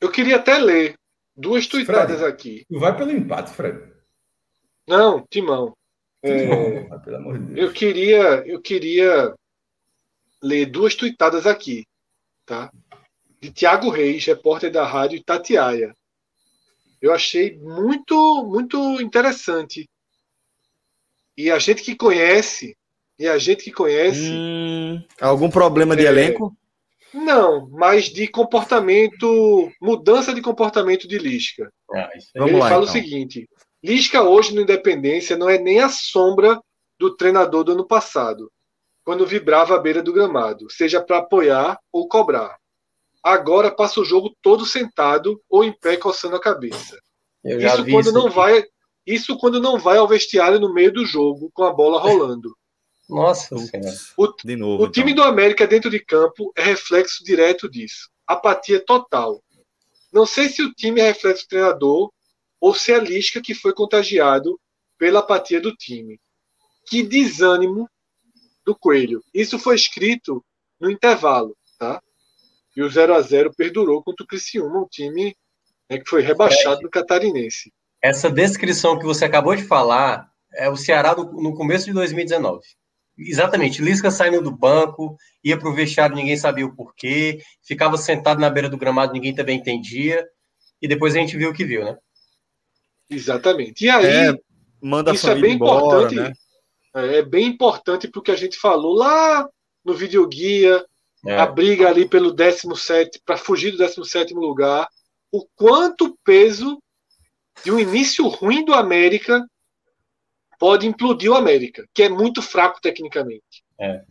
Eu queria até ler duas tuitadas Fred, aqui. Vai pelo empate, Fred. Não, timão. É, pelo amor de Deus. Eu queria, eu queria ler duas tuitadas aqui, tá? De Tiago Reis, repórter da rádio Itatiaia. Eu achei muito, muito interessante e a gente que conhece, e a gente que conhece. Hum, algum problema de é, elenco? Não, mas de comportamento, mudança de comportamento de Lisca. Ah, Vamos Ele lá, fala então. o seguinte: Lisca hoje no Independência não é nem a sombra do treinador do ano passado, quando vibrava à beira do gramado, seja para apoiar ou cobrar. Agora passa o jogo todo sentado ou em pé coçando a cabeça. Isso quando não vai, isso quando não vai ao vestiário no meio do jogo, com a bola rolando. Nossa O, de novo, o time então. do América dentro de campo é reflexo direto disso. Apatia total. Não sei se o time é reflexo do treinador ou se é Lisca que foi contagiado pela apatia do time. Que desânimo do Coelho. Isso foi escrito no intervalo, tá? E o 0 a 0 perdurou contra o Criciúma, um time né, que foi rebaixado no Catarinense. Essa descrição que você acabou de falar é o Ceará no, no começo de 2019. Exatamente, Lisca saindo do banco, ia para o vestiário, ninguém sabia o porquê, ficava sentado na beira do gramado, ninguém também entendia, e depois a gente viu o que viu, né? Exatamente. E aí, é, manda isso é bem embora, importante. Né? É, é bem importante porque a gente falou lá no videoguia, é. a briga ali pelo 17, para fugir do 17 lugar, o quanto peso de um início ruim do América pode implodir o América, que é muito fraco tecnicamente. É.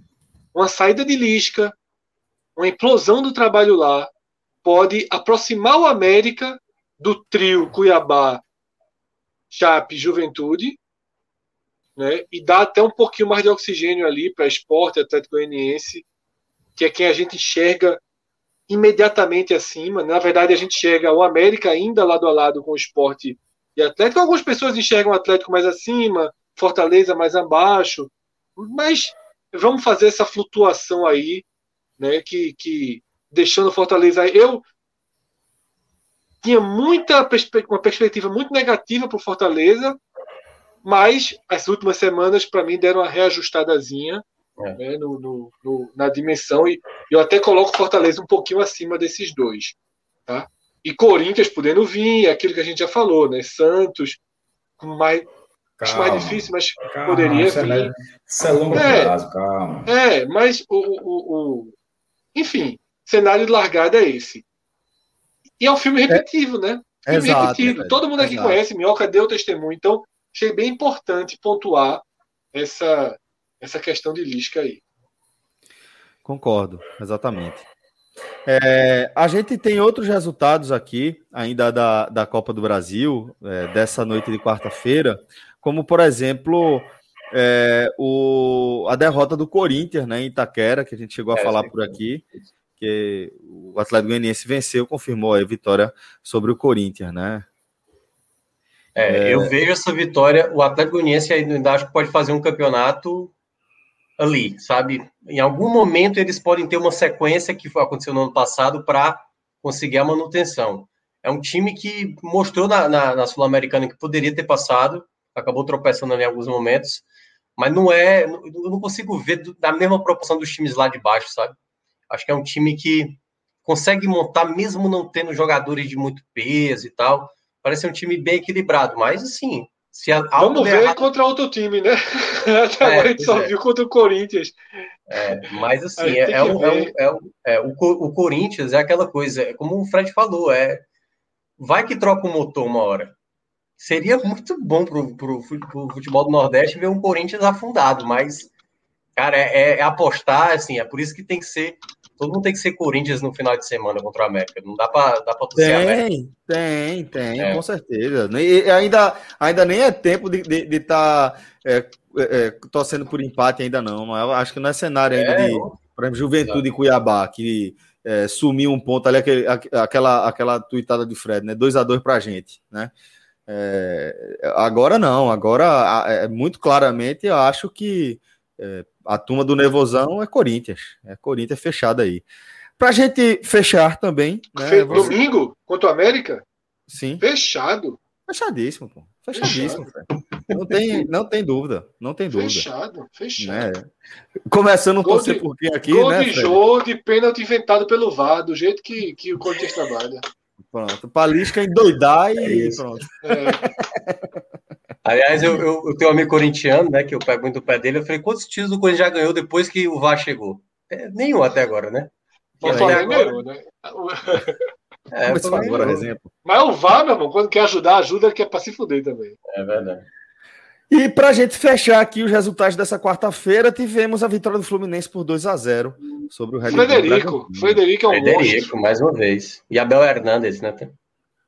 Uma saída de Lisca, uma implosão do trabalho lá, pode aproximar o América do trio Cuiabá, Chape, Juventude, né? E dar até um pouquinho mais de oxigênio ali para esporte, Atlético Goianiense, que é quem a gente enxerga imediatamente acima. Na verdade, a gente enxerga o América ainda lado a lado com o esporte e Atlético. Algumas pessoas enxergam o Atlético mais acima, Fortaleza mais abaixo, mas vamos fazer essa flutuação aí, né? Que, que deixando Fortaleza. Eu tinha muita uma perspectiva muito negativa para o Fortaleza, mas as últimas semanas para mim deram uma reajustadazinha é. né, no, no, no, na dimensão e eu até coloco Fortaleza um pouquinho acima desses dois, tá? E Corinthians podendo vir, aquilo que a gente já falou, né? Santos, mais, calma, mais difícil, mas calma, poderia isso é vir. É, isso é longo é, prazo, calma. É, mas o, o, o, enfim, cenário de largada é esse. E é um filme repetitivo, né? Filme exato, repetido. Todo mundo aqui exato. conhece, Minhoca deu testemunho, então achei bem importante pontuar essa, essa questão de Lisca aí. Concordo, exatamente. É, a gente tem outros resultados aqui, ainda da, da Copa do Brasil, é, dessa noite de quarta-feira, como, por exemplo, é, o, a derrota do Corinthians né, em Itaquera, que a gente chegou a é, falar por aqui, que o Atlético Goianiense venceu, confirmou a vitória sobre o Corinthians, né? É, eu vejo essa vitória, o Atlético Goianiense ainda acho que pode fazer um campeonato ali, sabe? Em algum momento eles podem ter uma sequência que aconteceu no ano passado para conseguir a manutenção. É um time que mostrou na, na, na Sul-Americana que poderia ter passado, acabou tropeçando em alguns momentos, mas não é, eu não consigo ver da mesma proporção dos times lá de baixo, sabe? Acho que é um time que consegue montar mesmo não tendo jogadores de muito peso e tal. Parece um time bem equilibrado, mas assim, se a, Vamos ver errado... contra outro time, né? Até é, agora a gente só é. viu contra o Corinthians. É, mas assim, é, é, um, é, é, é, o, o Corinthians é aquela coisa, é como o Fred falou, é vai que troca o motor uma hora. Seria muito bom pro, pro, pro futebol do Nordeste ver um Corinthians afundado, mas, cara, é, é apostar, assim, é por isso que tem que ser todo mundo tem que ser Corinthians no final de semana contra o América. Não dá para dá pra torcer tem, América. Tem, tem, é. com certeza. E ainda, ainda nem é tempo de estar de, de tá, é, é, é, torcendo por empate ainda não. Eu acho que não é cenário ainda é, de, por exemplo, Juventude e Cuiabá, que é, sumiu um ponto ali, aquele, aquela, aquela tuitada de Fred, né? 2 a 2 pra gente, né? É, agora não, agora é, muito claramente eu acho que é, a turma do Nervosão é Corinthians. É Corinthians fechado aí. Pra gente fechar também. Né, você... Domingo contra o América? Sim. Fechado. Fechadíssimo, pô. Fechadíssimo. Fechado. Não tem, não tem dúvida. Não tem dúvida. Fechado, fechado. Né? Começando a torcer por quem aqui, gol né? de jogo de pênalti inventado pelo VAR, do jeito que, que o Corinthians trabalha. Pronto. Palisca endoidar e é pronto. É. Aliás, eu, eu, eu, tenho um amigo corintiano, né, que eu pego muito o pé dele. Eu falei, quantos títulos o Corinthians já ganhou depois que o VAR chegou? É, nenhum até agora, né? Mas o agora... ganhou, né? É, agora, exemplo. Mas o VAR, meu irmão, quando quer ajudar, ajuda que é para se fuder também. É verdade. E para a gente fechar aqui os resultados dessa quarta-feira, tivemos a vitória do Fluminense por 2 a 0 sobre o Red Bull. Frederico, Frederico é um Frederico, monstro. mais uma vez. E Abel Hernandes, né?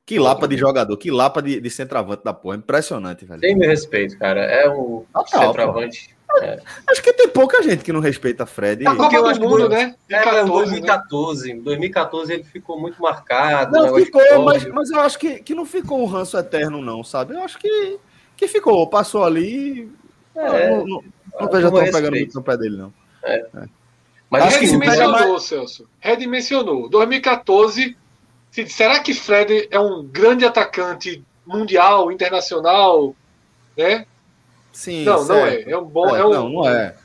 Que lapa de jogador, que lapa de, de centroavante da porra. Impressionante, velho. Tem meu respeito, cara. É o Total, centroavante. É. Acho que tem pouca gente que não respeita Fred. A Copa do Mundo, né? É, 14, 2014. Né? 2014 ele ficou muito marcado. Não, ficou, mas, mas eu acho que, que não ficou um ranço eterno, não, sabe? Eu acho que, que ficou. Passou ali. É, não, não, não vejo tão pegando muito no pé dele, não. É. é. Mas acho que redimensionou, mais... Celso. Redimensionou. 2014. Será que Fred é um grande atacante mundial, internacional? Né? Sim, não, certo. não é. É um bom. É, é um, não, não é.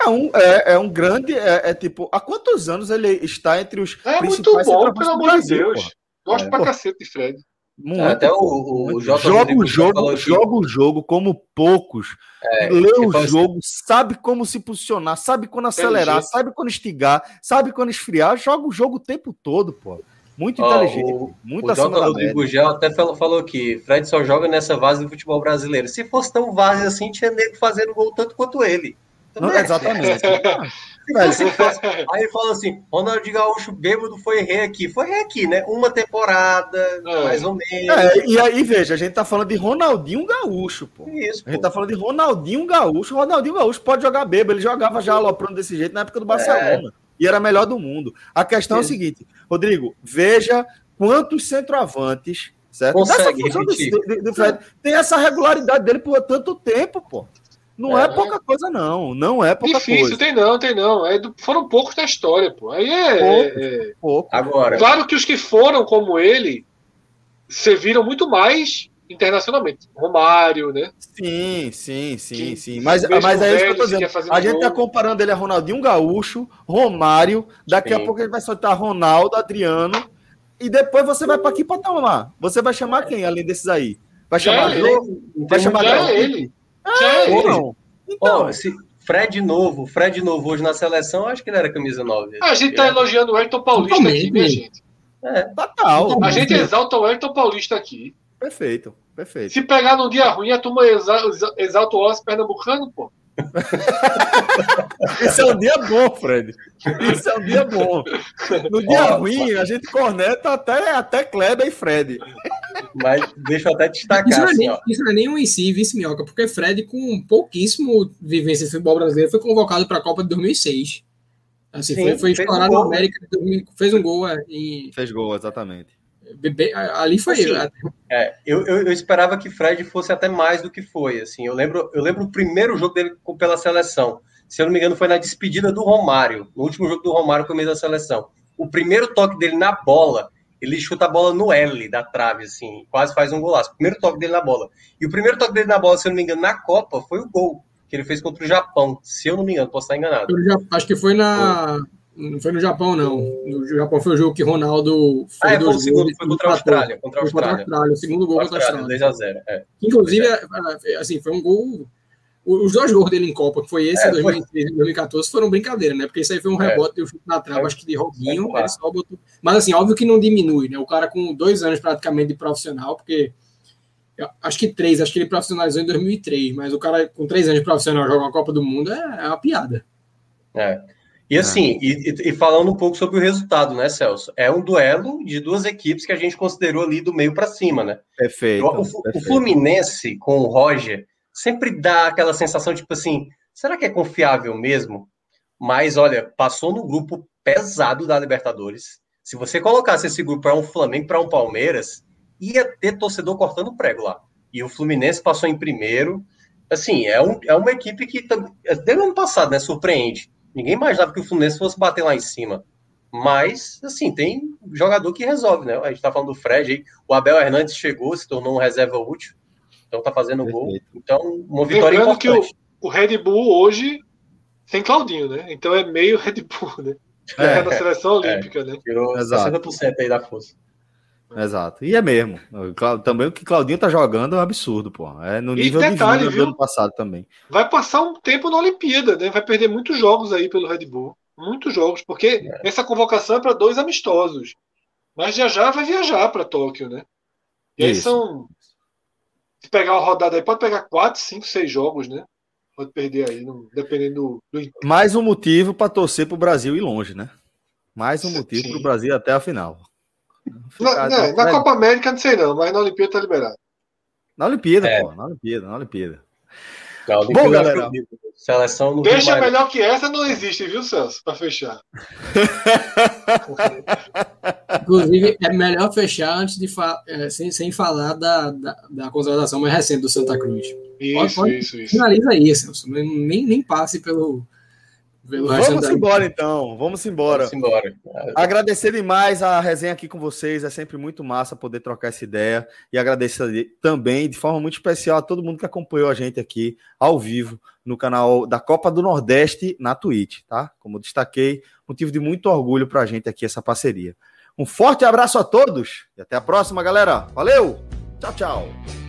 É um, é, é um grande. É, é, tipo, há quantos anos ele está entre os. É muito bom, pelo amor de Deus. Gosto é. pra cacete de Fred. Muito, é, até o, o, o joga o jogo, joga o jogo como poucos. É, lê o jogo, assim. sabe como se posicionar, sabe quando acelerar, sabe quando estigar, sabe quando esfriar, joga o jogo o tempo todo, pô. Muito inteligente. O, muito o Jota Rodrigo Gel até falou, falou que Fred só joga nessa base do futebol brasileiro. Se fosse tão base assim, tinha nego fazendo gol tanto quanto ele. Não, exatamente. aí fala assim: Ronaldinho Gaúcho bêbado foi rei aqui. Foi rei aqui, né? Uma temporada, é. mais ou menos. É, e aí, veja, a gente tá falando de Ronaldinho Gaúcho, pô. Isso, pô. A gente tá falando de Ronaldinho Gaúcho. Ronaldinho Gaúcho pode jogar bêbado. Ele jogava já aloprando desse jeito na época do Barcelona. É e era melhor do mundo. A questão é, é a seguinte, Rodrigo, veja quantos centroavantes, certo? Consegue do, do, do Fred, tem essa regularidade dele por tanto tempo, pô. Não é, é pouca coisa, não. Não é pouca Difícil, coisa. tem não, tem não. É do, foram poucos da história, pô. Aí é, pouco, é, pouco. Agora. Claro que os que foram como ele serviram muito mais internacionalmente. Romário, né? Sim, sim, sim, sim. Mas, mas é isso que eu tô dizendo. A gente tá comparando ele a Ronaldinho Gaúcho, Romário, daqui sim. a pouco ele vai soltar Ronaldo, Adriano, e depois você vai para aqui para tomar. Você vai chamar quem além desses aí? Vai chamar é ele. Vai chamar já é ele. Já é ele. Não. Então, oh, se Fred novo, Fred novo hoje na seleção, acho que ele era camisa 9. A gente tá elogiando o Ayrton Paulista aqui, minha gente. É, total. A gente exalta o Ayrton Paulista aqui. Perfeito, perfeito. Se pegar num dia ruim, a turma exalta o Oscar pernambucano, pô. Esse é um dia bom, Fred. Isso é um dia bom. No dia ruim, a gente corneta até, até Kleber e Fred. Mas deixa eu até destacar. Isso, não, é assim, nem, isso não é nem um em si, vice-minhoca, porque Fred, com pouquíssimo vivência de futebol brasileiro, foi convocado para a Copa de 2006. Assim, Sim, foi, foi estourado na América, fez um gol. É, e... Fez gol, exatamente. Ali foi assim, é, eu, eu, eu, esperava que Fred fosse até mais do que foi. Assim, eu lembro, eu lembro o primeiro jogo dele pela seleção. Se eu não me engano, foi na despedida do Romário, no último jogo do Romário com o meio da seleção. O primeiro toque dele na bola, ele chuta a bola no L da trave, assim, quase faz um golaço. O primeiro toque dele na bola. E o primeiro toque dele na bola, se eu não me engano, na Copa, foi o gol que ele fez contra o Japão. Se eu não me engano, posso estar enganado. acho que foi na. Foi. Não foi no Japão, não. No Japão foi o jogo que Ronaldo foi ah, é, o segundo, foi contra a Austrália. Contra a Austrália. O segundo gol contra a Austrália. 2 a 0 é. Inclusive, é. É, assim, foi um gol. Os dois gols dele em Copa, que foi esse, é, 2013 e 2014, foram brincadeira, né? Porque isso aí foi um é. rebote e um chute na trave, acho que de Robinho, ele só botou... Mas assim, óbvio que não diminui, né? O cara com dois anos praticamente de profissional, porque acho que três, acho que ele profissionalizou em 2003, mas o cara com três anos de profissional jogar uma Copa do Mundo é, é uma piada. É. E assim, é. e, e, falando um pouco sobre o resultado, né, Celso? É um duelo de duas equipes que a gente considerou ali do meio para cima, né? Perfeito, o, perfeito. O Fluminense com o Roger sempre dá aquela sensação, tipo assim, será que é confiável mesmo? Mas olha, passou no grupo pesado da Libertadores. Se você colocasse esse grupo para um Flamengo, para um Palmeiras, ia ter torcedor cortando prego lá. E o Fluminense passou em primeiro. Assim, é, um, é uma equipe que, desde o ano passado, né, surpreende Ninguém imaginava que o Fluminense fosse bater lá em cima. Mas, assim, tem jogador que resolve, né? A gente tá falando do Fred aí. O Abel Hernandes chegou, se tornou um reserva útil. Então tá fazendo Perfeito. gol. Então, uma vitória Lembrando importante. que o, o, Red Bull hoje tem Claudinho, né? Então é meio Red Bull, né? É, é na seleção é. olímpica, é, né? Tirou Exato. 60% aí da força. Exato. E é mesmo. Também o que Claudinho tá jogando é um absurdo, pô. É no nível detalhe, de do ano passado também. Vai passar um tempo na Olimpíada, né? Vai perder muitos jogos aí pelo Red Bull. Muitos jogos, porque é. essa convocação é para dois amistosos. Mas já já vai viajar para Tóquio, né? E aí são. Se pegar uma rodada aí, pode pegar quatro, cinco, seis jogos, né? Pode perder aí, não... dependendo do. Mais um motivo para torcer para o Brasil ir longe, né? Mais um motivo para o Brasil até a final. Na, não, na Copa América não sei não, mas na Olimpíada tá liberado. Na Olimpíada, é. pô, na Olimpíada, na Olimpíada. Bom, galera. Seleção no Deixa melhor que essa não existe, viu, Celso? Para fechar. Inclusive, é melhor fechar antes de fa é, sem, sem falar da, da, da, contratação mais recente do Santa Cruz. Isso, pode, pode, isso, isso. Finaliza aí, Celso. Nem, nem passe pelo, Vamos embora então, vamos embora. Vamos embora. Agradecer demais a resenha aqui com vocês, é sempre muito massa poder trocar essa ideia e agradecer também de forma muito especial a todo mundo que acompanhou a gente aqui ao vivo no canal da Copa do Nordeste na Twitch, tá? Como destaquei, motivo de muito orgulho para a gente aqui essa parceria. Um forte abraço a todos e até a próxima, galera. Valeu! Tchau, tchau.